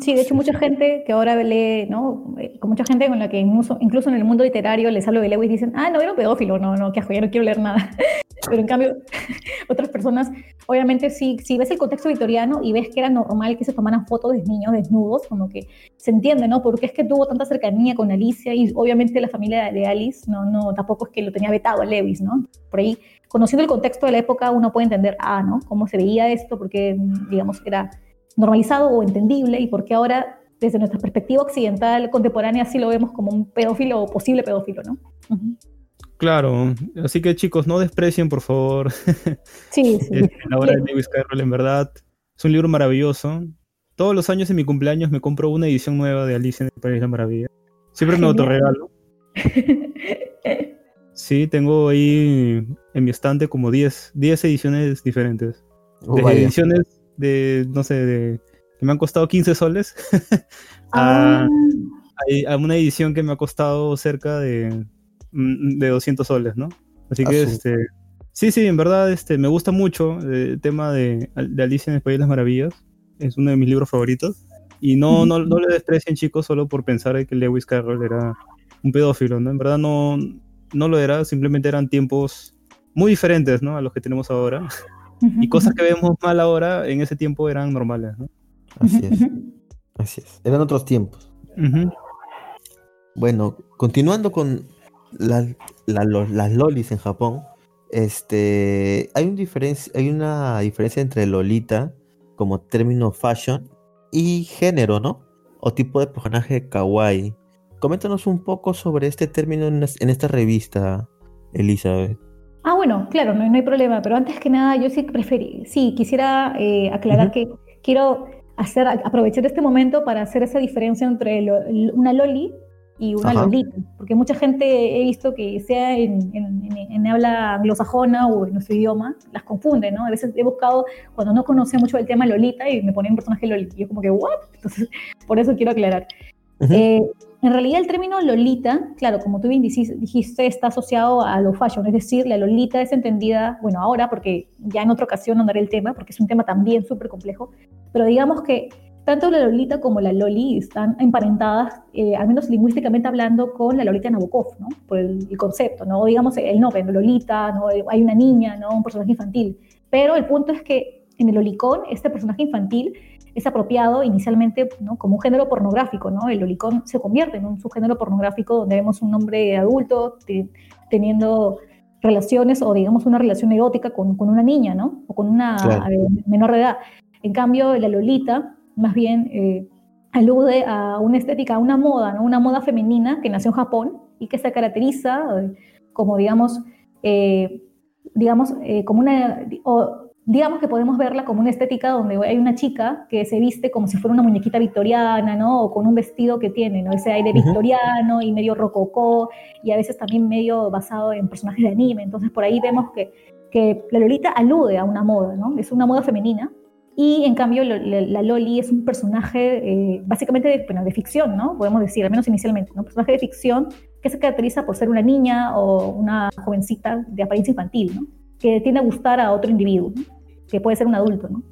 S5: Sí, de hecho mucha gente que ahora lee, ¿no? Eh, Con mucha gente con la que incluso, incluso en el mundo literario les hablo de Lewis y dicen, ah, no, era un pedófilo, no, no, asco, ya no quiero leer nada. Pero en cambio, otras personas, obviamente sí, si ves el contexto victoriano y ves que era normal que se tomaran fotos de niños desnudos, como que se entiende, ¿no? Porque es que tuvo tanta cercanía con Alicia y obviamente la familia de Alice, no, no, tampoco es que lo tenía vetado a Lewis, ¿no? Por ahí, conociendo el contexto de la época, uno puede entender, ah, ¿no? Cómo se veía esto, porque, digamos, era normalizado o entendible y porque ahora desde nuestra perspectiva occidental contemporánea sí lo vemos como un pedófilo o posible pedófilo, ¿no?
S1: Claro, así que chicos, no desprecien, por favor,
S5: Sí, sí.
S1: este, la obra de Lewis Carroll, en verdad. Es un libro maravilloso. Todos los años en mi cumpleaños me compro una edición nueva de Alicia en el País de la Maravilla. Siempre me autorregalo. Sí, tengo ahí en mi estante como 10, 10 ediciones diferentes.
S2: Oh,
S1: Desde ediciones de, no sé, de que me han costado 15 soles
S5: Ah,
S1: a, a una edición que me ha costado cerca de, mm, de 200 soles, ¿no? Así
S2: Ah,
S1: que, este, sí, sí, en verdad, este, me gusta mucho eh, el tema de, de Alicia en el País de las Maravillas. Es uno de mis libros favoritos. Y no, no, no le desprecien, chicos, solo por pensar que Lewis Carroll era un pedófilo, ¿no? En verdad no, no lo era, simplemente eran tiempos muy diferentes, ¿no? A los que tenemos ahora. Y cosas que vemos mal ahora, en ese tiempo eran normales, ¿no?
S2: Así es. Así es. Eran otros tiempos. Bueno, continuando con la- la- lo- las lolis en Japón, este, hay, un diferencia, hay una diferencia entre lolita como término fashion y género, ¿no? O tipo de personaje kawaii. Coméntanos un poco sobre este término en, en esta revista, Elizabeth.
S5: Ah, bueno, claro, no, no hay problema, pero antes que nada yo sí preferí, sí, quisiera eh, aclarar que quiero hacer, aprovechar este momento para hacer esa diferencia entre lo- una loli y una
S2: Ajá.
S5: lolita, porque mucha gente he visto que sea en, en- en- en habla anglosajona o en nuestro idioma, las confunde, ¿no? A veces he buscado cuando no conoce mucho el tema lolita y me ponen personaje loli, y yo como que, ¿what? Entonces, por eso quiero aclarar.
S2: Ujú.
S5: Eh, en realidad el término Lolita, claro, como tú bien dijiste, está asociado a lo fashion, es decir, la Lolita es entendida, bueno, ahora, porque ya en otra ocasión andaré el tema, porque es un tema también súper complejo, pero digamos que tanto la Lolita como la Loli están emparentadas, eh, al menos lingüísticamente hablando, con la Lolita Nabokov, ¿no? Por el, el concepto, ¿no? Digamos el nombre, ¿no? Lolita, ¿no? Hay una niña, ¿no? Un personaje infantil. Pero el punto es que en el Olicón, este personaje infantil es apropiado inicialmente ¿no? como un género pornográfico, ¿no? El lolicón se convierte en un subgénero pornográfico donde vemos un hombre adulto te- teniendo relaciones o digamos una relación erótica con, con una niña, ¿no? O con una
S2: Claro.
S5: eh, menor de edad. En cambio, la lolita más bien eh, alude a una estética, a una moda, ¿no? Una moda femenina que nació en Japón y que se caracteriza eh, como, digamos, eh, digamos, eh, como una, o digamos que podemos verla como una estética donde hay una chica que se viste como si fuera una muñequita victoriana, ¿no? O con un vestido que tiene, ¿no? Ese aire victoriano y medio rococó y a veces también medio basado en personajes de anime. Entonces por ahí vemos que, que la Lolita alude a una moda, ¿no? Es una moda femenina. Y en cambio lo- la, la Loli es un personaje eh, básicamente de, bueno, de ficción, ¿no? Podemos decir, al menos inicialmente, ¿no? Un personaje de ficción que se caracteriza por ser una niña o una jovencita de apariencia infantil, ¿no? Que tiende a gustar a otro individuo, ¿no? Que puede ser un adulto, ¿no?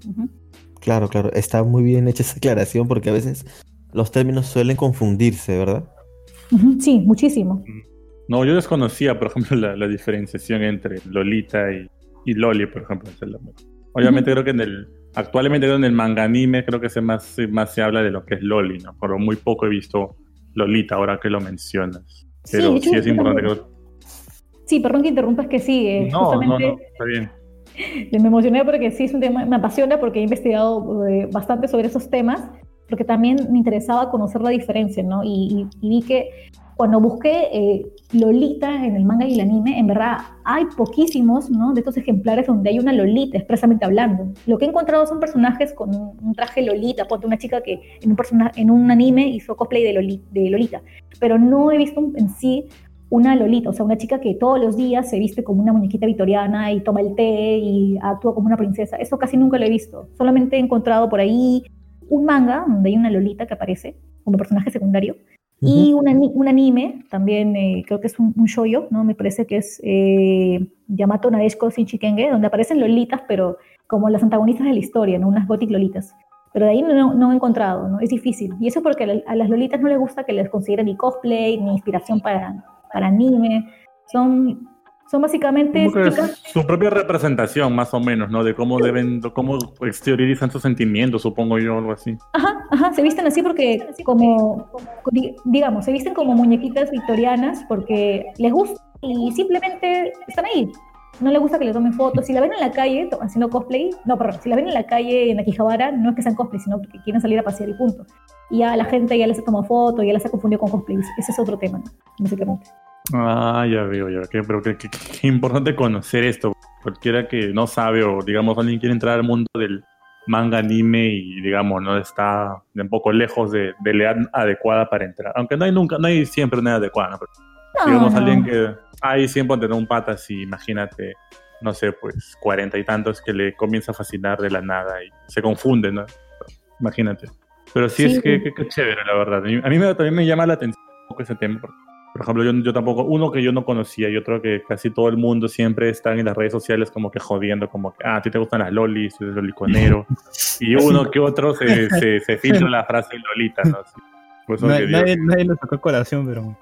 S2: Claro, claro. Está muy bien hecha esa aclaración porque a veces los términos suelen confundirse, ¿verdad?
S5: Sí, muchísimo.
S4: No, yo desconocía, por ejemplo, la, la diferenciación entre Lolita y, y Loli, por ejemplo. Es la- Obviamente creo que en el... Actualmente creo en el manga anime creo que se más, más se habla de lo que es Loli, ¿no? Pero muy poco he visto Lolita ahora que lo mencionas.
S5: Sí,
S4: Pero sí,
S5: hecho,
S4: es importante.
S5: Sí, perdón que interrumpa, es que sí, eh,
S4: No, no, no, está bien.
S5: Me emocioné porque sí es un tema, me apasiona porque he investigado eh, bastante sobre esos temas, porque también me interesaba conocer la diferencia, ¿no? Y, y- y vi que cuando busqué eh, Lolita en el manga y el anime, en verdad hay poquísimos, ¿no? De estos ejemplares donde hay una Lolita expresamente hablando. Lo que he encontrado son personajes con un, traje Lolita, ponte una chica que en un, persona- en un anime hizo cosplay de, Loli- de Lolita, pero no he visto en sí una Lolita, o sea, una chica que todos los días se viste como una muñequita victoriana y toma el té y actúa como una princesa. Eso casi nunca lo he visto. Solamente he encontrado por ahí un manga donde hay una Lolita que aparece como personaje secundario y un, ani- un anime, también eh, creo que es un, un shoujo, ¿no? Me parece que es eh, Yamato Nadeshiko Shinchikenge, donde aparecen lolitas, pero como las antagonistas de la historia, ¿no? Unas gothic lolitas. Pero de ahí no, no he encontrado, ¿no? Es difícil. Y eso porque a la- a las lolitas no les gusta que les consideren ni cosplay, ni inspiración para, para anime. Son, son básicamente chicas
S4: su propia representación, más o menos, ¿no? De cómo deben, de cómo exteriorizan sus sentimientos, supongo yo, algo así.
S5: Ajá, ajá, se visten así porque como, di- digamos, se visten como muñequitas victorianas porque les gusta y simplemente están ahí. No les gusta que le tomen fotos. Si la ven en la calle haciendo cosplay, no, perdón, si la ven en la calle en Akihabara, no es que sean cosplay, sino que quieren salir a pasear y punto. Y ya la gente ya les ha tomado fotos, ya les ha confundido con cosplays. Ese es otro tema, ¿no? básicamente.
S4: Ah, ya veo, ya veo. Qué, pero qué importante conocer esto. Cualquiera que no sabe o, digamos, alguien quiere entrar al mundo del manga anime y, digamos, no está un poco lejos de, de la edad adecuada para entrar. Aunque no hay nunca, no hay siempre una edad adecuada, ¿no? Pero,
S5: No,
S4: digamos,
S5: no.
S4: alguien que hay siempre tener un pata así, imagínate, no sé, pues cuarenta y tantos que le comienza a fascinar de la nada y se confunde, ¿no? Imagínate. Pero sí,
S5: Sí.
S4: es que, que- que chévere, la verdad. A mí, a mí me, también me llama la atención un poco ese tema. porque, Por ejemplo, yo, yo tampoco, uno que yo no conocía y otro que casi todo el mundo siempre está en las redes sociales como que jodiendo, como que, ah, a ti te gustan las lolis, eres loliconero. y uno que otro se, se, se filtra la frase lolita, ¿no? Sí. Que
S1: Nadie, nadie, nadie lo sacó a colación, pero.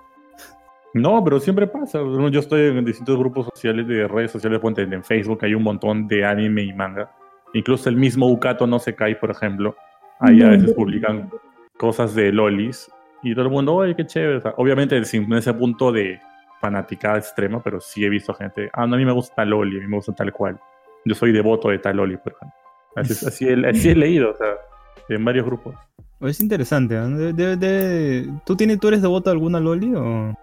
S4: no, pero siempre pasa. Yo estoy en distintos grupos sociales de redes sociales, en Facebook hay un montón de anime y manga. Incluso el mismo Ukato no se cae, por ejemplo. Ahí a veces publican cosas de lolis y todo el mundo, oye, qué chévere. O sea, obviamente sin ese punto de fanaticada extrema, pero sí he visto gente, ah, no, a mí me gusta tal loli, a mí me gusta tal cual. Yo soy devoto de tal loli, por ejemplo. Así, es- así, he, así he leído, o sea, en varios grupos.
S1: Es interesante, ¿no? De- de- de- ¿Tú, tienes, ¿Tú eres devoto a alguna Loli o.?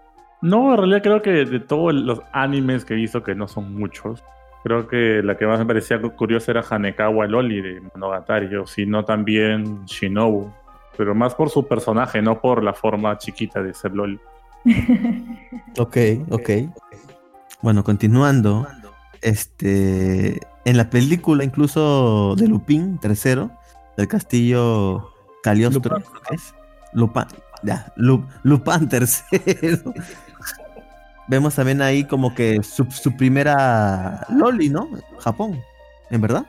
S4: No, en realidad creo que de todos los animes que he visto, que no son muchos, creo que la que más me parecía cu- curiosa era Hanekawa Loli de Monogatari, o si no también Shinobu, pero más por su personaje, no por la forma chiquita de ser Loli.
S2: Ok, ok. Bueno, continuando. Este. En la película, incluso de Lupin III, del castillo Cagliostro,
S1: Lupin.
S2: es. Lupin, ya, Lu- Lupin III. Vemos también ahí como que su, su primera Loli, ¿no? Japón, ¿en verdad?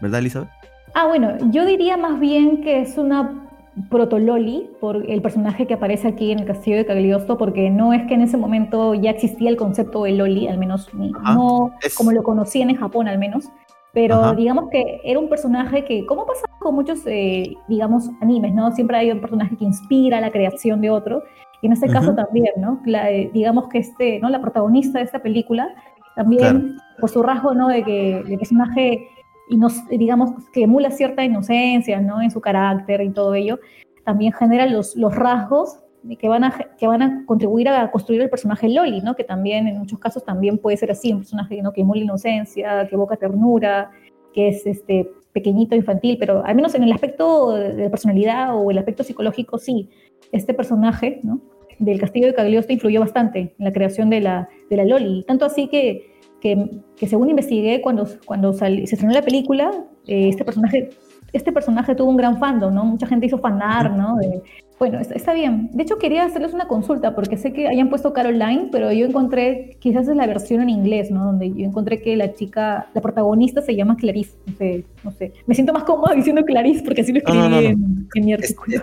S2: ¿Verdad, Elizabeth?
S5: Ah, bueno, yo diría más bien que es una protololi por el personaje que aparece aquí en el castillo de Cagliostro, porque no es que en ese momento ya existía el concepto de loli, al menos
S2: Ajá,
S5: no
S2: es-
S5: como lo conocían en Japón al menos, pero
S2: Ajá.
S5: digamos que era un personaje que, como pasa con muchos, eh, digamos, animes, ¿no? Siempre hay un personaje que inspira la creación de otro, y en este caso también, ¿no? La, eh, digamos que este, ¿no? La protagonista de esta película también
S2: Claro.
S5: por su rasgo, ¿no? De que el personaje, ino- digamos, que emula cierta inocencia, ¿no? En su carácter y todo ello, también genera los, los rasgos que van, a, que van a contribuir a construir el personaje Loli, ¿no? Que también, en muchos casos, también puede ser así, un personaje ¿no? que emula inocencia, que evoca ternura, que es este, pequeñito, infantil, pero al menos en el aspecto de personalidad o el aspecto psicológico, sí, este personaje, ¿no? Del castillo de Cagliostro influyó bastante en la creación de la, de la Loli, tanto así que que, que según investigué cuando, cuando sal- se estrenó la película, eh, este personaje este personaje tuvo un gran fandom, ¿no? Mucha gente hizo fanar, ¿no? De, Bueno, está, bien. De hecho, quería hacerles una consulta porque sé que hayan puesto Caroline, pero yo encontré, quizás es la versión en inglés, ¿no? Donde yo encontré que la chica, la protagonista se llama Clarice. No sé, no sé. Me siento más cómoda diciendo Clarice porque así lo
S2: No, no,
S5: escribí
S2: no, no.
S5: En, en mi artículo.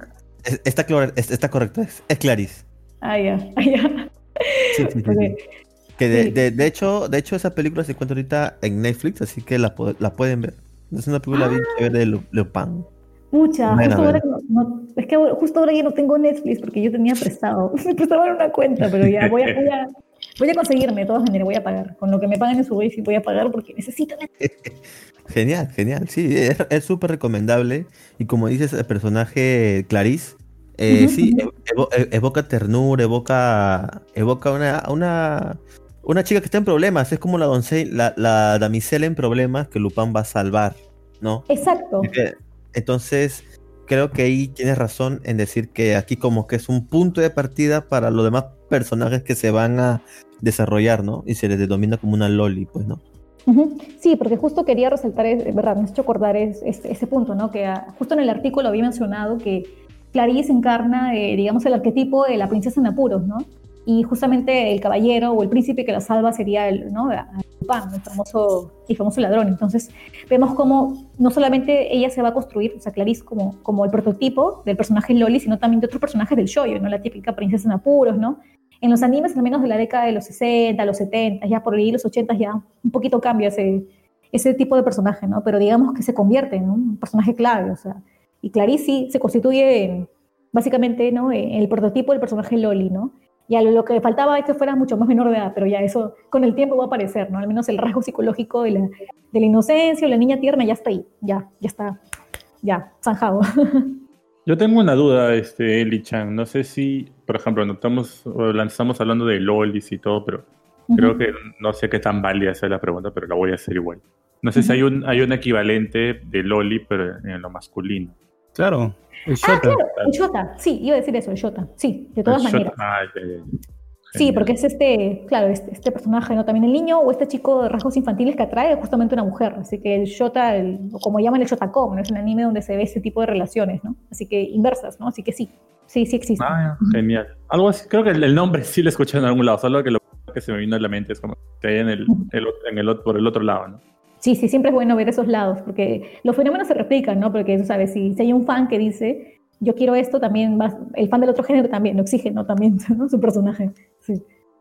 S2: es- está, es- está correcto, es, es Clarice.
S5: Ah, ya, ah, ya.
S2: Sí, sí, sí,
S5: Ok.
S2: Sí. Que de,
S5: Sí.
S2: de- de hecho, de hecho, esa película se encuentra ahorita en Netflix, así que la, la pueden ver. Es una película bien
S5: Ah.
S2: chévere de Lu- Lupin.
S5: Pucha, justo ahora, que no, no- es que justo ahora ya no tengo Netflix porque yo tenía prestado. Me prestaban una cuenta, pero ya voy a, voy a, voy a conseguirme, de todas maneras, voy a pagar. Con lo que me paguen en su y voy a pagar porque necesito Netflix.
S2: Genial, genial. Sí, es súper recomendable. Y como dices, el personaje Clarice, eh, sí, evo- evoca ternura, evoca, evoca una, una, una chica que está en problemas. Es como la, doncella, la, la damisela en problemas que Lupin va a salvar, ¿no?
S5: Exacto.
S2: Entonces, creo que ahí tienes razón en decir que aquí como que es un punto de partida para los demás personajes que se van a desarrollar, ¿no? Y se les denomina como una loli, pues, ¿no?
S5: Sí, porque justo quería resaltar, es, verdad, me has hecho acordar es- es- ese punto, ¿no? Que ah, justo en el artículo había mencionado que Clarice encarna, eh, digamos, el arquetipo de la princesa en apuros, ¿no? Y justamente el caballero o el príncipe que la salva sería el, ¿no? El famoso, el famoso ladrón. Entonces, vemos cómo no solamente ella se va a construir, o sea, Clarice como, como el prototipo del personaje Loli, sino también de otros personajes del shoyo, ¿no? La típica princesa en apuros, ¿no? En los animes, al menos de la década de los 60, los 70, ya por ahí los 80 ya un poquito cambia ese, ese tipo de personaje, ¿no? Pero digamos que se convierte en un personaje clave, o sea, y Clarice sí se constituye en, básicamente, ¿no? En el prototipo del personaje Loli, ¿no? Ya lo, lo que faltaba es que fuera mucho más menor de edad, pero ya eso con el tiempo va a aparecer, ¿no? Al menos el rasgo psicológico de la, de la inocencia o la niña tierna ya está ahí, ya, ya está, ya, zanjado.
S4: Yo tengo una duda, este, Eli Chan. No sé si, por ejemplo, no estamos, estamos hablando de lolis y todo, pero creo que no sé qué tan válida sea la pregunta, pero la voy a hacer igual. No sé si hay un, hay un equivalente de loli, pero en lo masculino.
S1: Claro, el
S5: Ah,
S1: Shota.
S5: claro, el Shota, sí, iba a decir eso, el Shota, sí, de todas
S4: El
S5: maneras.
S4: Ah.
S5: Sí, porque es este, claro, este, este personaje, ¿no? También el niño o este chico de rasgos infantiles que atrae justamente una mujer. Así que el Shota, el- o como llaman el Shotacom, ¿no? Es un anime donde se ve ese tipo de relaciones, ¿no? Así que inversas, ¿no? Así que sí, sí, sí existe.
S4: Ah, genial. Algo así, creo que el, el nombre sí lo escuché en algún lado, solo que lo que se me vino a la mente es como que hay en el, el en por el otro lado, ¿no?
S5: Sí, sí, siempre es bueno ver esos lados, porque los fenómenos se replican, ¿no? Porque tú sabes, si, si hay un fan que dice, yo quiero esto, también va, el fan del otro género también lo exige, ¿no? También, ¿no? Su personaje. Sí.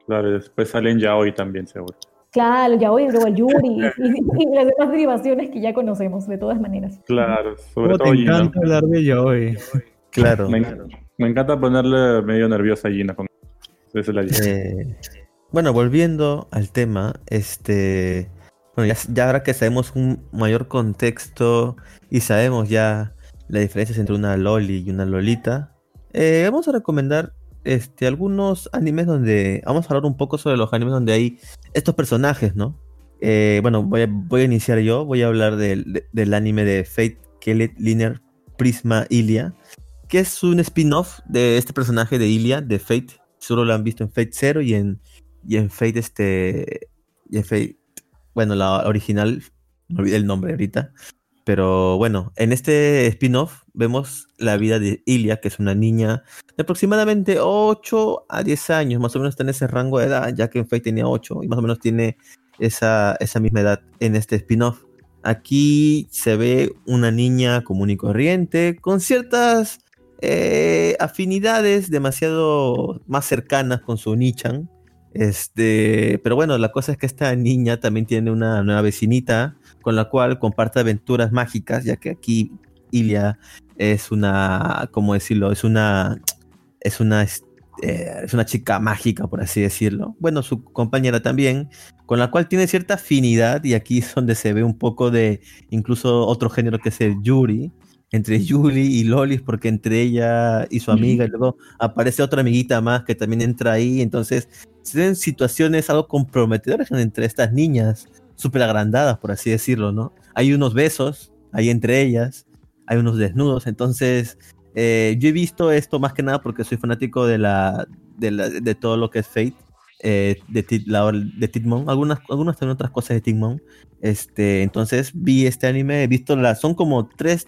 S4: Claro, y después salen ya hoy también, seguro.
S5: Claro, ya hoy, luego el Yuri y, y- y las demás derivaciones que ya conocemos, de todas maneras.
S4: Claro, sobre
S1: ¿Cómo te
S4: todo Gina.
S1: encanta hablar de yaoi?
S2: Claro.
S4: Me, me encanta ponerle medio nerviosa a Gina con esa es la
S2: Eh, bueno, volviendo al tema, este, bueno, ya, ahora que sabemos un mayor contexto y sabemos ya las diferencias entre una loli y una lolita, eh, vamos a recomendar este, algunos animes donde, vamos a hablar un poco sobre los animes donde hay estos personajes, ¿no? Eh, bueno, voy a, voy a iniciar yo, voy a hablar del, de- del anime de Fate Kelet Linear Prisma Ilia, que es un spin-off de este personaje de Ilia, de Fate. Solo lo han visto en Fate Zero y en, y en Fate, este. Y en Fate. Bueno, la original, me olvidé el nombre ahorita. Pero bueno, en este spin-off vemos la vida de Ilia, que es una niña de aproximadamente 8 a 10 años, más o menos está en ese rango de edad, ya que en Fate tenía 8 y más o menos tiene esa, esa misma edad en este spin-off. Aquí se ve una niña común y corriente, con ciertas eh, afinidades demasiado más cercanas con su Nichan. Este, pero bueno, la cosa es que esta niña también tiene una nueva vecinita con la cual comparte aventuras mágicas, ya que aquí Ilia es una, ¿cómo decirlo? Es una, es una, es- eh, es una chica mágica, por así decirlo. Bueno, su compañera también, con la cual tiene cierta afinidad y aquí es donde se ve un poco de incluso otro género que es el Yuri, entre Yuri y Lolis, porque entre ella y su amiga, y luego aparece otra amiguita más que también entra ahí, entonces se ven situaciones algo comprometedoras entre estas niñas, súper agrandadas, por así decirlo, ¿no? Hay unos besos ahí entre ellas, hay unos desnudos, entonces eh, yo he visto esto más que nada porque soy fanático de la de, la- de todo lo que es Fate, eh, de, Tit- la- de Titmon, algunas, algunas también otras cosas de Titmon. Este, entonces vi este anime, he visto las, son como tres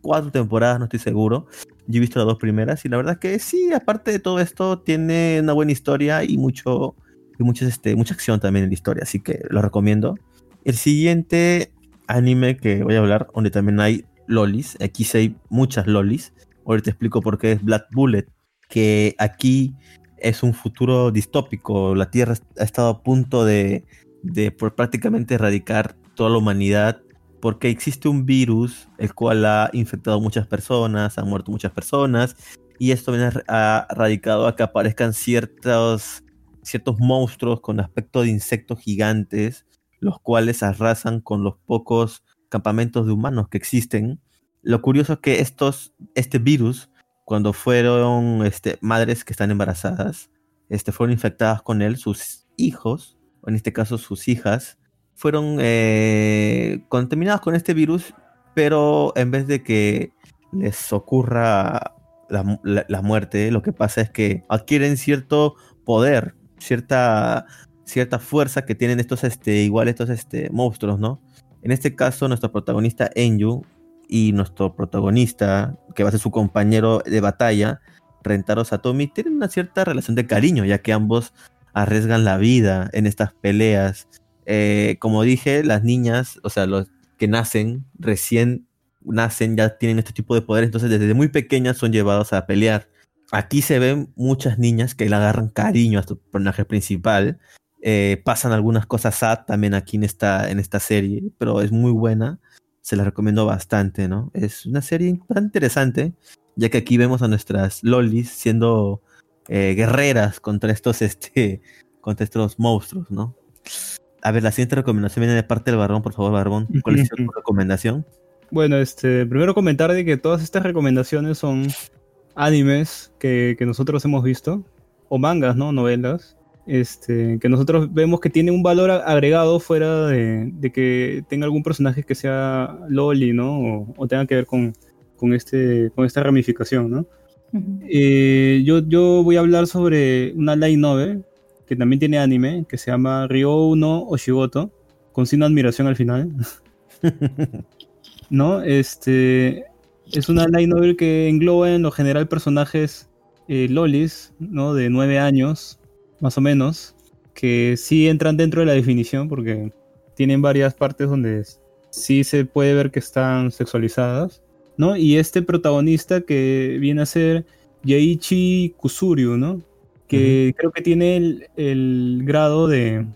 S2: cuatro temporadas, no estoy seguro. Yo he visto las dos primeras y la verdad que sí, aparte de todo esto, tiene una buena historia y mucho y muchos, este, mucha acción también en la historia, así que lo recomiendo. El siguiente anime que voy a hablar, donde también hay lolis, aquí sí hay muchas lolis. Ahorita te explico por qué es Black Bullet, que aquí es un futuro distópico. La Tierra ha estado a punto de, de por prácticamente erradicar toda la humanidad porque existe un virus el cual ha infectado muchas personas, han muerto muchas personas y esto viene a, a radicado a que aparezcan ciertos, ciertos monstruos con aspecto de insectos gigantes, los cuales arrasan con los pocos campamentos de humanos que existen. Lo curioso es que estos, este virus, cuando fueron este, madres que están embarazadas, este, fueron infectadas con él, sus hijos, o en este caso sus hijas, fueron eh, contaminados con este virus, pero en vez de que les ocurra la, la- la muerte, lo que pasa es que adquieren cierto poder, cierta, cierta fuerza que tienen estos, este, igual estos este, monstruos, ¿no? En este caso, nuestro protagonista Enyu y nuestro protagonista, que va a ser su compañero de batalla, Rentaro Satomi, tienen una cierta relación de cariño, ya que ambos arriesgan la vida en estas peleas. Eh, como dije, las niñas, o sea, los que nacen, recién nacen, ya tienen este tipo de poderes, entonces desde muy pequeñas son llevados a pelear. Aquí se ven muchas niñas que le agarran cariño a su personaje principal. Eh, pasan algunas cosas sad también aquí en esta, en esta serie, pero es muy buena. Se la recomiendo bastante, ¿no? Es una serie bastante interesante, ya que aquí vemos a nuestras lolis siendo eh, guerreras contra estos, este, contra estos monstruos, ¿no? A ver, la siguiente recomendación viene de parte del Barbón, por favor, Barbón. ¿Cuál es tu recomendación?
S1: Bueno, este, primero comentar de que todas estas recomendaciones son animes que, que nosotros hemos visto, o mangas, ¿no? Novelas, este, que nosotros vemos que tiene un valor agregado fuera de, de que tenga algún personaje que sea loli, ¿no? O, o tenga que ver con, con, este, con esta ramificación, ¿no? Eh, yo, yo voy a hablar sobre una light novel que también tiene anime, que se llama Ryo no Oshigoto, con de admiración al final. ¿No? Este es una light novel que engloba en lo general personajes eh, lolis, ¿no? De nueve años, más o menos, que sí entran dentro de la definición porque tienen varias partes donde sí se puede ver que están sexualizadas, ¿no? Y este protagonista que viene a ser Yeichi Kusuryu, ¿no? Que creo que tiene el, el grado de.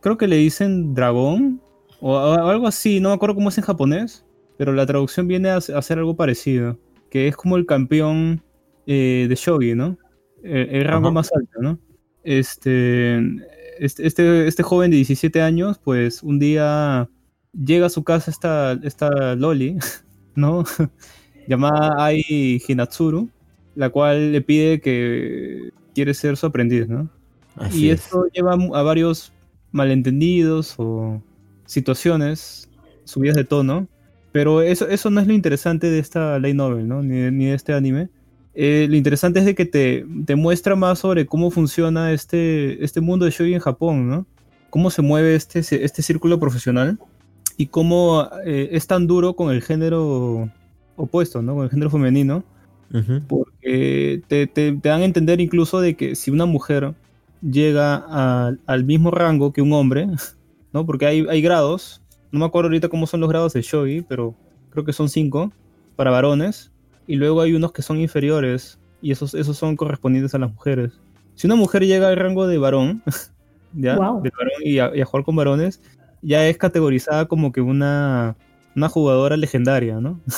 S1: Creo que le dicen dragón o, algo así, no me acuerdo cómo es en japonés, pero la traducción viene a, a ser algo parecido, que es como el campeón eh, de shogi, ¿no? El, el rango más alto, ¿no? Este, este, este, este joven de 17 años, pues un día llega a su casa esta, esta Loli, ¿no? llamada Ai Hinatsuru, la cual le pide que quiere ser su aprendiz, ¿no?
S2: Así
S1: y
S2: es.
S1: esto lleva a varios malentendidos o situaciones subidas de tono. Pero eso, eso no es lo interesante de esta light novel, ¿no? Ni, ni de este anime. Eh, lo interesante es de que te, te muestra más sobre cómo funciona este, este mundo de shogi en Japón, ¿no? Cómo se mueve este, este círculo profesional y cómo eh, es tan duro con el género opuesto, ¿no? Con el género femenino Porque te, te- te dan a entender incluso de que si una mujer llega a- al mismo rango que un hombre, ¿no? Porque hay, hay grados, no me acuerdo ahorita cómo son los grados de shogi, pero creo que son cinco para varones, y luego hay unos que son inferiores, y esos, esos son correspondientes a las mujeres. Si una mujer llega al rango de varón, ¿ya? De varón y a, y a jugar con varones, ya es categorizada como que una, una jugadora legendaria, ¿no?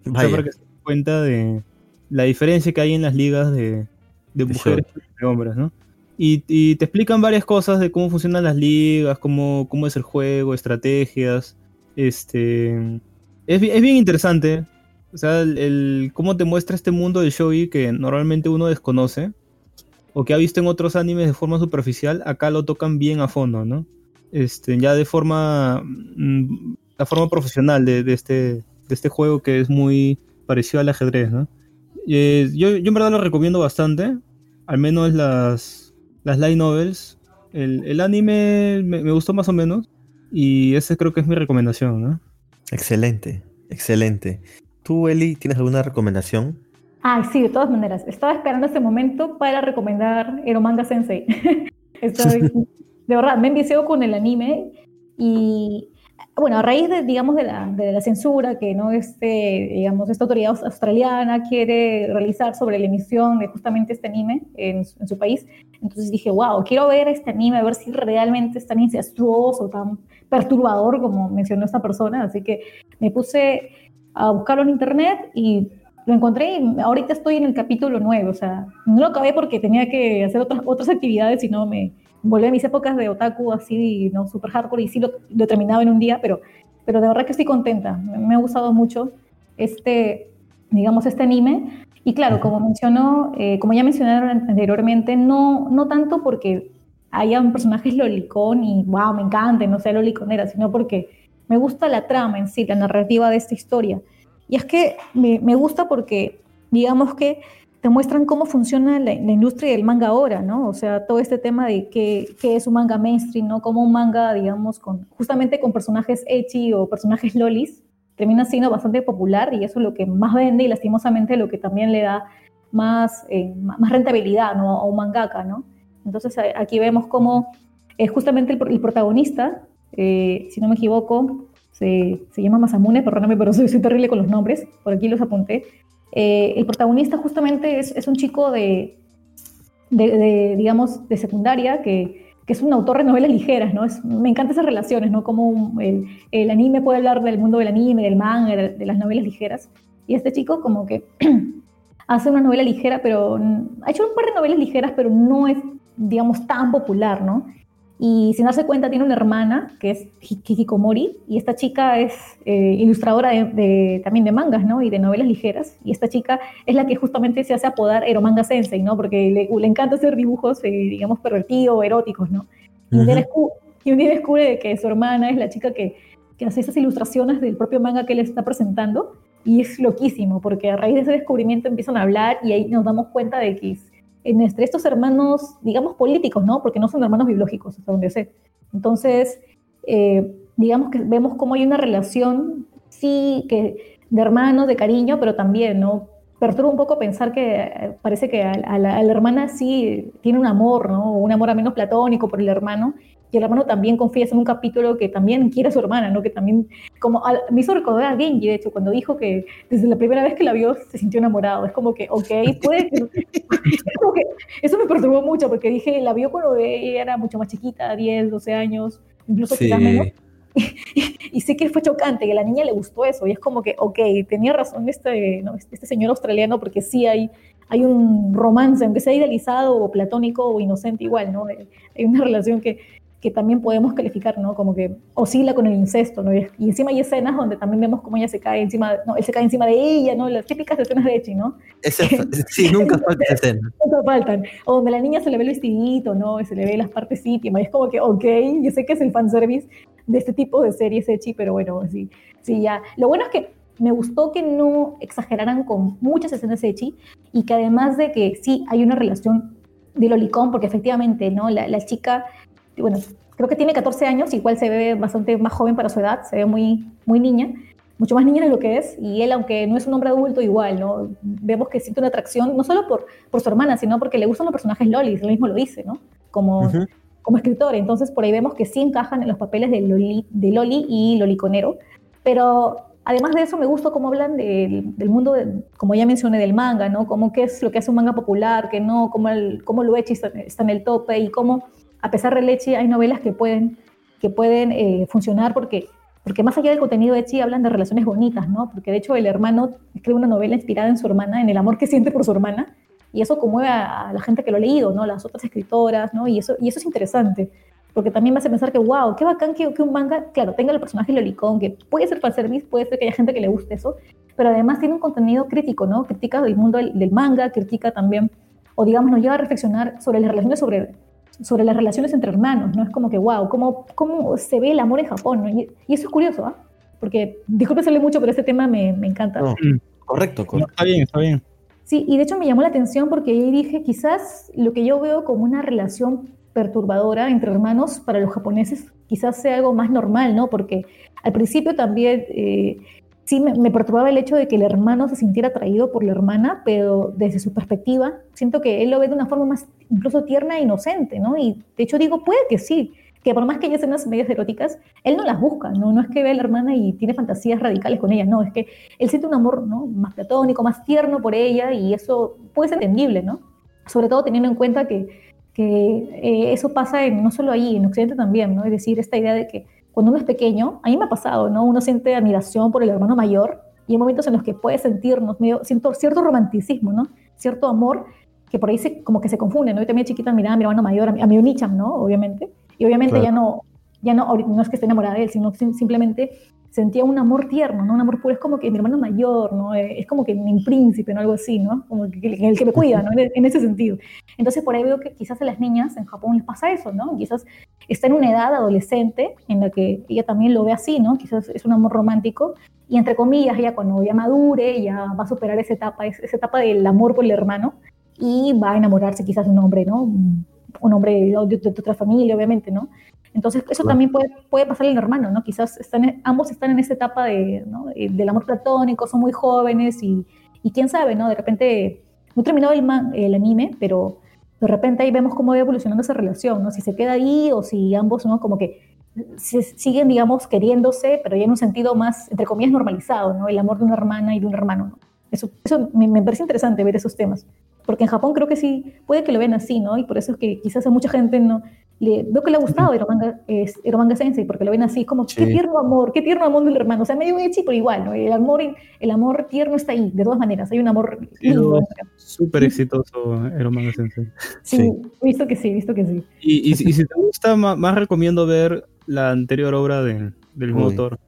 S1: O sea,
S2: Vaya.
S1: para que se den cuenta de la diferencia que hay en las ligas de, de mujeres y de hombres, ¿no? Y, y te explican varias cosas de cómo funcionan las ligas, cómo, cómo es el juego, estrategias. Este. Es, bi- es bien interesante. O sea, el, el- cómo te muestra este mundo del shogi que normalmente uno desconoce. O que ha visto en otros animes de forma superficial. Acá lo tocan bien a fondo, ¿no? Este, ya de forma. mm, La forma profesional de, de este, de este juego que es muy parecido al ajedrez, ¿no? Eh, yo, yo en verdad lo recomiendo bastante. Al menos las, las light novels. El, el anime me, me gustó más o menos. Y ese creo que es mi recomendación, ¿no?
S2: Excelente, excelente. ¿Tú, Eli, tienes alguna recomendación?
S5: Ah, sí, de todas maneras. Estaba esperando este momento para recomendar Eromanga Sensei. Estoy, de verdad, me enviciado con el anime y, bueno, a raíz de, digamos, de la, de la censura que no este, digamos, esta autoridad aus- australiana quiere realizar sobre la emisión de justamente este anime en, en su país, entonces dije, wow, quiero ver este anime, a ver si realmente es tan incestuoso, tan perturbador como mencionó esta persona, así que me puse a buscarlo en internet y lo encontré y ahorita estoy en el capítulo 9, o sea, no lo acabé porque tenía que hacer otras, otras actividades, sino me volví a mis épocas de otaku así, no, super hardcore y sí lo, lo terminaba en un día, pero, pero de verdad que estoy contenta, me, me ha gustado mucho este, digamos, este anime. Y claro, como mencionó, eh, como ya mencionaron anteriormente, no, no tanto porque hayan personajes lolicón y wow, me encanta, no sea loliconera, sino porque me gusta la trama en sí, la narrativa de esta historia. Y es que me, me gusta porque, digamos que te muestran cómo funciona la, la industria del manga ahora, ¿no? O sea, todo este tema de qué, qué es un manga mainstream, ¿no? Como un manga, digamos, con, justamente con personajes ecchi o personajes lolis, termina siendo bastante popular y eso es lo que más vende y lastimosamente lo que también le da más, eh, más rentabilidad ¿no? a un mangaka, ¿no? Entonces aquí vemos cómo eh, justamente el, el protagonista, eh, si no me equivoco, se, se llama Masamune, perdóname, pero soy, soy terrible con los nombres, por aquí los apunté. Eh, el protagonista justamente es, un chico de, digamos, de secundaria que, es un autor de novelas ligeras, ¿no? Es, me encantan esas relaciones, ¿no? Como el, anime puede hablar del mundo del anime, del manga, de, de las novelas ligeras. Y este chico como que hace una novela ligera, pero ha hecho un par de novelas ligeras, pero no es, digamos, tan popular, ¿no? Y sin darse cuenta tiene una hermana que es Hi- Hikikomori y esta chica es eh, ilustradora de, de- también de mangas, ¿no? Y de novelas ligeras. Y esta chica es la que justamente se hace apodar Eromanga Sensei, ¿no? Porque le, le encanta hacer dibujos, eh, digamos, pervertidos, eróticos, ¿no? Y un, día descu- y un día descubre de que su hermana es la chica que, que hace esas ilustraciones del propio manga que él está presentando. Y es loquísimo, porque a raíz de ese descubrimiento empiezan a hablar y ahí nos damos cuenta de que es- entre estos hermanos, digamos, políticos, ¿no? Porque no son hermanos biológicos, hasta donde sé. Entonces, eh, digamos que vemos cómo hay una relación, sí, que de hermanos, de cariño, pero también, ¿no? Perturba un poco pensar que eh, parece que a, la hermana sí tiene un amor, ¿no? Un amor a menos platónico por el hermano, y el hermano también confiesa en un capítulo que también quiere a su hermana, ¿no? Que también, como al- me hizo recordar a Genji, de hecho, cuando dijo que desde la primera vez que la vio se sintió enamorado. Es como que, ok, puede que... que eso me perturbó mucho porque dije, la vio cuando ella era mucho más chiquita, 10, 12 años, incluso
S2: Sí.
S5: quizás menos. Y sé que fue chocante, que a la niña le gustó eso. Y es como que, ok, tenía razón este, ¿no? este señor australiano porque sí hay, hay un romance, aunque sea idealizado o platónico o inocente igual, ¿no? Hay hay una relación que, que también podemos calificar, ¿no? Como que oscila con el incesto, ¿no? Y, y encima hay escenas donde también vemos cómo ella se cae encima, no, él se cae encima de ella, ¿no? Las típicas escenas de Echi, ¿no?
S2: Esa- sí, nunca falta esa escena.
S5: Nunca faltan. O donde la niña se le ve el vestidito, ¿no? Y se le ve las partes íntimas. Y es como que, ok, yo sé que es el fanservice de este tipo de series Echi, pero bueno, sí, sí, ya. Lo bueno es que me gustó que no exageraran con muchas escenas Echi y que además de que sí hay una relación de lolicón, porque efectivamente, ¿no? La, la chica, bueno, creo que tiene 14 años, igual se ve bastante más joven para su edad, se ve muy, muy niña, mucho más niña de lo que es, y él, aunque no es un hombre adulto, igual, ¿no? Vemos que siente una atracción, no solo por, por su hermana, sino porque le gustan los personajes lolis, él mismo lo dice, ¿no? Como,
S2: Ujú.
S5: como escritor, entonces por ahí vemos que sí encajan en los papeles de Loli, de Loli y Loliconero, pero además de eso me gusta cómo hablan del, del mundo, de- como ya mencioné, del manga, ¿no? Cómo qué es lo que hace un manga popular, que no, cómo, el, cómo lo Echi está, está en el tope y cómo, a pesar del Echi, hay novelas que pueden, que pueden eh, funcionar porque, porque más allá del contenido Echi hablan de relaciones bonitas, ¿no? Porque de hecho el hermano escribe una novela inspirada en su hermana, en el amor que siente por su hermana, y eso conmueve a, a la gente que lo ha leído, ¿no? Las otras escritoras, ¿no? Y eso, y eso es interesante porque también me hace pensar que, wow, qué bacán que, que un manga, claro, tenga el personaje lolicón, que puede ser fanservice, puede ser que haya gente que le guste eso, pero además tiene un contenido crítico, ¿no? Critica el mundo del, del manga, critica también, o digamos, nos lleva a reflexionar sobre las relaciones, sobre, sobre las relaciones entre hermanos, ¿no? Es como que, wow, cómo, cómo se ve el amor en Japón, ¿no? Y, y eso es curioso, ¿ah? Porque, disculpe sale mucho, pero este tema me, me encanta.
S2: No, correcto,
S1: No,
S2: correcto.
S1: está bien, está bien.
S5: Sí, y de hecho me llamó la atención porque ahí dije, quizás lo que yo veo como una relación perturbadora entre hermanos para los japoneses quizás sea algo más normal, ¿no? Porque al principio también, eh, sí me, perturbaba el hecho de que el hermano se sintiera atraído por la hermana, pero desde su perspectiva, siento que él lo ve de una forma más incluso tierna e inocente, ¿no? Y de hecho digo, puede que sí, que por más que haya escenas medias eróticas, él no las busca, ¿no? No es que ve a la hermana y tiene fantasías radicales con ella, no, es que él siente un amor, ¿no? Más platónico, más tierno por ella y eso puede ser entendible, ¿no? Sobre todo teniendo en cuenta que, que eh, eso pasa en, no solo ahí, en Occidente también, ¿no? Es decir, esta idea de que cuando uno es pequeño, a mí me ha pasado, ¿no? Uno siente admiración por el hermano mayor y hay momentos en los que puede sentirnos medio, siento cierto romanticismo, ¿no? Cierto amor que por ahí se, como que se confunde, ¿no? Yo también chiquita miraba a mi hermano mayor, a mi, a mi Unicham, ¿no? Obviamente. Y obviamente
S2: Claro.
S5: ya no, ya no, no es que esté enamorada de él, sino sim- simplemente sentía un amor tierno, ¿no? Un amor puro, es como que mi hermano mayor, ¿no? Eh, Es como que mi príncipe, ¿no? Algo así, ¿no? Como que, el que me cuida, ¿no? En, ese sentido. Entonces por ahí veo que quizás a las niñas en Japón les pasa eso, ¿no? Quizás está en una edad adolescente en la que ella también lo ve así, ¿no? Quizás es un amor romántico y entre comillas ella cuando ya madure ya va a superar esa etapa, es- esa etapa del amor por el hermano y va a enamorarse quizás de un hombre, ¿no? Un hombre de, de- de otra familia, obviamente, ¿no? Entonces eso
S2: Claro.
S5: también puede, puede pasar al hermano, ¿no? Quizás están, ambos están en esa etapa de, ¿no? Eh, del amor platónico, son muy jóvenes y, y quién sabe, ¿no? De repente, no terminado el, man- el anime, pero de repente ahí vemos cómo va evolucionando esa relación, ¿no? Si se queda ahí o si ambos, ¿no? Como que se siguen, digamos, queriéndose, pero ya en un sentido más, entre comillas, normalizado, ¿no? El amor de una hermana y de un hermano, ¿no? Eso, eso me, me parece interesante ver esos temas, porque en Japón creo que sí, puede que lo vean así, ¿no? Y por eso es que quizás a mucha gente no, le, veo que le ha gustado Eromanga, es, Eromanga Sensei, porque lo ven así, como, qué
S2: Sí.
S5: tierno amor, qué tierno amor del hermano, o sea, medio echi, pero igual, ¿no? El amor, el amor tierno está ahí, de todas maneras, hay un amor
S1: súper exitoso Eromanga Sensei.
S5: Sí,
S2: Sí.
S5: visto que sí, visto que sí.
S1: Y, y, si- y si te gusta, ma- más, recomiendo ver la anterior obra de- del mismo
S2: Uy.
S1: autor,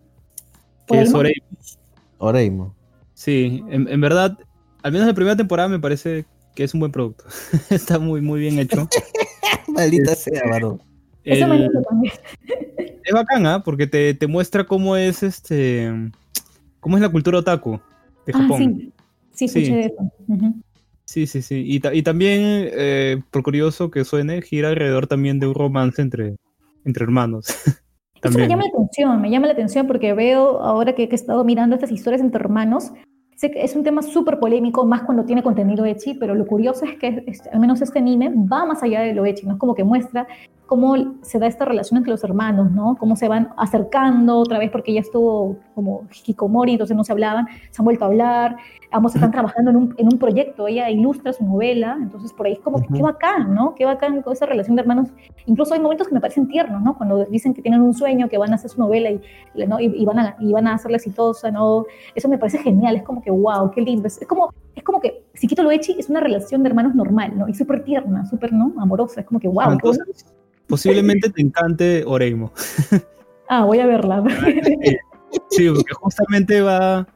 S5: ¿Por
S1: que es? Oreimo.
S2: Oreimo.
S1: Sí, en, en verdad, al menos la primera temporada me parece que es un buen producto. Está muy, muy bien hecho.
S2: Maldita sea, varón.
S5: Eso me
S1: El-
S5: gusta también.
S1: es bacán, ¿ah? Porque te, te muestra cómo es este. cómo es la cultura otaku de
S5: Ah,
S1: Japón.
S5: sí, sí, escuché
S1: Sí.
S5: de eso.
S1: Sí, sí, sí. Y, ta- y también, eh, por curioso que suene, gira alrededor también de un romance entre, entre hermanos.
S5: Eso me llama la atención, me llama la atención porque veo ahora que, que he estado mirando estas historias entre hermanos, es un tema súper polémico, más cuando tiene contenido ecchi, pero lo curioso es que es- al menos este anime va más allá de lo ecchi, ¿no? Es como que muestra cómo se da esta relación entre los hermanos, ¿no? Cómo se van acercando otra vez porque ya estuvo como hikikomori, entonces no se hablaban, se han vuelto a hablar, ambos están trabajando en un, en un proyecto, ella ilustra su novela, entonces por ahí es como que
S2: Ujú.
S5: qué bacán, ¿no? Qué bacán con esa relación de hermanos incluso hay momentos que me parecen tiernos, ¿no? Cuando dicen que tienen un sueño, que van a hacer su novela y, ¿no? y, y van, a, y van a hacerla exitosa, ¿no? Eso me parece genial, es como que, wow, qué lindo. Es, es como, es como que, si quito lo echi, es una relación de hermanos normal, ¿no? Y súper tierna, súper, ¿no? Amorosa, es como que, wow. Qué
S1: posiblemente te encante Oreimo.
S5: Ah, voy a verla.
S1: Sí, porque justamente va,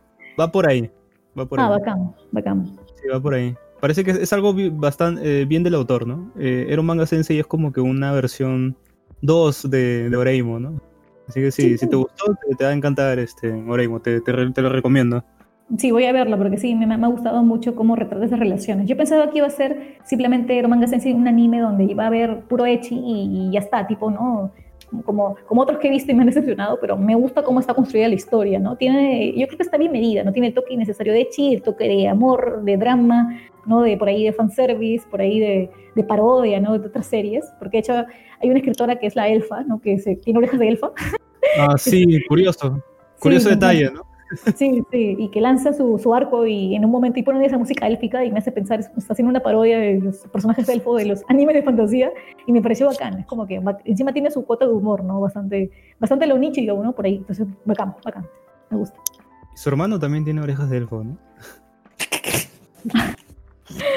S1: va por ahí. Va por
S5: ah,
S1: ahí.
S5: bacán, bacán.
S1: Sí, va por ahí. Parece que es algo bastante bien del autor, ¿no? Eh, Ero Manga Sensei es como que una versión 2 de, de Oreimo, ¿no? Así que sí,
S5: Sí,
S1: si
S5: sí.
S1: te gustó, te, te va a encantar este Oreimo, te, te lo recomiendo.
S5: Sí, voy a verla porque sí, me, me ha gustado mucho cómo retrata esas relaciones. Yo pensaba que iba a ser simplemente Romanga Sensei un anime donde iba a haber puro echi y, y ya está, tipo, ¿no? Como, como otros que he visto y me han decepcionado, pero me gusta cómo está construida la historia, ¿no? Tiene, yo creo que está bien medida, ¿no? Tiene el toque innecesario de echi, el toque de amor, de drama, ¿no? De por ahí de fanservice, por ahí de, de parodia, ¿no? De otras series, porque de hecho hay una escritora que es la elfa, ¿no? Que se, tiene orejas de elfa.
S1: Ah, sí, curioso. Curioso
S5: Sí,
S1: detalle, ¿no?
S5: Sí, sí, y que lanza su, su arco y en un momento y pone esa música élfica y me hace pensar, está haciendo una parodia de los personajes elfo de los animes de fantasía y me pareció bacán, es como que encima tiene su cuota de humor, ¿no? Bastante, bastante lo nicho, ¿no? Por ahí, entonces bacán, bacán, me gusta.
S1: Su hermano también tiene orejas de elfo, ¿no?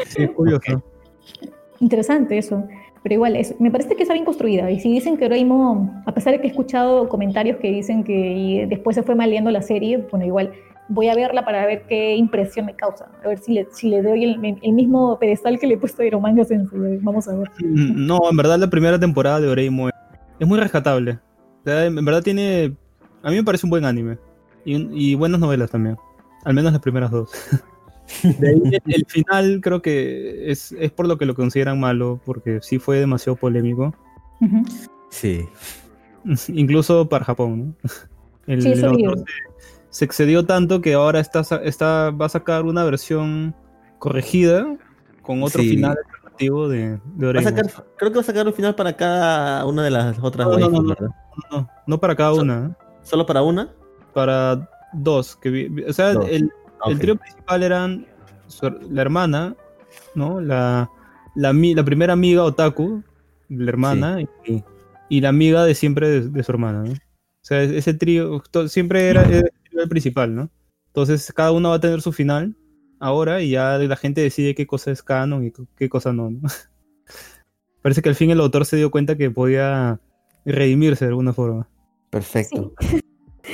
S1: Sí, es curioso.
S5: Interesante eso, pero igual, es, me parece que está bien construida y si dicen que Doraemon, a pesar de que he escuchado comentarios que dicen que después se fue maleando la serie, bueno, igual voy a verla para ver qué impresión me causa, a ver si le, si le doy el, el mismo pedestal que le he puesto a Eromanga Sensei, vamos a ver.
S1: Mm, No, en verdad la primera temporada de es, es muy rescatable. O sea, en verdad tiene... A mí me parece un buen anime. Y, y buenas novelas también. Al menos las primeras dos. De ahí el, el final creo que es, es por lo que lo consideran malo, porque sí fue demasiado polémico.
S2: Sí.
S1: Incluso para Japón, ¿no? El,
S5: Sí,
S1: el autor se excedió tanto que ahora está, está, va a sacar una versión corregida con otro
S2: Sí.
S1: final alternativo de, de
S2: Va a
S1: Oregon.
S2: sacar, creo que va a sacar un final para cada una de las otras
S1: No, no,
S2: waifus,
S1: no, no.
S2: ¿verdad?
S1: No, no para cada
S2: So-
S1: una, ¿eh?
S2: ¿Solo para una?
S1: para dos. Que, vi- o sea,
S2: Dos.
S1: el, el
S2: Ok.
S1: trío principal eran su- la hermana, ¿no? La, la, mi- la primera amiga otaku la hermana y, y la amiga de siempre de, de su hermana, ¿no? O sea, ese trío to- siempre era, era el trío principal, ¿no? Entonces cada uno va a tener su final ahora y ya la gente decide qué cosa es canon y qué cosa no, ¿no? Parece que al fin el autor se dio cuenta que podía redimirse de alguna forma.
S2: Perfecto.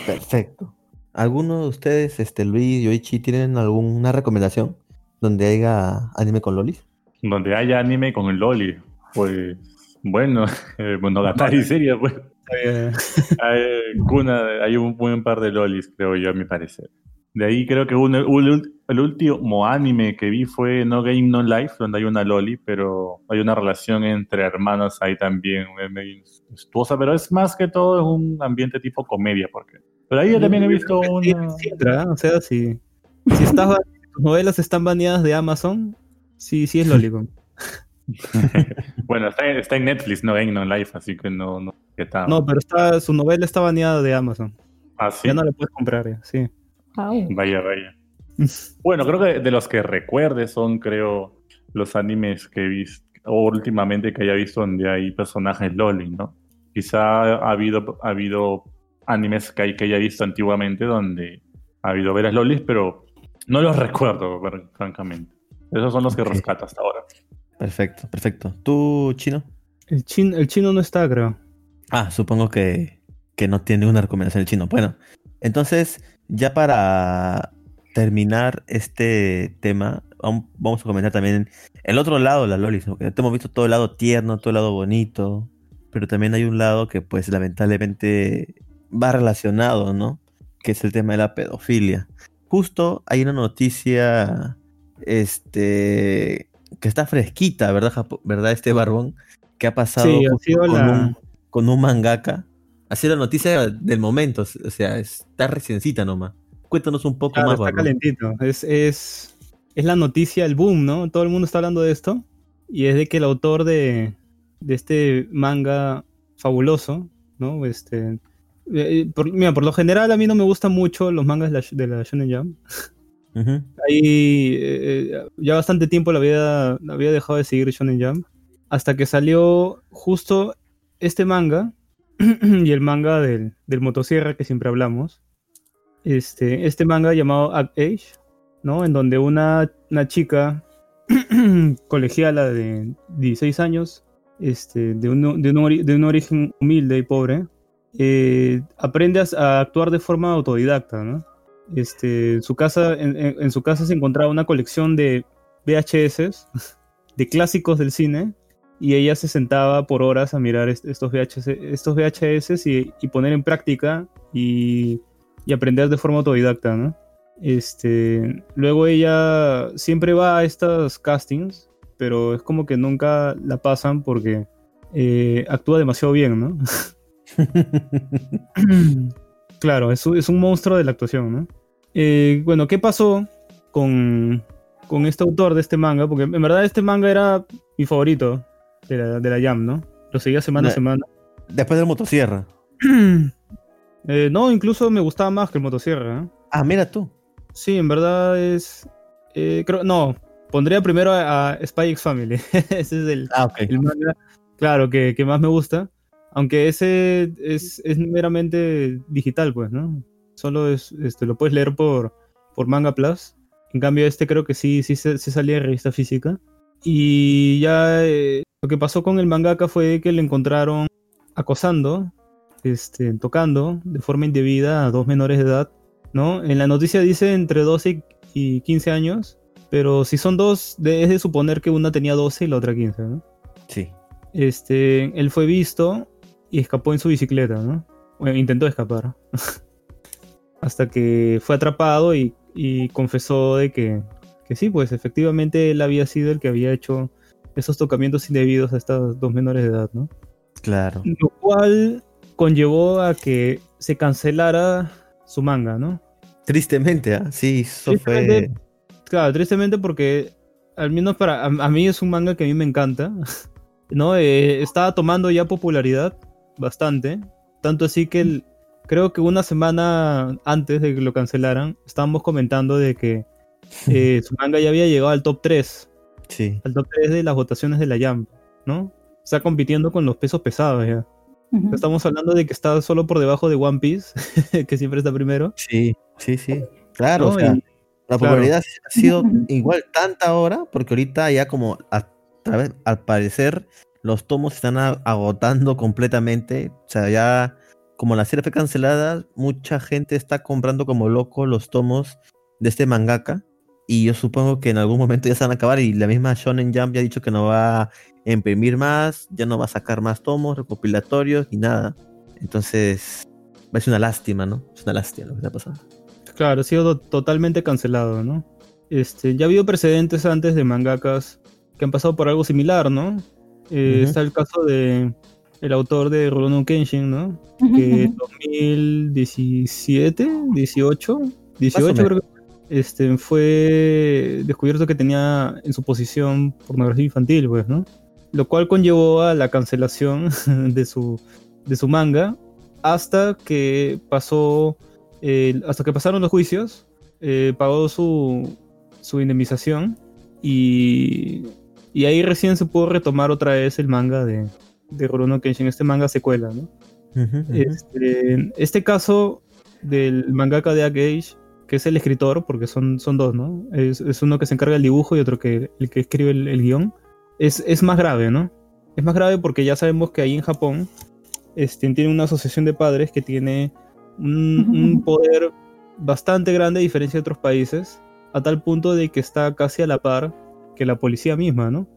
S2: Perfecto. ¿Alguno de ustedes, este Luis, Yoichi, tienen alguna recomendación donde haya anime con lolis?
S4: Donde haya anime con el Loli. Pues, bueno, eh, Monogatari serie, pues.
S1: Eh,
S4: Hay, Kuna, hay un buen par de lolis, creo yo, a mi parecer. De ahí creo que uno- un- el último anime que vi fue No Game No Life, donde hay una loli, pero hay una relación entre hermanos ahí también, eh, medio incestuosa, pero es más que todo un ambiente tipo comedia, porque... Pero ahí yo también he visto
S1: Sí,
S4: una...
S1: sí ¿eh? O sea, si, si estás tus novelas están baneadas de Amazon, sí, sí es Lolicon.
S4: bueno, está, está en Netflix, No Game No Life, así que no... no ¿qué tal?
S1: No, pero está, su novela está baneada de Amazon.
S4: Ah, sí.
S1: Ya no la puedes comprar, ya, sí.
S5: Au.
S4: Vaya, vaya. Bueno, creo que de los que recuerde son, creo, los animes que he visto, o últimamente que haya visto donde hay personajes loli, ¿no? Quizá ha habido, ha habido animes que, hay, que haya visto antiguamente donde ha habido veras lolis, pero no los recuerdo, francamente. Esos son los que
S2: Ok.
S4: rescato hasta ahora.
S2: Perfecto, perfecto. ¿Tú, Chino?
S1: El, chin, el chino no está, creo.
S2: Ah, supongo que, que no tiene una recomendación el chino. Bueno, entonces, ya para terminar este tema, vam- vamos a comentar también el otro lado de las lolis, ¿no? Que hemos visto todo el lado tierno, todo el lado bonito, pero también hay un lado que pues lamentablemente va relacionado, ¿no? Que es el tema de la pedofilia. Justo hay una noticia, este, que está fresquita, ¿verdad, Japo- ¿verdad este barbón? Que ha pasado
S1: Sí, ha sido
S2: con,
S1: la-
S2: un, con un mangaka. Ha sido la noticia del momento, o sea, está reciencita nomás. Cuéntanos un poco
S1: Claro,
S2: más,
S1: está
S2: Barbón.
S1: calentito. Es, es, es la noticia, el boom, ¿no? Todo el mundo está hablando de esto. Y es de que el autor de, de este manga fabuloso, ¿no? Este, eh, por, mira, por lo general a mí no me gustan mucho los mangas de la, de la Shonen Jump.
S2: Ujú.
S1: Ahí eh, eh, ya bastante tiempo la había, la había dejado de seguir Shonen Jump. Hasta que salió justo este manga y el manga del, del motosierra que siempre hablamos. Este, este manga llamado Act Age, ¿no? En donde una, una chica colegiala de 16 años, este, de, un, de, un ori- de un origen humilde y pobre, eh, aprende a, actuar de forma autodidacta, ¿no? Este, en, su casa, en, en- su casa se encontraba una colección de VHS, de clásicos del cine, y ella se sentaba por horas a mirar est- estos VHS, estos y, y poner en práctica y, y aprender de forma autodidacta, ¿no? Este, luego ella siempre va a estos castings, pero es como que nunca la pasan porque eh, actúa demasiado bien, ¿no? claro, es, un- es un monstruo de la actuación, ¿no? Eh, bueno, ¿qué pasó con, con este autor de este manga? Porque en verdad este manga era mi favorito de la, de la Jam, ¿no? Lo seguía semana a
S2: Ne-
S1: semana.
S2: Después del motosierra.
S1: Eh, no, incluso me gustaba más que el motosierra, ¿eh?
S2: Ah, mira tú.
S1: Sí, en verdad es. creo, no, pondría primero a, a Spy X Family. ese es el,
S2: Ah,
S1: el manga, claro, que, que más me gusta. Aunque ese es, es meramente digital, pues, ¿no? Solo es, este, lo puedes leer por, por Manga Plus. En cambio, este creo que sí, sí se, se salía de revista física. Y ya eh, lo que pasó con el mangaka fue que le encontraron acosando, este, tocando de forma indebida a dos menores de edad, ¿no? En la noticia dice entre 12 y 15 años, pero si son dos, de- es de suponer que una tenía 12 y la otra 15, ¿no?
S2: Sí.
S1: Este, él fue visto y escapó en su bicicleta, ¿no? Bueno, intentó escapar. Hasta que fue atrapado y, y confesó de que, que sí, pues efectivamente él había sido el que había hecho esos tocamientos indebidos a estas dos menores de edad, ¿no?
S2: Claro.
S1: Lo cual conllevó a que se cancelara su manga, ¿no?
S2: Tristemente, ¿ah? Sí, eso fue.
S1: Tristemente. Claro, tristemente porque al menos para a, a mí es un manga que a mí me encanta. ¿No? Eh, estaba tomando ya popularidad bastante. Tanto así que el- creo que una semana antes de que lo cancelaran, estábamos comentando de que eh, su manga ya había llegado al top 3.
S2: Sí.
S1: Al top 3 de las votaciones de la Jump, ¿no? Está compitiendo con los pesos pesados ya. Estamos hablando de que está solo por debajo de One Piece, que siempre está primero.
S2: Sí, sí, sí. Claro,
S1: ¿no?
S2: o sea,
S1: Y-
S2: la
S1: claro.
S2: popularidad ha sido igual tanta ahora, porque ahorita ya como a través, al parecer los tomos se están agotando completamente. O sea, ya como la serie fue cancelada, mucha gente está comprando como loco los tomos de este mangaka. Y yo supongo que en algún momento ya se van a acabar. Y la misma Shonen Jump ya ha dicho que no va a imprimir más, ya no va a sacar más tomos recopilatorios ni nada. Entonces, ser una lástima, ¿no? Es una lástima lo que está pasando.
S1: Claro, ha sido to- totalmente cancelado, ¿no? Este, ya ha habido precedentes antes de mangakas que han pasado por algo similar, ¿no? Eh. Está el caso de el autor de Rurouni Kenshin, ¿no?
S5: Ujú,
S1: Que en
S5: ujú.
S1: 2017, 18, 18
S2: menos.
S1: creo que este, fue descubierto que tenía en su posición pornografía infantil, pues, ¿no? Lo cual conllevó a la cancelación de su, de su manga hasta que pasó, eh, hasta que pasaron los juicios, eh, pagó su, su indemnización y, y ahí recién se pudo retomar otra vez el manga de, de Rurouni Kenshin, este manga secuela, ¿no?
S2: Ujú, ujú.
S1: Este, este caso del mangaka de Age, que es el escritor, porque son, son dos, ¿no? Es, es uno que se encarga del dibujo y otro que el que escribe el, el guion. Es, es más grave, ¿no? Es más grave porque ya sabemos que ahí en Japón este, tiene una asociación de padres que tiene un, un poder bastante grande a diferencia de otros países, a tal punto de que está casi a la par que la policía misma, ¿no?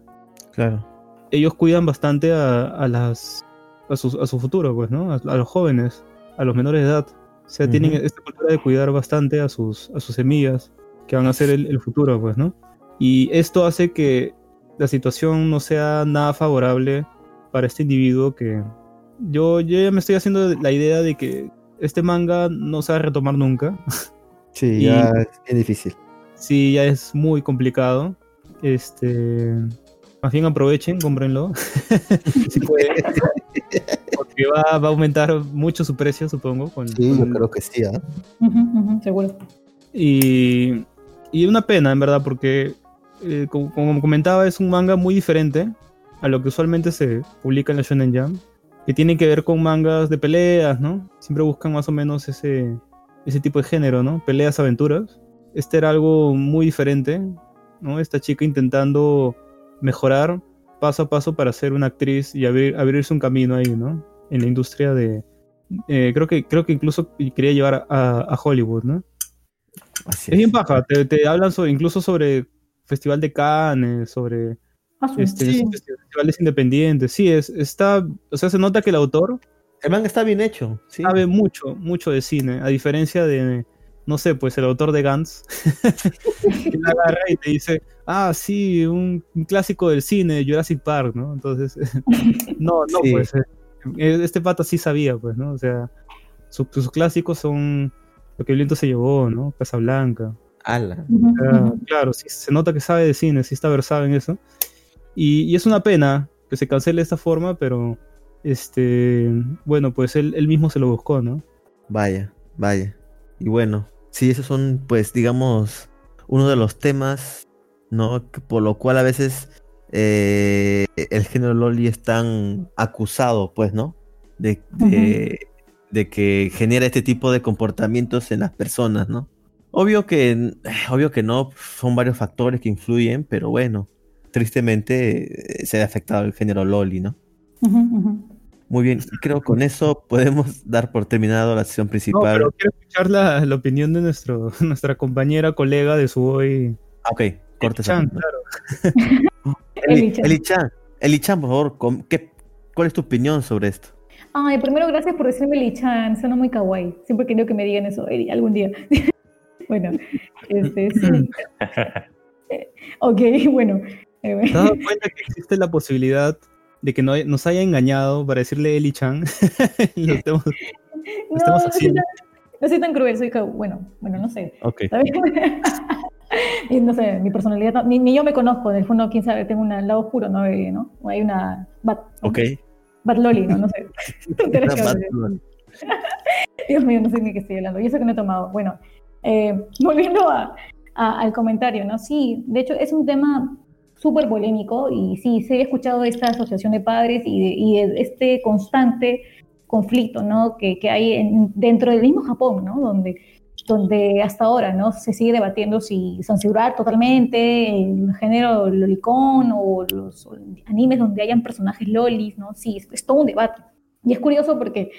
S2: Claro.
S1: ellos cuidan bastante a, a las a su, a su futuro, pues, ¿no? A, a los jóvenes, a los menores de edad. O sea, tienen
S2: Ujú.
S1: esta cultura de cuidar bastante a sus, a sus semillas, que van a ser el, el futuro, pues, ¿no? Y esto hace que la situación no sea nada favorable para este individuo que yo, yo ya me estoy haciendo la idea de que este manga no se va a retomar nunca.
S2: Sí, ya es bien difícil.
S1: Sí, ya es muy complicado. Este, más bien aprovechen, cómprenlo. si pueden. Porque va, va a aumentar mucho su precio, supongo. con-
S2: Sí, yo
S1: con-
S2: creo que sí. ¿ah?
S5: Ujú, seguro.
S1: Y, y una pena, en verdad, porque eh, como, como comentaba, es un manga muy diferente a lo que usualmente se publica en la Shonen Jump, que tiene que ver con mangas de peleas, ¿no? Siempre buscan más o menos ese, ese tipo de género, ¿no? Peleas, aventuras. Este era algo muy diferente, ¿no? Esta chica intentando mejorar paso a paso para ser una actriz y abrir, abrirse un camino ahí, ¿no? En la industria de... eh, creo, que, creo que incluso quería llevar a, a Hollywood, ¿no?
S2: Así
S1: Es bien paja, te, te hablan sobre, incluso sobre Festival de Cannes, sobre
S5: Ah,
S1: este, festivales independientes. Sí, es, está, o sea, se nota que el autor
S2: El manga está bien hecho. Sí.
S1: sabe mucho, mucho de cine, a diferencia de, no sé, pues el autor de Gantz, que la agarra y te dice, ah, sí, un, un clásico del cine, Jurassic Park, ¿no? Entonces, no, no,
S2: Sí.
S1: pues, eh, este pata sí sabía, pues, ¿no? O sea, su- sus clásicos son Lo que el viento se llevó, ¿no? Casablanca.
S2: Ala.
S1: O sea, claro, sí, se nota que sabe de cine, sí está versado en eso. Y, y es una pena que se cancele de esta forma, pero este, bueno, pues él, él mismo se lo buscó, ¿no?
S2: Vaya, vaya. Y bueno, sí, esos son, pues, digamos, uno de los temas, ¿no? Que por lo cual a veces eh, el género Loli es tan acusado, pues, ¿no? De, de, de que genera este tipo de comportamientos en las personas, ¿no? Obvio que, obvio que no, son varios factores que influyen, pero bueno, tristemente eh, se ha afectado el género Loli, ¿no?
S5: Ujú.
S2: Muy bien, y creo con eso podemos dar por terminado la sesión
S1: No,
S2: principal.
S1: pero quiero escuchar la, la opinión de nuestro, nuestra compañera, colega de su hoy.
S2: Ah, ok, corta esa
S1: Chan, claro.
S2: Eli,
S5: Eli-chan.
S2: Eli-chan, Eli-chan, por favor, ¿qué, ¿cuál es tu opinión sobre esto?
S5: Ay, primero gracias por decirme Lichan, suena muy kawaii. Siempre querido que me digan eso Eri, algún día. bueno, este, sí. Ok, bueno. eh,
S1: ¿Te has dado cuenta que existe la posibilidad de que no, nos haya engañado para decirle Eli Chan? lo lo
S5: no,
S1: haciendo.
S5: no soy tan cruel, soy bueno, bueno, no sé.
S1: Ok.
S5: ¿sabes? y no sé, mi personalidad, no- ni, ni yo me conozco, en el fondo, quién sabe, tengo un lado oscuro, ¿no? ¿no? O hay una bad,
S2: Ok.
S5: bad loli, ¿no? No sé. Dios mío, no sé ni qué estoy hablando. Y eso que no he tomado. Bueno, eh, volviendo a- a- al comentario, ¿no? Sí, de hecho es un tema súper polémico y sí, sí he escuchado esta asociación de padres y, de- de este constante conflicto, ¿no? Que, que hay en- dentro del mismo Japón, ¿no? Donde, donde hasta ahora, ¿no? Se sigue debatiendo si censurar totalmente el género lolicón o los animes donde hayan personajes lolis, ¿no? Sí, es, todo un debate. Y es curioso porque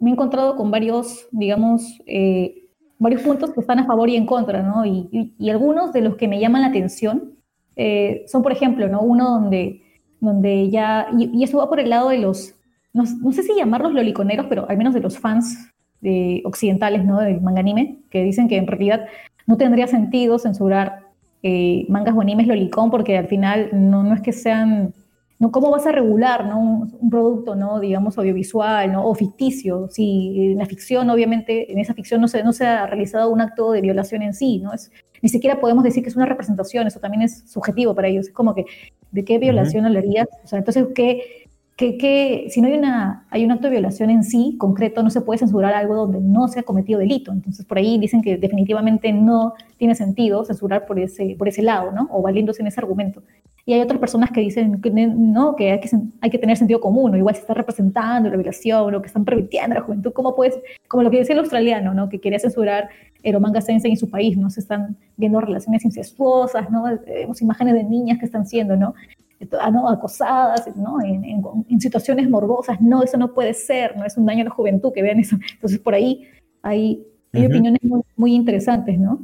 S5: me he encontrado con varios, digamos, eh, varios puntos que están a favor y en contra, ¿no? Y algunos de los que me llaman la atención eh, son, por ejemplo, ¿no? Uno donde, donde ya, y, y eso va por el lado de los, no, no sé si llamarlos loliconeros, pero al menos de los fans de, occidentales, ¿no? Del manga anime, que dicen que en realidad no tendría sentido censurar eh, mangas o animes lolicón porque al final no, no es que sean ¿no? ¿Cómo vas a regular ¿no? un, un producto, ¿no? digamos, audiovisual ¿no? o ficticio? Si en la ficción, obviamente, en esa ficción no se, no se ha realizado un acto de violación en sí, ¿no? Es, ni siquiera podemos decir que es una representación, eso también es subjetivo para ellos. Es como que, ¿de qué violación hablarías? O sea, entonces, ¿qué, qué, qué, si no hay, una, hay un acto de violación en sí, concreto, no se puede censurar algo donde no se ha cometido delito. Entonces, por ahí dicen que definitivamente no tiene sentido censurar por ese, por ese lado, ¿no? O valiéndose en ese argumento. Y hay otras personas que dicen que no, que hay que, hay que tener sentido común, ¿no? igual se está representando la violación, o que están permitiendo a la juventud, ¿cómo puedes, como lo que decía el australiano, ¿no? Que quería censurar el manga sensei en su país, ¿no? Se están viendo relaciones incestuosas, ¿no? Vemos imágenes de niñas que están siendo, ¿no? Ah, ¿no? acosadas, ¿no? En, en, en, situaciones morbosas, no, eso no puede ser, no es un daño a la juventud que vean eso. Entonces, por ahí hay, hay uh -huh. opiniones muy, muy interesantes, ¿no?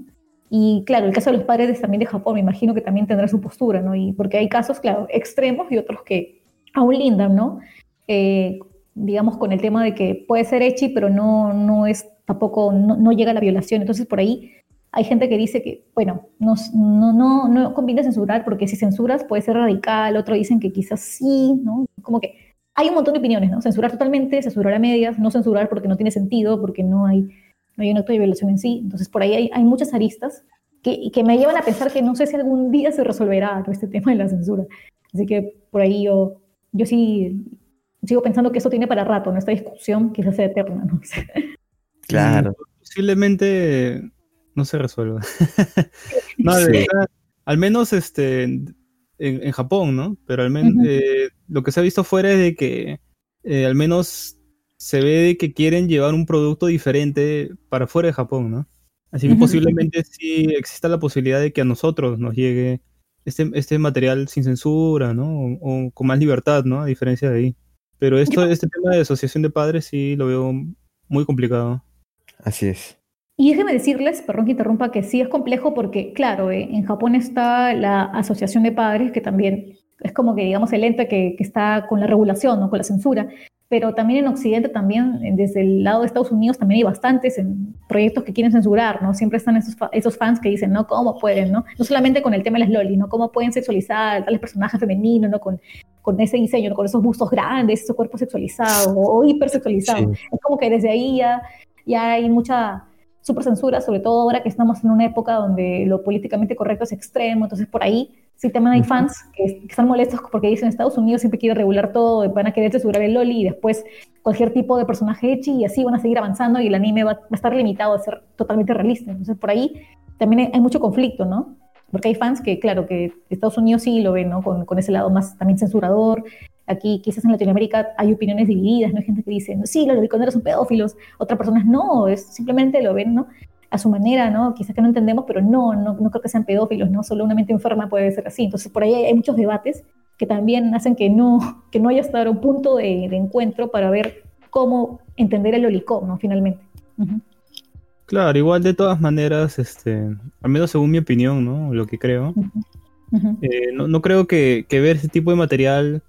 S5: Y claro, el caso de los padres también de Japón, me imagino que también tendrá su postura, ¿no? Y porque hay casos, claro, extremos y otros que aún lindan, ¿no? Eh, digamos, con el tema de que puede ser hechi, pero no, no es tampoco, no, no, llega a la violación. Entonces, por ahí hay gente que dice que, bueno, no, no, no, no conviene censurar porque si censuras puede ser radical, otros dicen que quizás sí, ¿no? Como que hay un montón de opiniones, ¿no? Censurar totalmente, censurar a medias, no censurar porque no tiene sentido, porque no hay no hay un acto de violación en sí. Entonces, por ahí hay, hay muchas aristas que, que, me llevan a pensar que no sé si algún día se resolverá todo este tema de la censura. Así que por ahí yo, yo sí sigo pensando que eso tiene para rato, ¿no? Esta discusión quizás sea eterna, ¿no?
S2: Claro.
S1: Posiblemente no se resuelva. no, de verdad, al menos este, en, en, Japón, ¿no? Pero al menos uh -huh. eh, lo que se ha visto fuera es de que eh, al menos se ve de que quieren llevar un producto diferente para fuera de Japón, ¿no? Así que uh -huh. posiblemente sí exista la posibilidad de que a nosotros nos llegue este, este material sin censura, ¿no? O, o, con más libertad, ¿no? A diferencia de ahí. Pero esto, este tema de asociación de padres sí lo veo muy complicado.
S2: Así es.
S5: Y déjeme decirles, perdón que interrumpa, que sí es complejo porque, claro, eh, en Japón está la asociación de padres, que también es como que, digamos, el ente que, que está con la regulación, ¿no? Con la censura pero también en Occidente, también desde el lado de Estados Unidos, también hay bastantes en proyectos que quieren censurar, ¿no? Siempre están esos, esos fans que dicen, ¿no? ¿Cómo pueden, no? No solamente con el tema de las lolis, ¿no? ¿Cómo pueden sexualizar a tales personajes femeninos, ¿no? Con, con ese diseño, ¿no? con esos bustos grandes, esos cuerpos sexualizados o hipersexualizados. Sí. Es como que desde ahí ya, ya hay mucha supercensura, sobre todo ahora que estamos en una época donde lo políticamente correcto es extremo, entonces por ahí sí también hay fans que, que, están molestos porque dicen Estados Unidos siempre quiere regular todo, van a querer censurar el loli y después cualquier tipo de personaje hechi y así van a seguir avanzando y el anime va, va a estar limitado a ser totalmente realista. Entonces por ahí también hay, hay, mucho conflicto, ¿no? Porque hay fans que, claro, que Estados Unidos sí lo ven, ¿no? Con, con ese lado más también censurador. Aquí, quizás en Latinoamérica, hay opiniones divididas, ¿no? Hay gente que dice, sí, los loliconeros son pedófilos, otras personas no, es, simplemente lo ven, ¿no? a su manera, ¿no? Quizás que no entendemos, pero no, no, no creo que sean pedófilos, ¿no? Solo una mente enferma puede ser así. Entonces, por ahí hay, hay muchos debates que también hacen que no, que no haya hasta ahora un punto de, de, encuentro para ver cómo entender el olicón, ¿no? Finalmente. Uh -huh.
S1: Claro, igual de todas maneras, este, al menos según mi opinión, ¿no? Lo que creo, uh -huh. Uh -huh. Eh, no, no, creo que, que ver ese tipo de material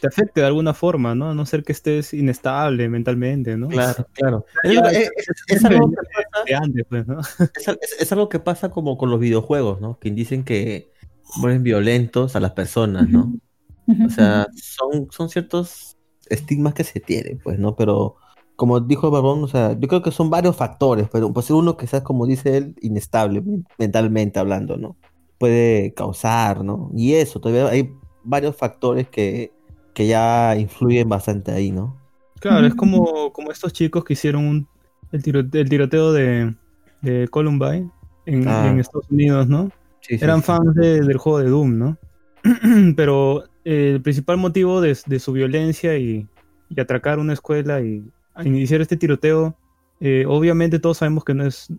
S1: te afecte de alguna forma, ¿no? A no ser que estés inestable mentalmente, ¿no?
S2: Claro, claro. Es, es, es, algo que pasa,
S1: antes, pues, ¿no?
S2: es, algo que pasa como con los videojuegos, ¿no? Que dicen que vuelven violentos a las personas, ¿no? O sea, son, son ciertos estigmas que se tienen, pues, ¿no? Pero como dijo Barbón, o sea, yo creo que son varios factores, pero puede ser uno que sea, como dice él, inestable men- mentalmente hablando, ¿no? Puede causar, ¿no? Y eso, todavía hay varios factores que, que ya influyen bastante ahí, ¿no?
S1: Claro, es como, como estos chicos que hicieron un, el, tiro- el tiroteo de, de Columbine en,
S2: Ah.
S1: en Estados Unidos, ¿no?
S2: Sí, sí,
S1: Eran
S2: sí.
S1: fans de- del juego de Doom, ¿no? Pero eh, el principal motivo de, de su violencia y, y atracar una escuela y a iniciar este tiroteo, eh, obviamente todos sabemos que no es,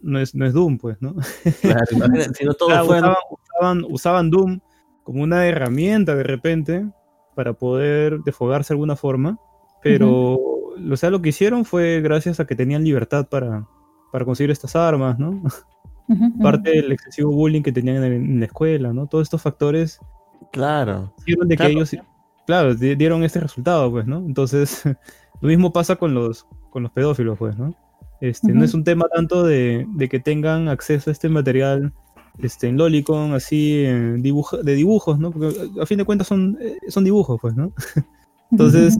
S1: no es, no es Doom, pues, ¿no?
S2: Claro, imagínate, si no todo
S1: Ah,
S2: fuera-
S1: usaban, usaban, usaban Doom como una herramienta de repente para poder desfogarse de alguna forma, pero o sea, lo que hicieron fue gracias a que tenían libertad para, para conseguir estas armas, ¿no? Parte del excesivo bullying que tenían en, en la escuela, ¿no? Todos estos factores
S2: Claro.
S1: hicieron de que
S2: Claro.
S1: ellos, claro, di- dieron este resultado, pues, ¿no? Entonces, lo mismo pasa con los, con los pedófilos, pues, ¿no? Este, No es un tema tanto de, de que tengan acceso a este material este, en Lolicon, así, en dibuja- de dibujos, ¿no? Porque a fin de cuentas son, eh, son dibujos, pues, ¿no? Entonces,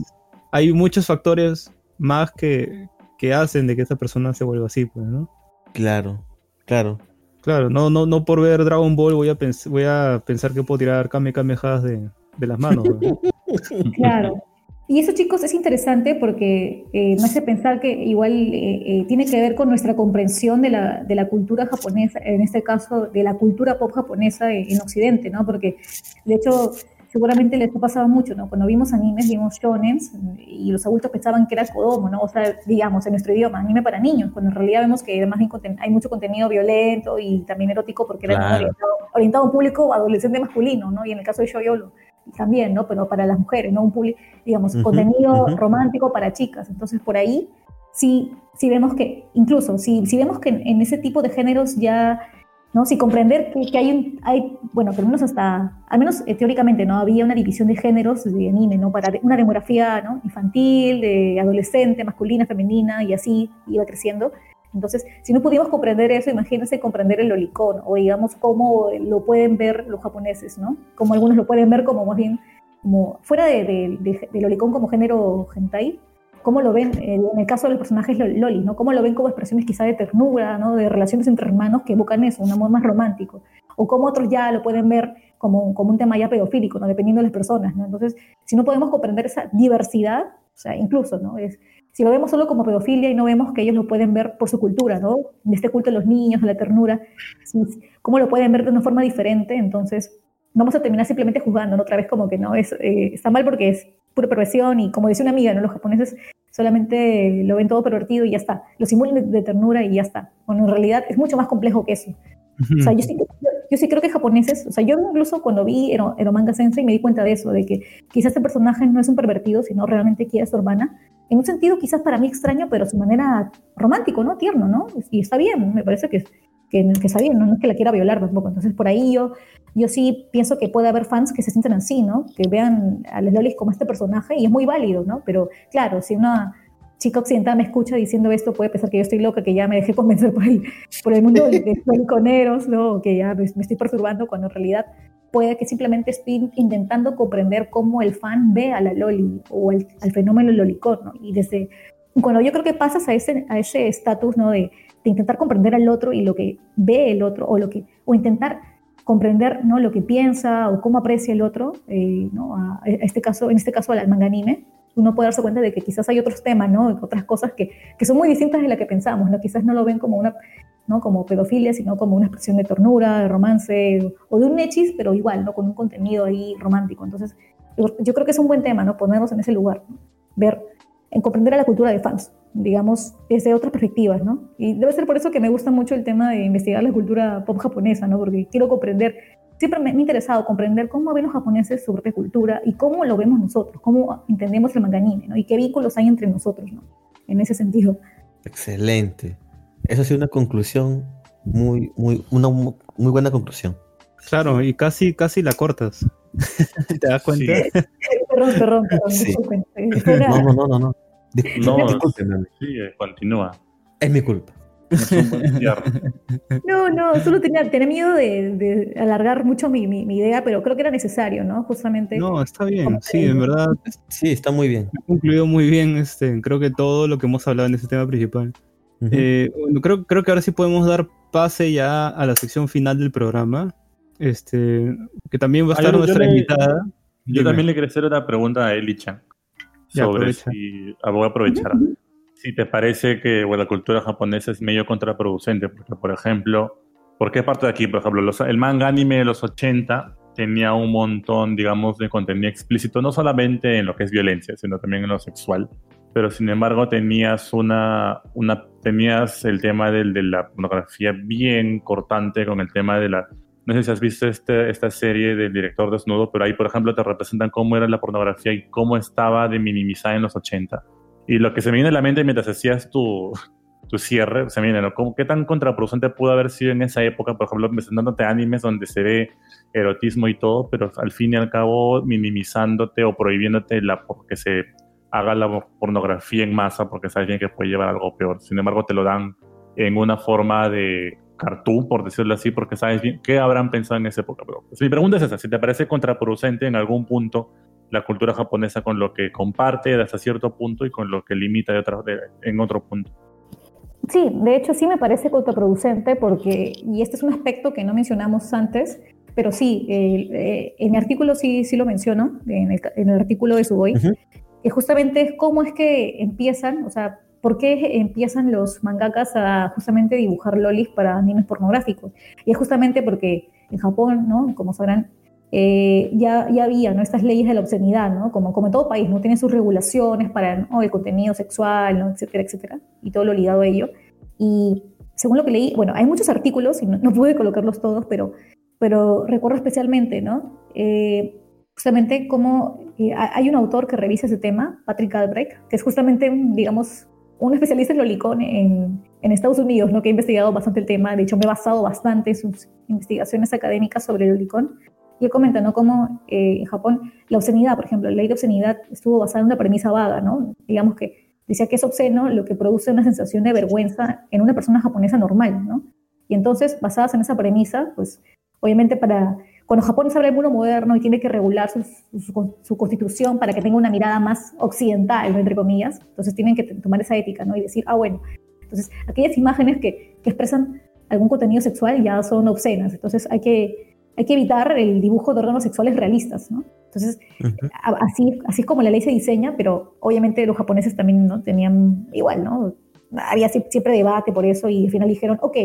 S1: hay muchos factores más que, que hacen de que esta persona se vuelva así, pues, ¿no?
S2: Claro, claro.
S1: Claro, no, no, no por ver Dragon Ball voy a, pens- voy a pensar que puedo tirar Kame Kamehameha de, de las manos. ¿no?
S5: Claro. Y eso, chicos, es interesante porque eh, me hace pensar que igual eh, eh, tiene que ver con nuestra comprensión de la, de la cultura japonesa, en este caso, de la cultura pop japonesa en, en Occidente, ¿no? Porque, de hecho, seguramente les ha pasado mucho, ¿no? Cuando vimos animes, vimos shonens y los adultos pensaban que era Kodomo, ¿no? O sea, digamos, en nuestro idioma, anime para niños, cuando en realidad vemos que además hay, mucho contenido violento y también erótico porque era orientado, orientado a un público adolescente masculino, ¿no? Y en el caso de Shoyolo también, ¿no? Pero para las mujeres, ¿no? Un público, digamos,
S2: Ujú,
S5: contenido
S2: ujú.
S5: romántico para chicas. Entonces, por ahí sí, sí vemos que, incluso, si, si vemos que en, en ese tipo de géneros ya, ¿no? Si comprender que, que hay, un- hay, bueno, por lo menos hasta, al menos eh, teóricamente, ¿no? Había una división de géneros de anime, ¿no? Para una demografía, ¿no? Infantil, de adolescente, masculina, femenina, y así iba creciendo. Entonces, si no pudimos comprender eso, imagínense comprender el lolicón, o digamos cómo lo pueden ver los japoneses, ¿no? Como algunos lo pueden ver como más bien, como fuera de, de, de- de lolicón como género hentai, cómo lo ven, eh, en el caso de los personajes lo- lolis, ¿no? Cómo lo ven como expresiones quizá de ternura, ¿no? De relaciones entre hermanos que evocan eso, un amor más romántico. O cómo otros ya lo pueden ver como, como un tema ya pedofílico, ¿no? Dependiendo de las personas, ¿no? Entonces, si no podemos comprender esa diversidad, o sea, incluso, ¿no? Es, si lo vemos solo como pedofilia y no vemos que ellos lo pueden ver por su cultura, ¿no? De este culto de los niños, de la ternura, cómo lo pueden ver de una forma diferente, entonces vamos a terminar simplemente juzgando, ¿no? Otra vez como que no, es, eh, está mal porque es pura perversión y como decía una amiga, ¿no? Los japoneses solamente lo ven todo pervertido y ya está, lo simulan de, de ternura y ya está. Bueno, en realidad es mucho más complejo que eso. O sea, yo sí, yo, sí creo que japoneses, o sea, yo incluso cuando vi Ero, Eromanga Sensei me di cuenta de eso, de que quizás este personaje no es un pervertido, sino realmente quiere a su hermana. En un sentido quizás para mí extraño, pero su manera romántico, ¿no? Tierno, ¿no? Y está bien, me parece que, que, que está bien, ¿no? no es que la quiera violar tampoco. Entonces por ahí yo, yo sí pienso que puede haber fans que se sienten así, ¿no? Que vean a los lolis como este personaje y es muy válido, ¿no? Pero claro, si una chica occidental me escucha diciendo esto, puede pensar que yo estoy loca, que ya me dejé convencer por el, por el mundo de los heliconeros, ¿no? Que ya me, me estoy perturbando, cuando en realidad puede que simplemente estoy intentando comprender cómo el fan ve a la loli o al fenómeno lolicón, ¿no? Y desde cuando yo creo que pasas a ese a ese estatus, ¿no? De, de intentar comprender al otro y lo que ve el otro o lo que o intentar comprender ¿no? lo que piensa o cómo aprecia el otro, eh, ¿no? a este caso, en este caso al manga anime, uno puede darse cuenta de que quizás hay otros temas, ¿no? otras cosas que, que son muy distintas de las que pensamos, ¿no? quizás no lo ven como una ¿no? como pedofilia, sino como una expresión de ternura, de romance o de un hechis, pero igual, ¿no? con un contenido ahí romántico. Entonces, yo, creo que es un buen tema, ¿no? ponernos en ese lugar, ver, en comprender a la cultura de fans, digamos, desde otras perspectivas, ¿no? Y debe ser por eso que me gusta mucho el tema de investigar la cultura pop japonesa, ¿no? Porque quiero comprender, siempre me, me ha interesado comprender cómo ven los japoneses su propia cultura y cómo lo vemos nosotros, cómo entendemos el manga anime, ¿no? Y qué vínculos hay entre nosotros, ¿no? En ese sentido.
S2: Excelente. Esa ha sido una conclusión muy, muy, una mu- muy buena conclusión.
S1: Claro, y casi, casi la cortas. ¿Te das cuenta?
S4: Sí.
S5: Perdón, perdón, perdón,
S2: Sí. No, no, no, no, no. Dis-
S4: No,
S2: discúlpeme,
S4: Sí, continúa.
S2: es mi culpa.
S5: No, no, solo tenía, tenía miedo de, de alargar mucho mi, mi- mi idea, pero creo que era necesario, ¿no? Justamente.
S1: No, está bien, sí, en verdad
S2: Sí, está muy bien.
S1: ha concluido muy bien, este, creo que todo lo que hemos hablado en este tema principal.
S2: Ujú.
S1: Eh, bueno, creo, creo que ahora sí podemos dar pase ya a la sección final del programa, este, que también va a estar
S4: yo- yo
S1: nuestra
S4: le-
S1: invitada.
S4: Yo
S1: Dime.
S4: también le quería hacer una pregunta a Eli-chan
S1: Ya,
S4: sobre
S1: aprovecha.
S4: si, ah, voy a aprovechar, si te parece que bueno, la cultura japonesa es medio contraproducente, porque por ejemplo, ¿por qué parte de aquí? Por ejemplo, los- el manga anime de los 80 tenía un montón, digamos, de contenido explícito, no solamente en lo que es violencia, sino también en lo sexual. Pero sin embargo tenías una, una tenías el tema del, de la pornografía bien cortante con el tema de la no sé si has visto este, esta serie del director desnudo, pero ahí, por ejemplo, te representan cómo era la pornografía y cómo estaba de minimizada en los 80. Y lo que se me viene a la mente mientras hacías tu, tu cierre, se me viene, ¿no? ¿Cómo- ¿Qué tan contraproducente pudo haber sido en esa época, por ejemplo, presentándote animes donde se ve erotismo y todo, pero al fin y al cabo minimizándote o prohibiéndote la, porque se haga la pornografía en masa, porque sabes bien que puede llevar algo peor. Sin embargo, te lo dan en una forma de cartoon, por decirlo así, porque sabes bien qué habrán pensado en esa época. Pero pues, mi pregunta es esa, si te parece contraproducente en algún punto la cultura japonesa con lo que comparte hasta cierto punto y con lo que limita de otra- de- en otro punto.
S5: Sí, de hecho sí me parece contraproducente porque, y este es un aspecto que no mencionamos antes, pero sí, eh, eh, en mi artículo sí, sí lo menciono, en el, en el artículo de Suboy,
S2: Ujú.
S5: que justamente es cómo es que empiezan, o sea, por qué empiezan los mangakas a justamente dibujar lolis para animes pornográficos. Y es justamente porque en Japón, ¿no? Como sabrán, eh, ya, ya había ¿no? estas leyes de la obscenidad, ¿no? Como, como en todo país, ¿no? Tienen sus regulaciones para ¿no? el contenido sexual, ¿no? etcétera, etcétera, y todo lo ligado a ello. Y según lo que leí, bueno, hay muchos artículos, y no, no pude colocarlos todos, pero, pero recuerdo especialmente, ¿no? Eh, justamente cómo eh, ha- hay un autor que revisa ese tema, Patrick Galbraith, que es justamente, digamos, un especialista en lolicón en, en Estados Unidos, ¿no? que ha investigado bastante el tema. De hecho, me he basado bastante en sus investigaciones académicas sobre el lolicón. Y él comenta, ¿no? Cómo eh, en Japón la obscenidad, por ejemplo, la ley de obscenidad estuvo basada en una premisa vaga, ¿no? Digamos que decía que es obsceno lo que produce una sensación de vergüenza en una persona japonesa normal, ¿no? Y entonces, basadas en esa premisa, pues obviamente para cuando Japón se abre el mundo moderno y tiene que regular su, su- su constitución para que tenga una mirada más occidental, entre comillas, entonces tienen que tomar esa ética ¿no? y decir, ah, bueno, entonces aquellas imágenes que, que expresan algún contenido sexual ya son obscenas, entonces hay que, hay que evitar el dibujo de órganos sexuales realistas, ¿no? Entonces,
S2: Ujú.
S5: a- así, así es como la ley se diseña, pero obviamente los japoneses también ¿no? tenían igual, ¿no? Había sie- siempre debate por eso y al final dijeron, ok,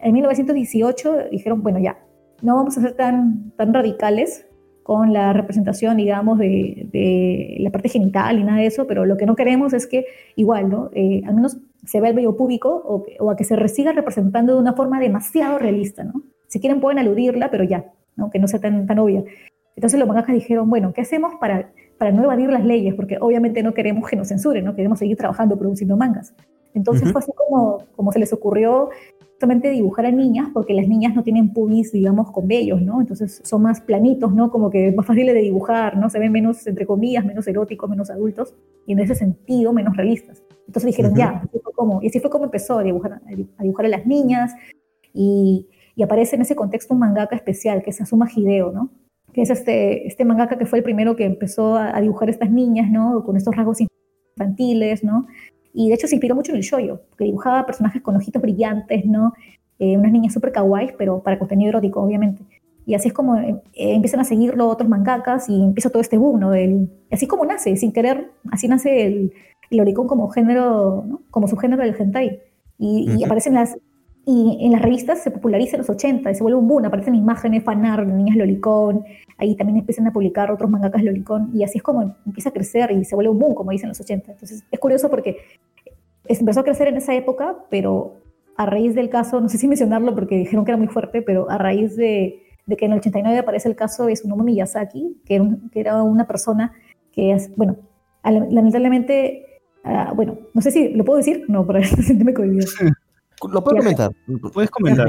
S5: en 1918 dijeron, bueno, ya, no vamos a ser tan, tan radicales con la representación, digamos, de, de la parte genital y nada de eso, pero lo que no queremos es que igual, ¿no? Eh, al menos se vea el vello público o, o a que se siga representando de una forma demasiado realista, ¿no? Si quieren pueden aludirla, pero ya, ¿no? Que no sea tan, tan obvia. Entonces los mangakas dijeron, bueno, ¿qué hacemos para, para no evadir las leyes? Porque obviamente no queremos que nos censuren, ¿no? Queremos seguir trabajando, produciendo mangas. Entonces
S2: Ujú.
S5: fue así como, como se les ocurrió justamente dibujar a niñas, porque las niñas no tienen pubis, digamos, con vellos, ¿no? Entonces son más planitos, ¿no? Como que más fáciles de dibujar, ¿no? Se ven menos, entre comillas, menos eróticos, menos adultos, y en ese sentido menos realistas. Entonces dijeron,
S2: Ujú.
S5: ya, así fue como, y así fue como empezó a dibujar a, dibujar a las niñas, y, y aparece en ese contexto un mangaka especial, que es Asuma Hideo, ¿no? Que es este, este mangaka que fue el primero que empezó a, a dibujar a estas niñas, ¿no? Con estos rasgos infantiles, ¿no? Y de hecho se inspiró mucho en el shoyo, que dibujaba personajes con ojitos brillantes, ¿no? Eh, unas niñas súper kawaii, pero para contenido erótico, obviamente. Y así es como eh, eh, empiezan a seguirlo otros mangakas y empieza todo este boom, ¿no? Del, así como nace, sin querer, así nace el, el oricon como género, ¿no? Como subgénero del hentai. Y, y
S2: Ujú.
S5: aparecen las... Y en las revistas se populariza en los 80 y se vuelve un boom, aparecen imágenes, fanart niñas lolicón, ahí también empiezan a publicar otros mangakas lolicón, y así es como empieza a crecer y se vuelve un boom, como dicen los 80. Entonces es curioso porque empezó a crecer en esa época, pero a raíz del caso, no sé si mencionarlo porque dijeron que era muy fuerte, pero a raíz de, de que en el 89 aparece el caso de Tsunobu Miyazaki, que era, un- que era una persona que, es, bueno, lamentablemente, ah, bueno, no sé si lo puedo decir, no, para sentirme cohibida.
S2: Lo puedo
S5: Ya.
S2: comentar.
S1: Puedes comentar.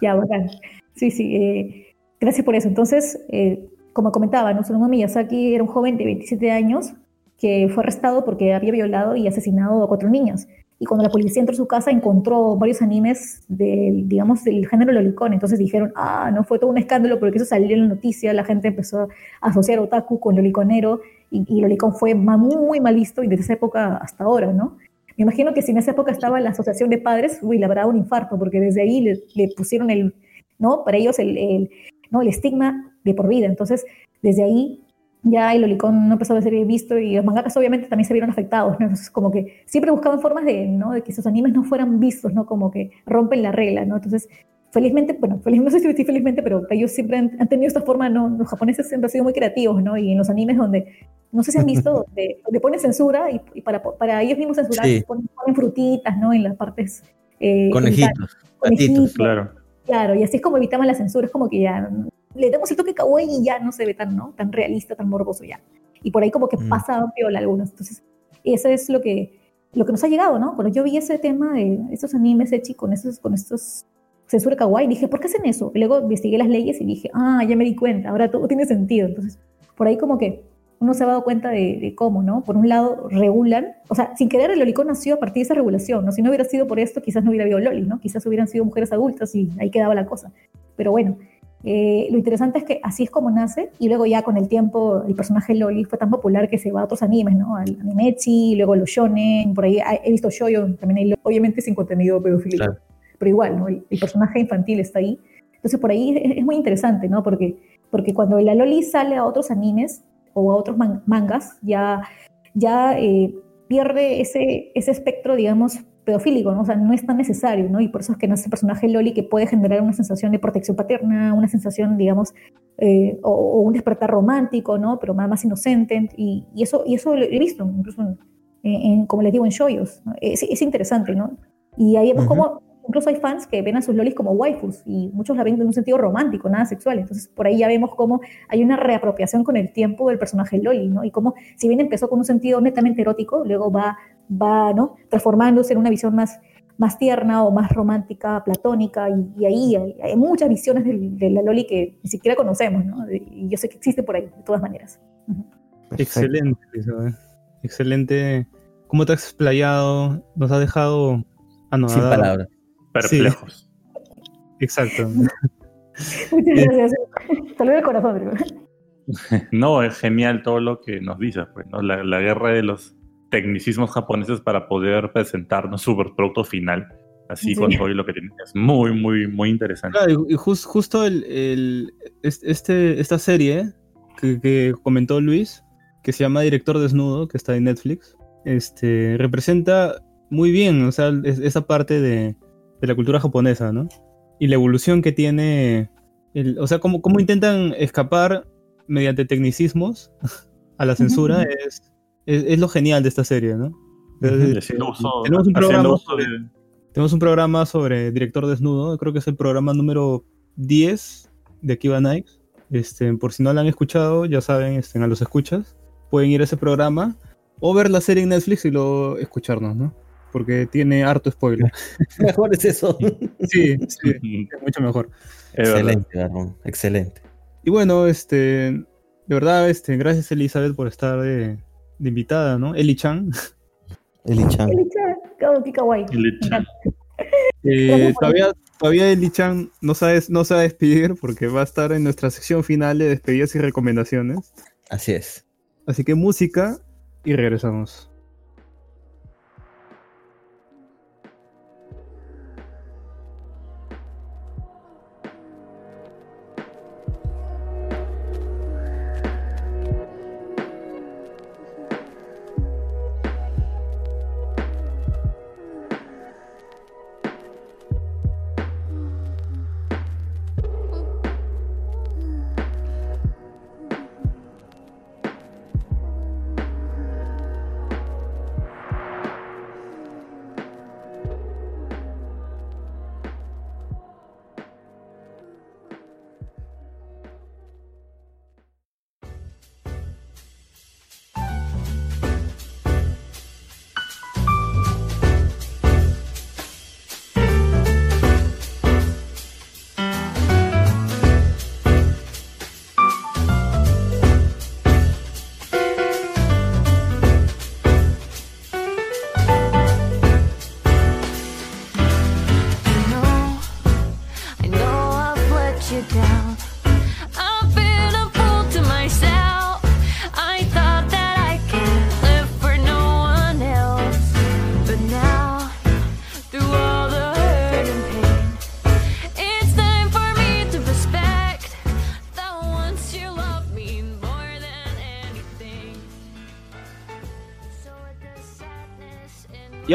S5: Ya, bacán. Sí, sí. eh, gracias por eso. Entonces, eh, como comentaba, ¿no? Tsunobu Miyazaki era un joven de 27 años que fue arrestado porque había violado y asesinado a cuatro niñas. y cuando la policía entró a su casa encontró varios animes del, digamos, del género lolicón. Entonces dijeron, ah, no fue todo un escándalo porque eso salió en la noticia, la gente empezó a asociar otaku con loliconero y, y lolicón fue muy mal visto y desde esa época hasta ahora, ¿no? Me imagino que si en esa época estaba la asociación de padres, uy, le habrá un infarto porque desde ahí le, pusieron el, ¿no? Para ellos el, ¿no? el estigma de por vida. Entonces, desde ahí ya el Olicón no empezó a ser visto y los mangakas obviamente también se vieron afectados, ¿no? Entonces, como que siempre buscaban formas de, ¿no? de que esos animes no fueran vistos, ¿no? Como que rompen la regla, ¿no? Entonces, felizmente, bueno, feliz, no sé si decir felizmente, pero ellos siempre han, han tenido esta forma, ¿no? Los japoneses siempre han sido muy creativos, ¿no? Y en los animes donde, no sé si han visto, donde, donde ponen censura y, y para, para ellos mismos censurar,
S2: Sí.
S5: ponen, ponen frutitas, ¿no? En las partes... eh,
S2: Conejitos,
S5: genitales.
S2: patitos.
S5: Conejitos,
S4: Claro.
S5: Claro, y así es como evitaban la censura, es como que ya le damos el toque kawaii y ya no se ve tan, ¿no? tan realista, tan morboso ya. Y por ahí como que
S2: Mm.
S5: pasa piola algunos. Entonces, eso es lo que, lo que nos ha llegado, ¿no? Cuando yo vi ese tema de estos animes hechos con con estos censura kawaii, dije, ¿por qué hacen eso? Y luego investigué las leyes y dije, ah, ya me di cuenta, ahora todo tiene sentido. Entonces, por ahí como que uno se ha dado cuenta de, de cómo, ¿no? Por un lado, regulan, o sea, sin querer el Lolicón nació a partir de esa regulación, ¿no? Si no hubiera sido por esto, quizás no hubiera habido Loli, ¿no? Quizás hubieran sido mujeres adultas y ahí quedaba la cosa. Pero bueno, eh, lo interesante es que así es como nace y luego ya con el tiempo el personaje Loli fue tan popular que se va a otros animes, ¿no? Al animechi, luego los shonen, por ahí he visto shoyo, también hay, obviamente sin contenido pedofílico,
S2: Claro.
S5: Pero igual, ¿no? El, el personaje infantil está ahí. Entonces por ahí es, es muy interesante, ¿no? Porque, porque cuando la Loli sale a otros animes o a otros man- mangas, ya, ya eh, pierde ese, ese espectro, digamos, pedofílico, ¿no? O sea, no es tan necesario, ¿no? Y por eso es que nace el personaje Loli que puede generar una sensación de protección paterna, una sensación, digamos, eh, o, o un despertar romántico, ¿no? Pero más, más inocente. Y, y eso, y eso lo he visto, incluso, en, en- como les digo, en shoyos. ¿no? Es, es interesante, ¿no? Y ahí vemos
S2: Ujú.
S5: como incluso hay fans que ven a sus lolis como waifus y muchos la ven en un sentido romántico, nada sexual. Entonces, por ahí ya vemos cómo hay una reapropiación con el tiempo del personaje Loli, ¿no? Y cómo, si bien empezó con un sentido netamente erótico, luego va, va ¿no? Transformándose en una visión más, más tierna o más romántica, platónica, y, y ahí hay, hay muchas visiones del- de, la Loli que ni siquiera conocemos, ¿no? Y yo sé que existe por ahí, de todas maneras.
S1: Excelente, Elizabeth. Excelente. ¿Cómo te has explayado? Nos ha dejado
S2: Sin palabras.
S4: Perplejos.
S1: Exacto.
S5: Muchas gracias. Saludos del corazón, pero-
S4: No, es genial todo lo que nos dice, pues, ¿no? La, la guerra de los tecnicismos japoneses para poder presentarnos su producto final, así
S5: Sí.
S4: con todo y lo que tiene. Es muy, muy, muy interesante.
S1: Claro, y y jus- justo el, el- es- este, esta serie que, que comentó Luis, que se llama Director Desnudo, que está en Netflix, este, representa muy bien, o sea, es- esa parte de, de la cultura japonesa, ¿no? Y la evolución que tiene, el- o sea, cómo, cómo intentan escapar mediante tecnicismos a la censura es, es, es lo genial de esta serie, ¿no? Entonces,
S4: uso,
S1: tenemos un programa
S4: uso de-
S1: tenemos un programa sobre director desnudo, creo que es el programa número 10 de Akiba Nights. Este, por si no lo han escuchado, ya saben, este, a los escuchas, pueden ir a ese programa o ver la serie en Netflix y luego escucharnos, ¿no? Porque tiene harto spoiler.
S2: Mejor es eso.
S1: Sí, sí, es mucho mejor.
S2: excelente, Garbón. Excelente.
S1: Y bueno, este, de verdad, este, gracias Elizabeth por estar de, de invitada, ¿no? Eli Chan.
S2: Eli-chan.
S5: Eli-chan, oh, qué kawaii.
S4: Eli Chan.
S1: Eh, todavía, todavía Eli Chan no, sabe, no se va a despedir porque va a estar en nuestra sección final de despedidas y recomendaciones.
S2: Así es.
S1: Así que música y regresamos.「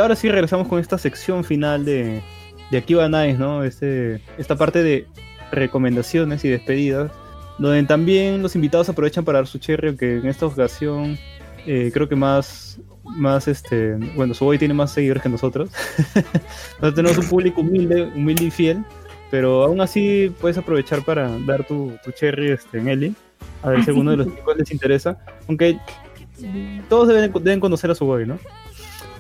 S1: ahora sí regresamos con esta sección final de, de Akiba Nice, ¿no? Este, esta parte de recomendaciones y despedidas, donde también los invitados aprovechan para dar su cherry, aunque en esta ocasión eh, creo que más, más este, bueno, Suboy tiene más seguidores que nosotros. nosotros tenemos un público humilde, humilde y fiel, pero aún así puedes aprovechar para dar tu, tu cherry este, en Eli, a ver si alguno de los chicos les interesa, aunque todos deben, deben conocer a Suboy, ¿no?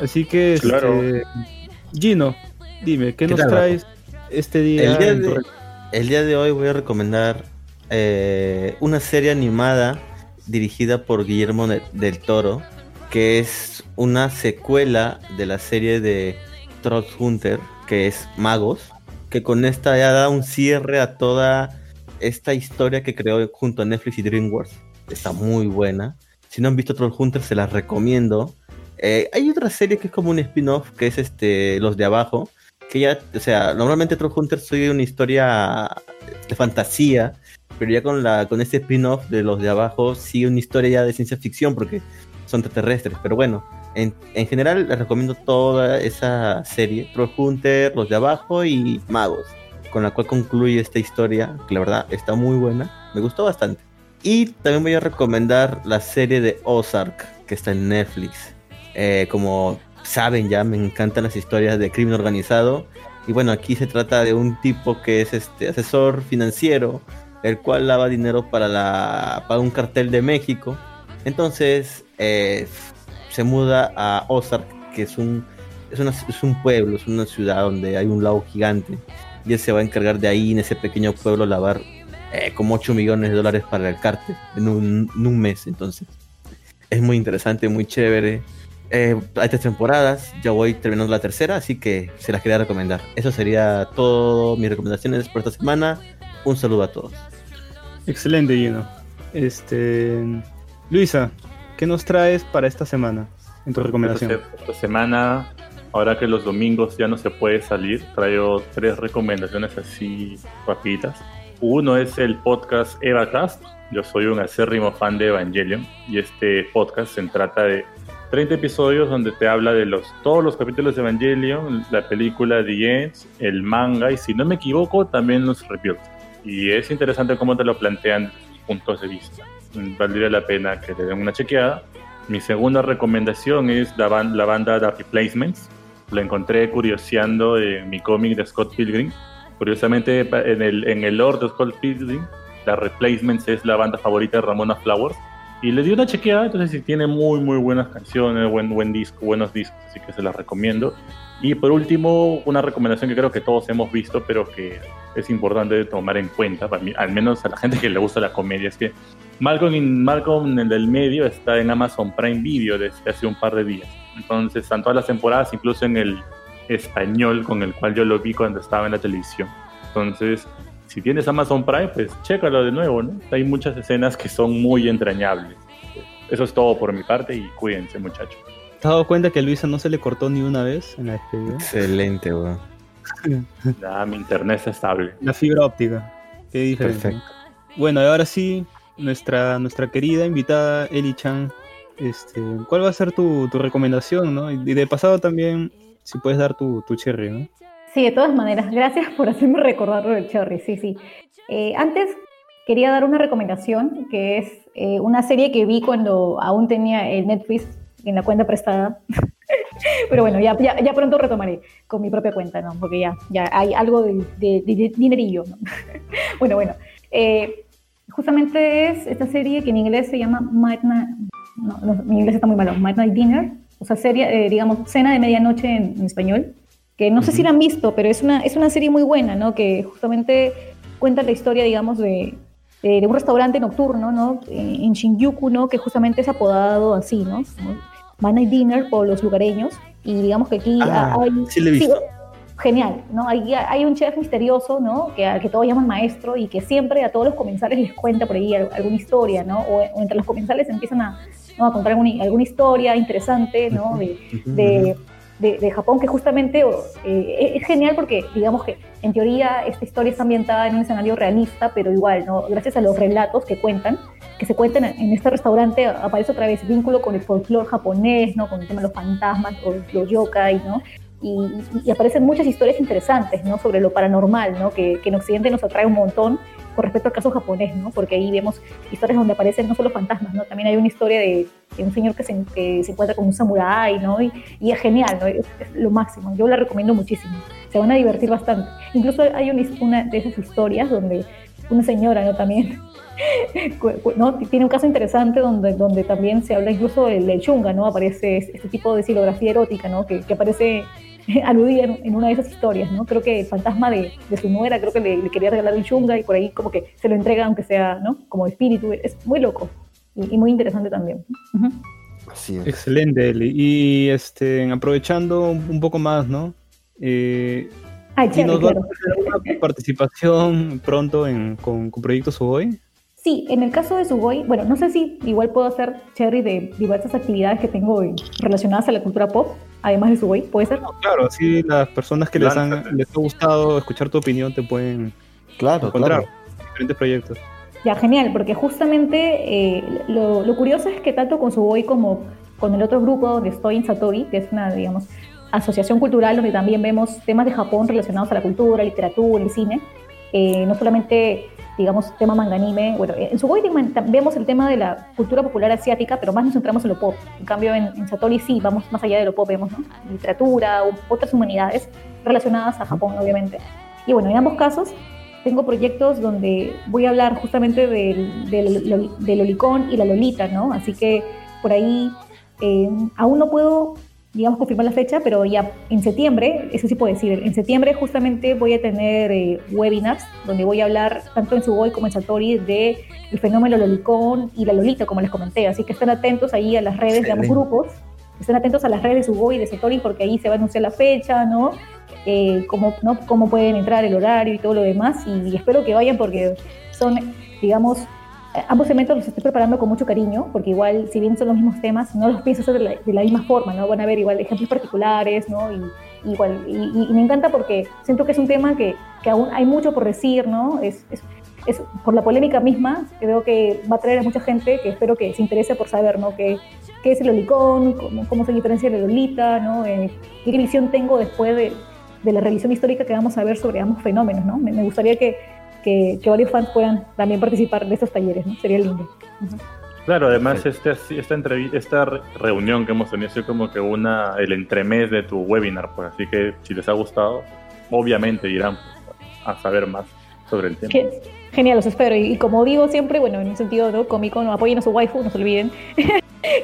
S1: Así que, este. Gino, dime, ¿qué,
S2: ¿Qué
S1: nos
S2: tal,
S1: traes este día?
S2: El día, de, el día de hoy voy a recomendar eh, una serie animada dirigida por Guillermo de- del Toro, que es una secuela de la serie de Troll Hunter, que es Magos, que con esta ya da un cierre a toda esta historia que creó junto a Netflix y DreamWorks. Está muy buena. Si no han visto Troll Hunter, se las recomiendo. Eh, hay otra serie que es como un spin-off, que es este Los de Abajo, que ya, o sea, normalmente Troll Hunter soy una historia de fantasía, pero ya con la con este spin-off de los de abajo sigue una historia ya de ciencia ficción porque son extraterrestres, pero bueno, en, en general les recomiendo toda esa serie, Troll Hunter, los de abajo y Magos, con la cual concluye esta historia, que la verdad está muy buena, me gustó bastante. Y también voy a recomendar la serie de Ozark, que está en Netflix. Eh, como saben ya, me encantan las historias de crimen organizado. Y bueno, aquí se trata de un tipo que es este asesor financiero, el cual lava dinero para, la, para un cartel de México. Entonces eh, se muda a Ozark, que es un, es, una- es un pueblo, es una ciudad donde hay un lago gigante. Y él se va a encargar de ahí, en ese pequeño pueblo, lavar eh, como 8 millones de dólares para el cártel en un, en un mes. Entonces es muy interesante, muy chévere. Eh, hay tres temporadas, ya voy terminando la tercera, así que se las quería recomendar. Eso sería todo mis recomendaciones por esta semana. Un saludo a todos.
S1: Excelente, Gino. Este, Luisa, ¿qué nos traes para esta semana en tu recomendación?
S4: Esta, esta semana, ahora que los domingos ya no se puede salir, traigo tres recomendaciones así rapiditas. Uno es el podcast EvaCast. Yo soy un acérrimo fan de Evangelion y este podcast se trata de 30 episodios donde te habla de los, todos los capítulos de Evangelion, la película The Ends, el manga y si no me equivoco también los reviews. Y es interesante cómo te lo plantean puntos de vista. Valdría la pena que le den una chequeada. Mi segunda recomendación es la, ban- la banda The Replacements. La encontré curioseando en mi cómic de Scott Pilgrim. Curiosamente, en el, en el lore de Scott Pilgrim, The Replacements es la banda favorita de Ramona Flowers. Y le di una chequeada, entonces sí tiene muy, muy buenas canciones, buen, buen disco, buenos discos, así que se las recomiendo. Y por último, una recomendación que creo que todos hemos visto, pero que es importante tomar en cuenta, para mí, al menos a la gente que le gusta la comedia, es que Malcolm, in, Malcolm en el medio está en Amazon Prime Video desde hace un par de días. Entonces están todas las temporadas, incluso en el español con el cual yo lo vi cuando estaba en la televisión. Entonces, si tienes Amazon Prime, pues chécalo de nuevo, ¿no? Hay muchas escenas que son muy entrañables. Eso es todo por mi parte y cuídense, muchachos.
S1: ¿Te has dado cuenta que a Luisa no se le cortó ni una vez en la despedida?
S2: Excelente, weón.
S4: Ya, mi internet está estable.
S1: La fibra óptica. Qué diferente.
S2: Perfecto.
S1: Bueno, y ahora sí, nuestra, nuestra querida invitada Eli Chan. Este, ¿Cuál va a ser tu, tu recomendación? ¿no? Y de pasado también, si puedes dar tu, tu cherry, ¿no?
S5: Sí, de todas maneras, gracias por hacerme recordar lo del Cherry, sí, sí. Eh, antes quería dar una recomendación, que es eh, una serie que vi cuando aún tenía el Netflix en la cuenta prestada. Pero bueno, ya, ya, ya pronto retomaré con mi propia cuenta, ¿no? Porque ya, ya hay algo de, de- de dinerillo, ¿no? bueno, bueno. eh, justamente es esta serie que en inglés se llama Midnight... No, no, mi inglés está muy malo. Midnight Dinner. O sea, serie, eh, digamos, cena de medianoche en- en español que no sé si la han visto, pero es una, es una serie muy buena, ¿no? Que justamente cuenta la historia, digamos, de, de, de un restaurante nocturno, ¿no? En Shinjuku, ¿no? Que justamente es apodado así, ¿no? Como Midnight Dinner por los lugareños. Y digamos que aquí
S2: Ah,
S5: hay...
S2: sí lo he visto.
S5: genial, ¿no? Hay, hay un chef misterioso, ¿no? Que, al que todos llaman maestro y que siempre a todos los comensales les cuenta por ahí al- alguna historia, ¿no? O, o entre los comensales empiezan a, ¿no? a contar alguna, alguna historia interesante, ¿no? De, de, de- de Japón, que justamente eh, es genial porque, digamos que en teoría esta historia está ambientada en un escenario realista, pero igual, ¿no? gracias a los relatos que cuentan, que se cuentan en este restaurante aparece otra vez vínculo con el folclore japonés, ¿no? Con el tema de los fantasmas o los yokai, ¿no? Y, y aparecen muchas historias interesantes, ¿no? Sobre lo paranormal, ¿no? Que, que en Occidente nos atrae un montón con respecto al caso japonés, ¿no? Porque ahí vemos historias donde aparecen no solo fantasmas, ¿no? También hay una historia de, un señor que se, encuentra con un samurái, ¿no? Y, y es genial, ¿no? Es, lo máximo. Yo la recomiendo muchísimo. Se van a divertir bastante. Incluso hay una, una de esas historias donde una señora, ¿no? También ¿no? Tiene un caso interesante donde, también se habla incluso del, chunga, ¿no? Aparece este tipo de silografía erótica, ¿no? Que aparece aludida en, en, una de esas historias, ¿no? Creo que el fantasma de, de su nuera, creo que le, le, quería regalar el chunga y por ahí como que se lo entrega aunque sea, ¿no? Como espíritu. Es muy loco y, y muy interesante también. Uh -huh.
S1: Así es. Excelente, Eli. Y este, aprovechando un poco más, ¿no? Eh,
S5: Ay,
S1: ¿Y nos claro. va a hacer una participación pronto en, con, con Proyecto Suboy?
S5: Sí, en el caso de Sugoi, bueno, no sé si igual puedo hacer cherry de diversas actividades que tengo relacionadas a la cultura pop, además de Sugoi, ¿puede ser?
S1: No, claro, así las personas que les, han, les ha gustado escuchar tu opinión te pueden
S2: claro,
S1: encontrar
S2: claro.
S1: en diferentes proyectos.
S5: Ya, genial, porque justamente eh, lo, lo, curioso es que tanto con Sugoi como con el otro grupo donde estoy en Satori, que es una, digamos, asociación cultural donde también vemos temas de Japón relacionados a la cultura, literatura, el cine, eh, no solamente digamos, tema manga anime. Bueno, en Sugoi vemos el tema de la cultura popular asiática, pero más nos centramos en lo pop. En cambio, en, en Satori sí, vamos más allá de lo pop, vemos ¿no? literatura, otras humanidades relacionadas a Japón, obviamente. Y bueno, en ambos casos tengo proyectos donde voy a hablar justamente del, del, del Olicón y la Lolita, ¿no? Así que por ahí eh, aún no puedo digamos, confirmar la fecha, pero ya en septiembre, eso sí puedo decir, en septiembre justamente voy a tener eh, webinars donde voy a hablar tanto en Sugoi como en Satori de el fenómeno Lolicón y la Lolita, como les comenté. Así que estén atentos ahí a las redes de ambos grupos, estén atentos a las redes de Sugoi y de Satori porque ahí se va a anunciar la fecha, ¿no? Eh, cómo, ¿no? cómo pueden entrar, el horario y todo lo demás. Y, y espero que vayan porque son, digamos, ambos eventos los estoy preparando con mucho cariño, porque igual, si bien son los mismos temas, no los pienso hacer de la, de la misma forma, ¿no? Van a haber igual ejemplos particulares, ¿no? Y, igual, y, y, me encanta porque siento que es un tema que, que aún hay mucho por decir, ¿no? Es, es, es, por la polémica misma, creo que va a traer a mucha gente que espero que se interese por saber, ¿no? ¿Qué, qué es el olicón? Cómo, ¿Cómo, se diferencia de la lolita? ¿no? Eh, ¿Qué visión tengo después de, de, la revisión histórica que vamos a ver sobre ambos fenómenos, ¿no? Me, me gustaría que que, que, varios fans puedan también participar de estos talleres, ¿no? Sería lindo. Uh -huh.
S4: Claro, además este, esta, esta reunión que hemos tenido es como que una el entremés de tu webinar, pues así que si les ha gustado, obviamente irán a saber más sobre el tema.
S5: Genial, los espero. Y, y, como digo siempre, bueno, en un sentido ¿no? cómico, no apoyen a su waifu, no se olviden.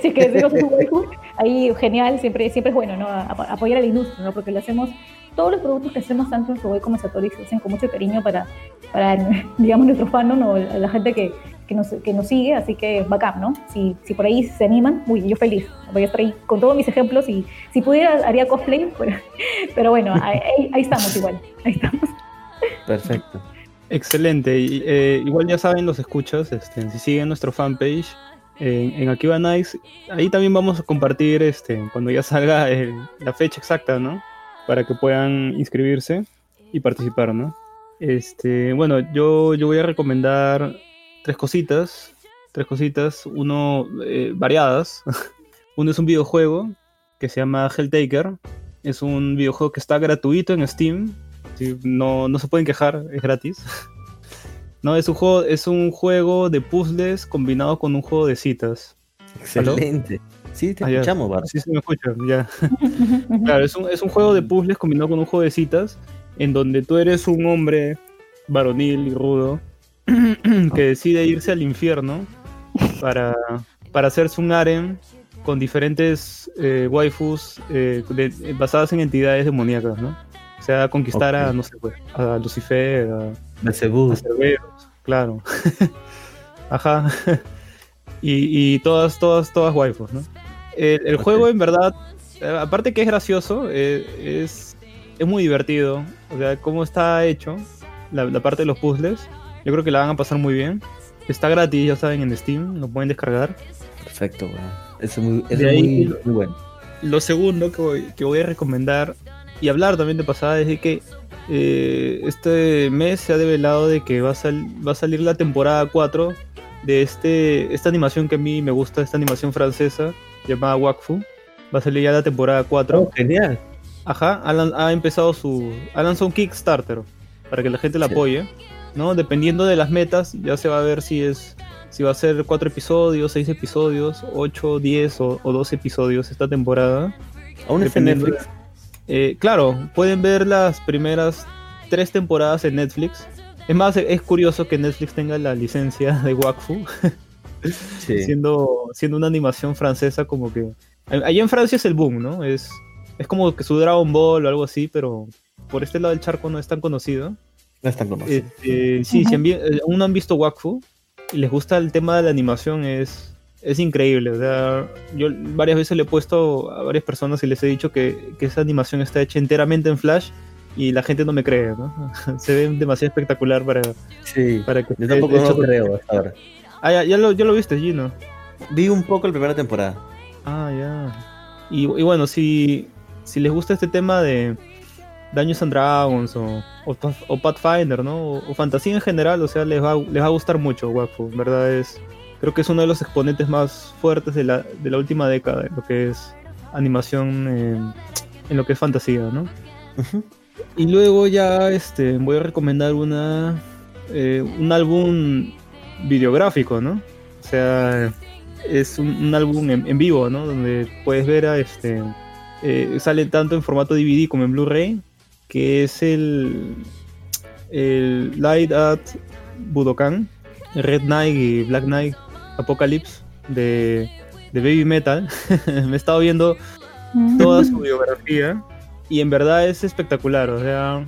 S5: si es que les digo su waifu, ahí genial, siempre, siempre es bueno, ¿no? apoyar a la industria, ¿no? Porque lo hacemos todos los productos que hacemos tanto en Subway como en Satori se hacen con mucho cariño para, para digamos, nuestro fandom o la gente que, que, nos, que nos sigue, así que bacán, ¿no? Si, si por ahí se animan, uy, yo feliz, voy a estar ahí con todos mis ejemplos y si pudiera haría cosplay, pero, pero bueno, ahí, ahí, estamos igual, ahí estamos.
S2: Perfecto.
S1: Excelente, y, eh, igual ya saben los escuchas, este, si siguen nuestro fanpage, en, en Akiba Nice, ahí también vamos a compartir este, cuando ya salga el, la fecha exacta, ¿no? Para que puedan inscribirse y participar, ¿no? Este, bueno, yo, yo voy a recomendar tres cositas, tres cositas, uno eh, variadas. uno es un videojuego que se llama Helltaker. Es un videojuego que está gratuito en Steam. No, no se pueden quejar, es gratis. no, es un juego, es un juego de puzzles combinado con un juego de citas.
S2: Excelente. Sí, te ah, escuchamos, Bar.
S1: Sí, se me escucha, ya. claro, es un, es un juego de puzzles combinado con un juego de citas, en donde tú eres un hombre varonil y rudo que decide irse al infierno para, para hacerse un harem con diferentes eh, waifus eh, de, basadas en entidades demoníacas, ¿no? O sea, conquistar okay. a, no sé, pues, a Lucifer, a,
S2: a Cerberus,
S1: claro. Ajá. y, y todas, todas, todas waifus, ¿no? El, el okay. juego, en verdad, aparte que es gracioso, eh, es, es muy divertido. O sea, cómo está hecho, la, la, parte de los puzzles, yo creo que la van a pasar muy bien. Está gratis, ya saben, en Steam, lo pueden descargar.
S2: Perfecto. Eso es muy, eso es muy, muy, bueno.
S1: Lo segundo que voy, que voy, a recomendar y hablar también de pasada es de que eh, este mes se ha develado de que va a, sal, va a salir la temporada 4 de este, esta animación que a mí me gusta, esta animación francesa llamada Wakfu. Va a salir ya la temporada 4.
S2: Oh, genial.
S1: Ajá, ha, empezado su. Ha lanzado un Kickstarter para que la gente la
S2: Sí.
S1: apoye. ¿no? Dependiendo de las metas, ya se va a ver si es. Si va a ser 4 episodios, 6 episodios, 8, 10 o, o 12 episodios esta temporada.
S2: Aún está en Netflix.
S1: Eh, claro, pueden ver las primeras tres temporadas en Netflix. Es más, es curioso que Netflix tenga la licencia de Wakfu,
S2: Sí.
S1: siendo, siendo una animación francesa como que... Allá en Francia es el boom, ¿no? Es, es como que su Dragon Ball o algo así, pero por este lado del charco no es tan conocido.
S2: No es tan conocido.
S1: Este, sí, si han vi- eh, aún no han visto Wakfu y les gusta el tema de la animación, es, es increíble. O sea, yo varias veces le he puesto a varias personas y les he dicho que, que esa animación está hecha enteramente en Flash y la gente no me cree, ¿no? Se ve demasiado espectacular para,
S2: sí.
S1: para que
S2: Yo tampoco no lo creo hasta ahora.
S1: Ah, ya, ya lo, ya lo viste, Gino.
S2: Vi un poco la primera temporada.
S1: Ah, ya. Y, y bueno, si, si les gusta este tema de Dungeons and Dragons o, o, Path- o Pathfinder, ¿no? O, o fantasía en general, o sea, les va, les va a gustar mucho Wakfu, en ¿verdad? Es, creo que es uno de los exponentes más fuertes de la, de la última década, en lo que es animación, en, en lo que es fantasía, ¿no? Y luego ya este, voy a recomendar una, eh, un álbum videográfico, ¿no? O sea, es un, un álbum en, en vivo, ¿no? Donde puedes ver a este. eh, sale tanto en formato DVD como en Blu-ray, que es el. El Light at Budokan, Red Knight y Black Knight Apocalypse de, de Baby Metal. Me he estado viendo toda su biografía y en verdad es espectacular. O sea,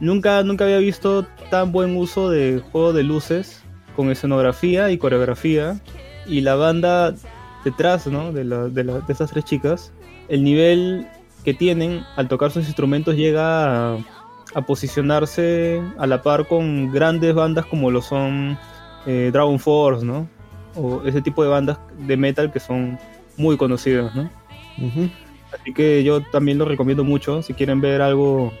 S1: nunca, nunca había visto tan buen uso de juego de luces con escenografía y coreografía y la banda detrás ¿no? de, la- de, la- de estas tres chicas. El nivel que tienen al tocar sus instrumentos llega a, a posicionarse a la par con grandes bandas como lo son eh, Dragon Force, ¿no? O ese tipo de bandas de metal que son muy conocidas, ¿no?
S2: Ujú.
S1: Así que yo también lo recomiendo mucho si quieren ver algo,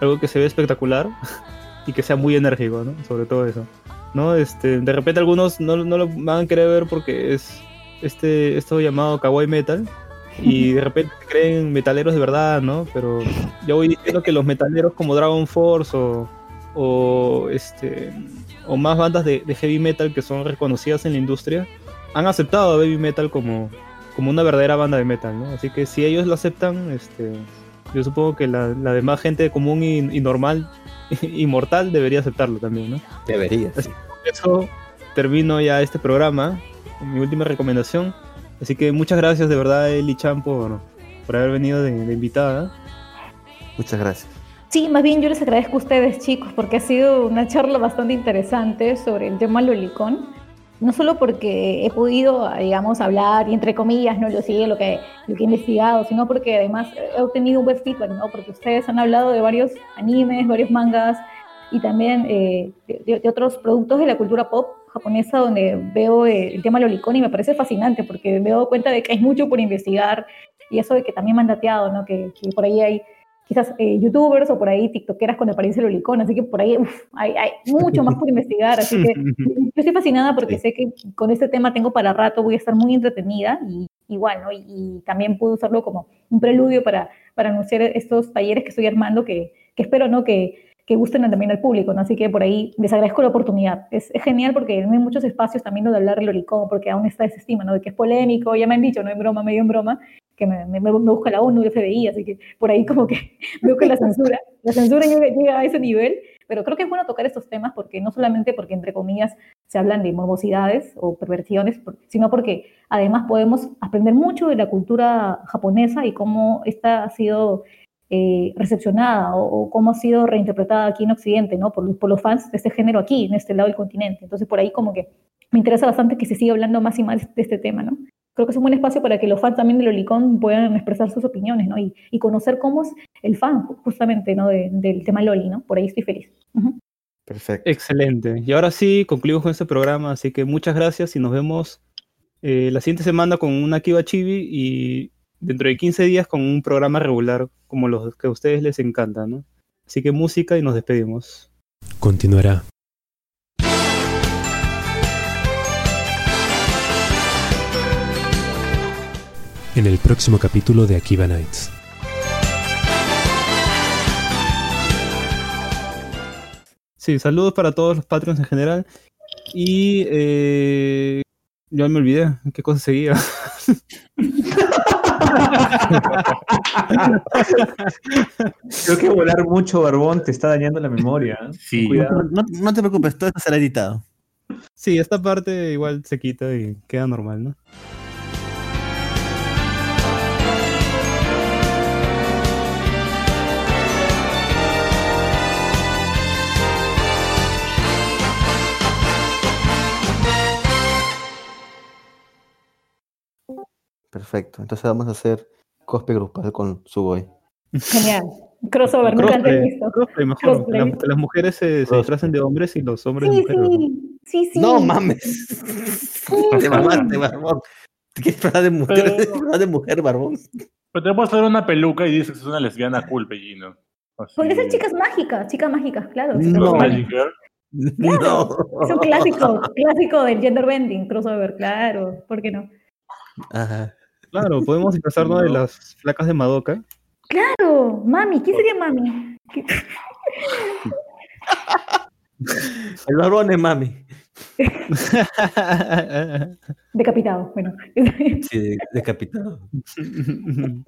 S1: algo que se ve espectacular y que sea muy enérgico, ¿no? Sobre todo eso. ¿No? Este, de repente algunos no, no lo van a querer ver porque es este, esto llamado kawaii metal y de repente creen metaleros de verdad, ¿no? Pero yo voy diciendo que los metaleros como Dragon Force o, o, este, o más bandas de, de heavy metal que son reconocidas en la industria han aceptado a Baby Metal como, como una verdadera banda de metal, ¿no? Así que si ellos lo aceptan, este, yo supongo que la, la demás gente común y, y normal y mortal debería aceptarlo también, ¿no?
S2: Debería. sí.
S1: Por eso termino ya este programa, mi última recomendación. Así que muchas gracias de verdad, Eli Chan, por, por haber venido de, de invitada.
S2: Muchas gracias.
S5: Sí, más bien yo les agradezco a ustedes, chicos, porque ha sido una charla bastante interesante sobre el tema Lolicón. No solo porque he podido, digamos, hablar y entre comillas, no lo sigue lo que, lo que he investigado, sino porque además he obtenido un buen feedback, ¿no? Porque ustedes han hablado de varios animes, varios mangas y también eh, de, de- otros productos de la cultura pop japonesa donde veo eh, el tema Lolicón y me parece fascinante porque me doy cuenta de que hay mucho por investigar y eso de que también me han dateado, ¿no? Que, que por ahí hay quizás eh, youtubers o por ahí tiktokeras con apariencia lolicón, así que por ahí uf, hay, hay mucho más por investigar, así que yo estoy fascinada porque sé que con este tema tengo para rato, voy a estar muy entretenida y igual, ¿no? Y, y también puedo usarlo como un preludio para, para anunciar estos talleres que estoy armando que, que espero, ¿no? Que, que gusten también al público, ¿no? Así que por ahí les agradezco la oportunidad. Es, es genial porque no hay muchos espacios también de hablar del lolicón, porque aún está ese estima, ¿no? De que es polémico, ya me han dicho, no en broma, medio en broma, que me, me, me busca la ONU, el FBI, así que por ahí como que veo que la censura, la censura llega, a ese nivel, pero creo que es bueno tocar estos temas porque no solamente porque entre comillas se hablan de morbosidades o perversiones, sino porque además podemos aprender mucho de la cultura japonesa y cómo esta ha sido eh, recepcionada o, o cómo ha sido reinterpretada aquí en Occidente, ¿no? Por, los- por los fans de este género aquí, en este lado del continente. Entonces por ahí como que me interesa bastante que se siga hablando más y más de este tema, ¿no? Creo que es un buen espacio para que los fans también de Lolicón puedan expresar sus opiniones, ¿no? Y, y conocer cómo es el fan, justamente, ¿no? De- del tema Loli, ¿no? Por ahí estoy feliz. Ujú.
S2: Perfecto.
S1: Excelente. Y ahora sí, concluimos con este programa, así que muchas gracias y nos vemos eh, la siguiente semana con una Kiba Chibi y dentro de 15 días con un programa regular como los que a ustedes les encanta, ¿no? Así que música y nos despedimos.
S6: Continuará. En el próximo capítulo de Akiva Nights.
S1: Sí, saludos para todos los Patreons en general. Y eh, yo me olvidé, ¿qué cosa seguía?
S3: Creo que volar mucho, Barbón, te está dañando la memoria. ¿eh?
S4: Sí.
S2: No te preocupes, todo esto será editado.
S1: Sí, esta parte igual se quita y queda normal, ¿no?
S2: Perfecto. Entonces vamos a hacer cosplay grupal con Sugoi.
S5: Genial. Crossover, nunca antes visto.
S1: crossplay mejor.
S5: Crossplay.
S1: Las, las mujeres se, se disfrazan de hombres y los hombres de
S5: Sí,
S1: mujeres. ¿no?
S5: sí, sí, sí.
S2: No mames. Te mamaste, barbón. ¿Te quieres hablar de mujer,
S4: Pero-
S2: ¿Quieres hablar de mujer, barbón?
S4: Pero te puedes hacer una peluca y dices que es una lesbiana cool, Pellino.
S5: Podría ser chicas mágicas, chicas mágicas, claro.
S2: No.
S4: Girl.
S2: No.
S5: Es un clásico, clásico del gender bending, crossover, claro. ¿Por qué no?
S2: Ajá.
S1: Claro, podemos disfrazarnos de las flacas de Madoka.
S5: Claro, mami, ¿quién sería mami? ¿Qué-
S2: El barbón es mami.
S5: Decapitado, bueno.
S2: Sí, de- decapitado.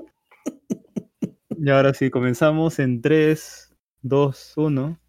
S1: y ahora sí, comenzamos en 3, 2, 1.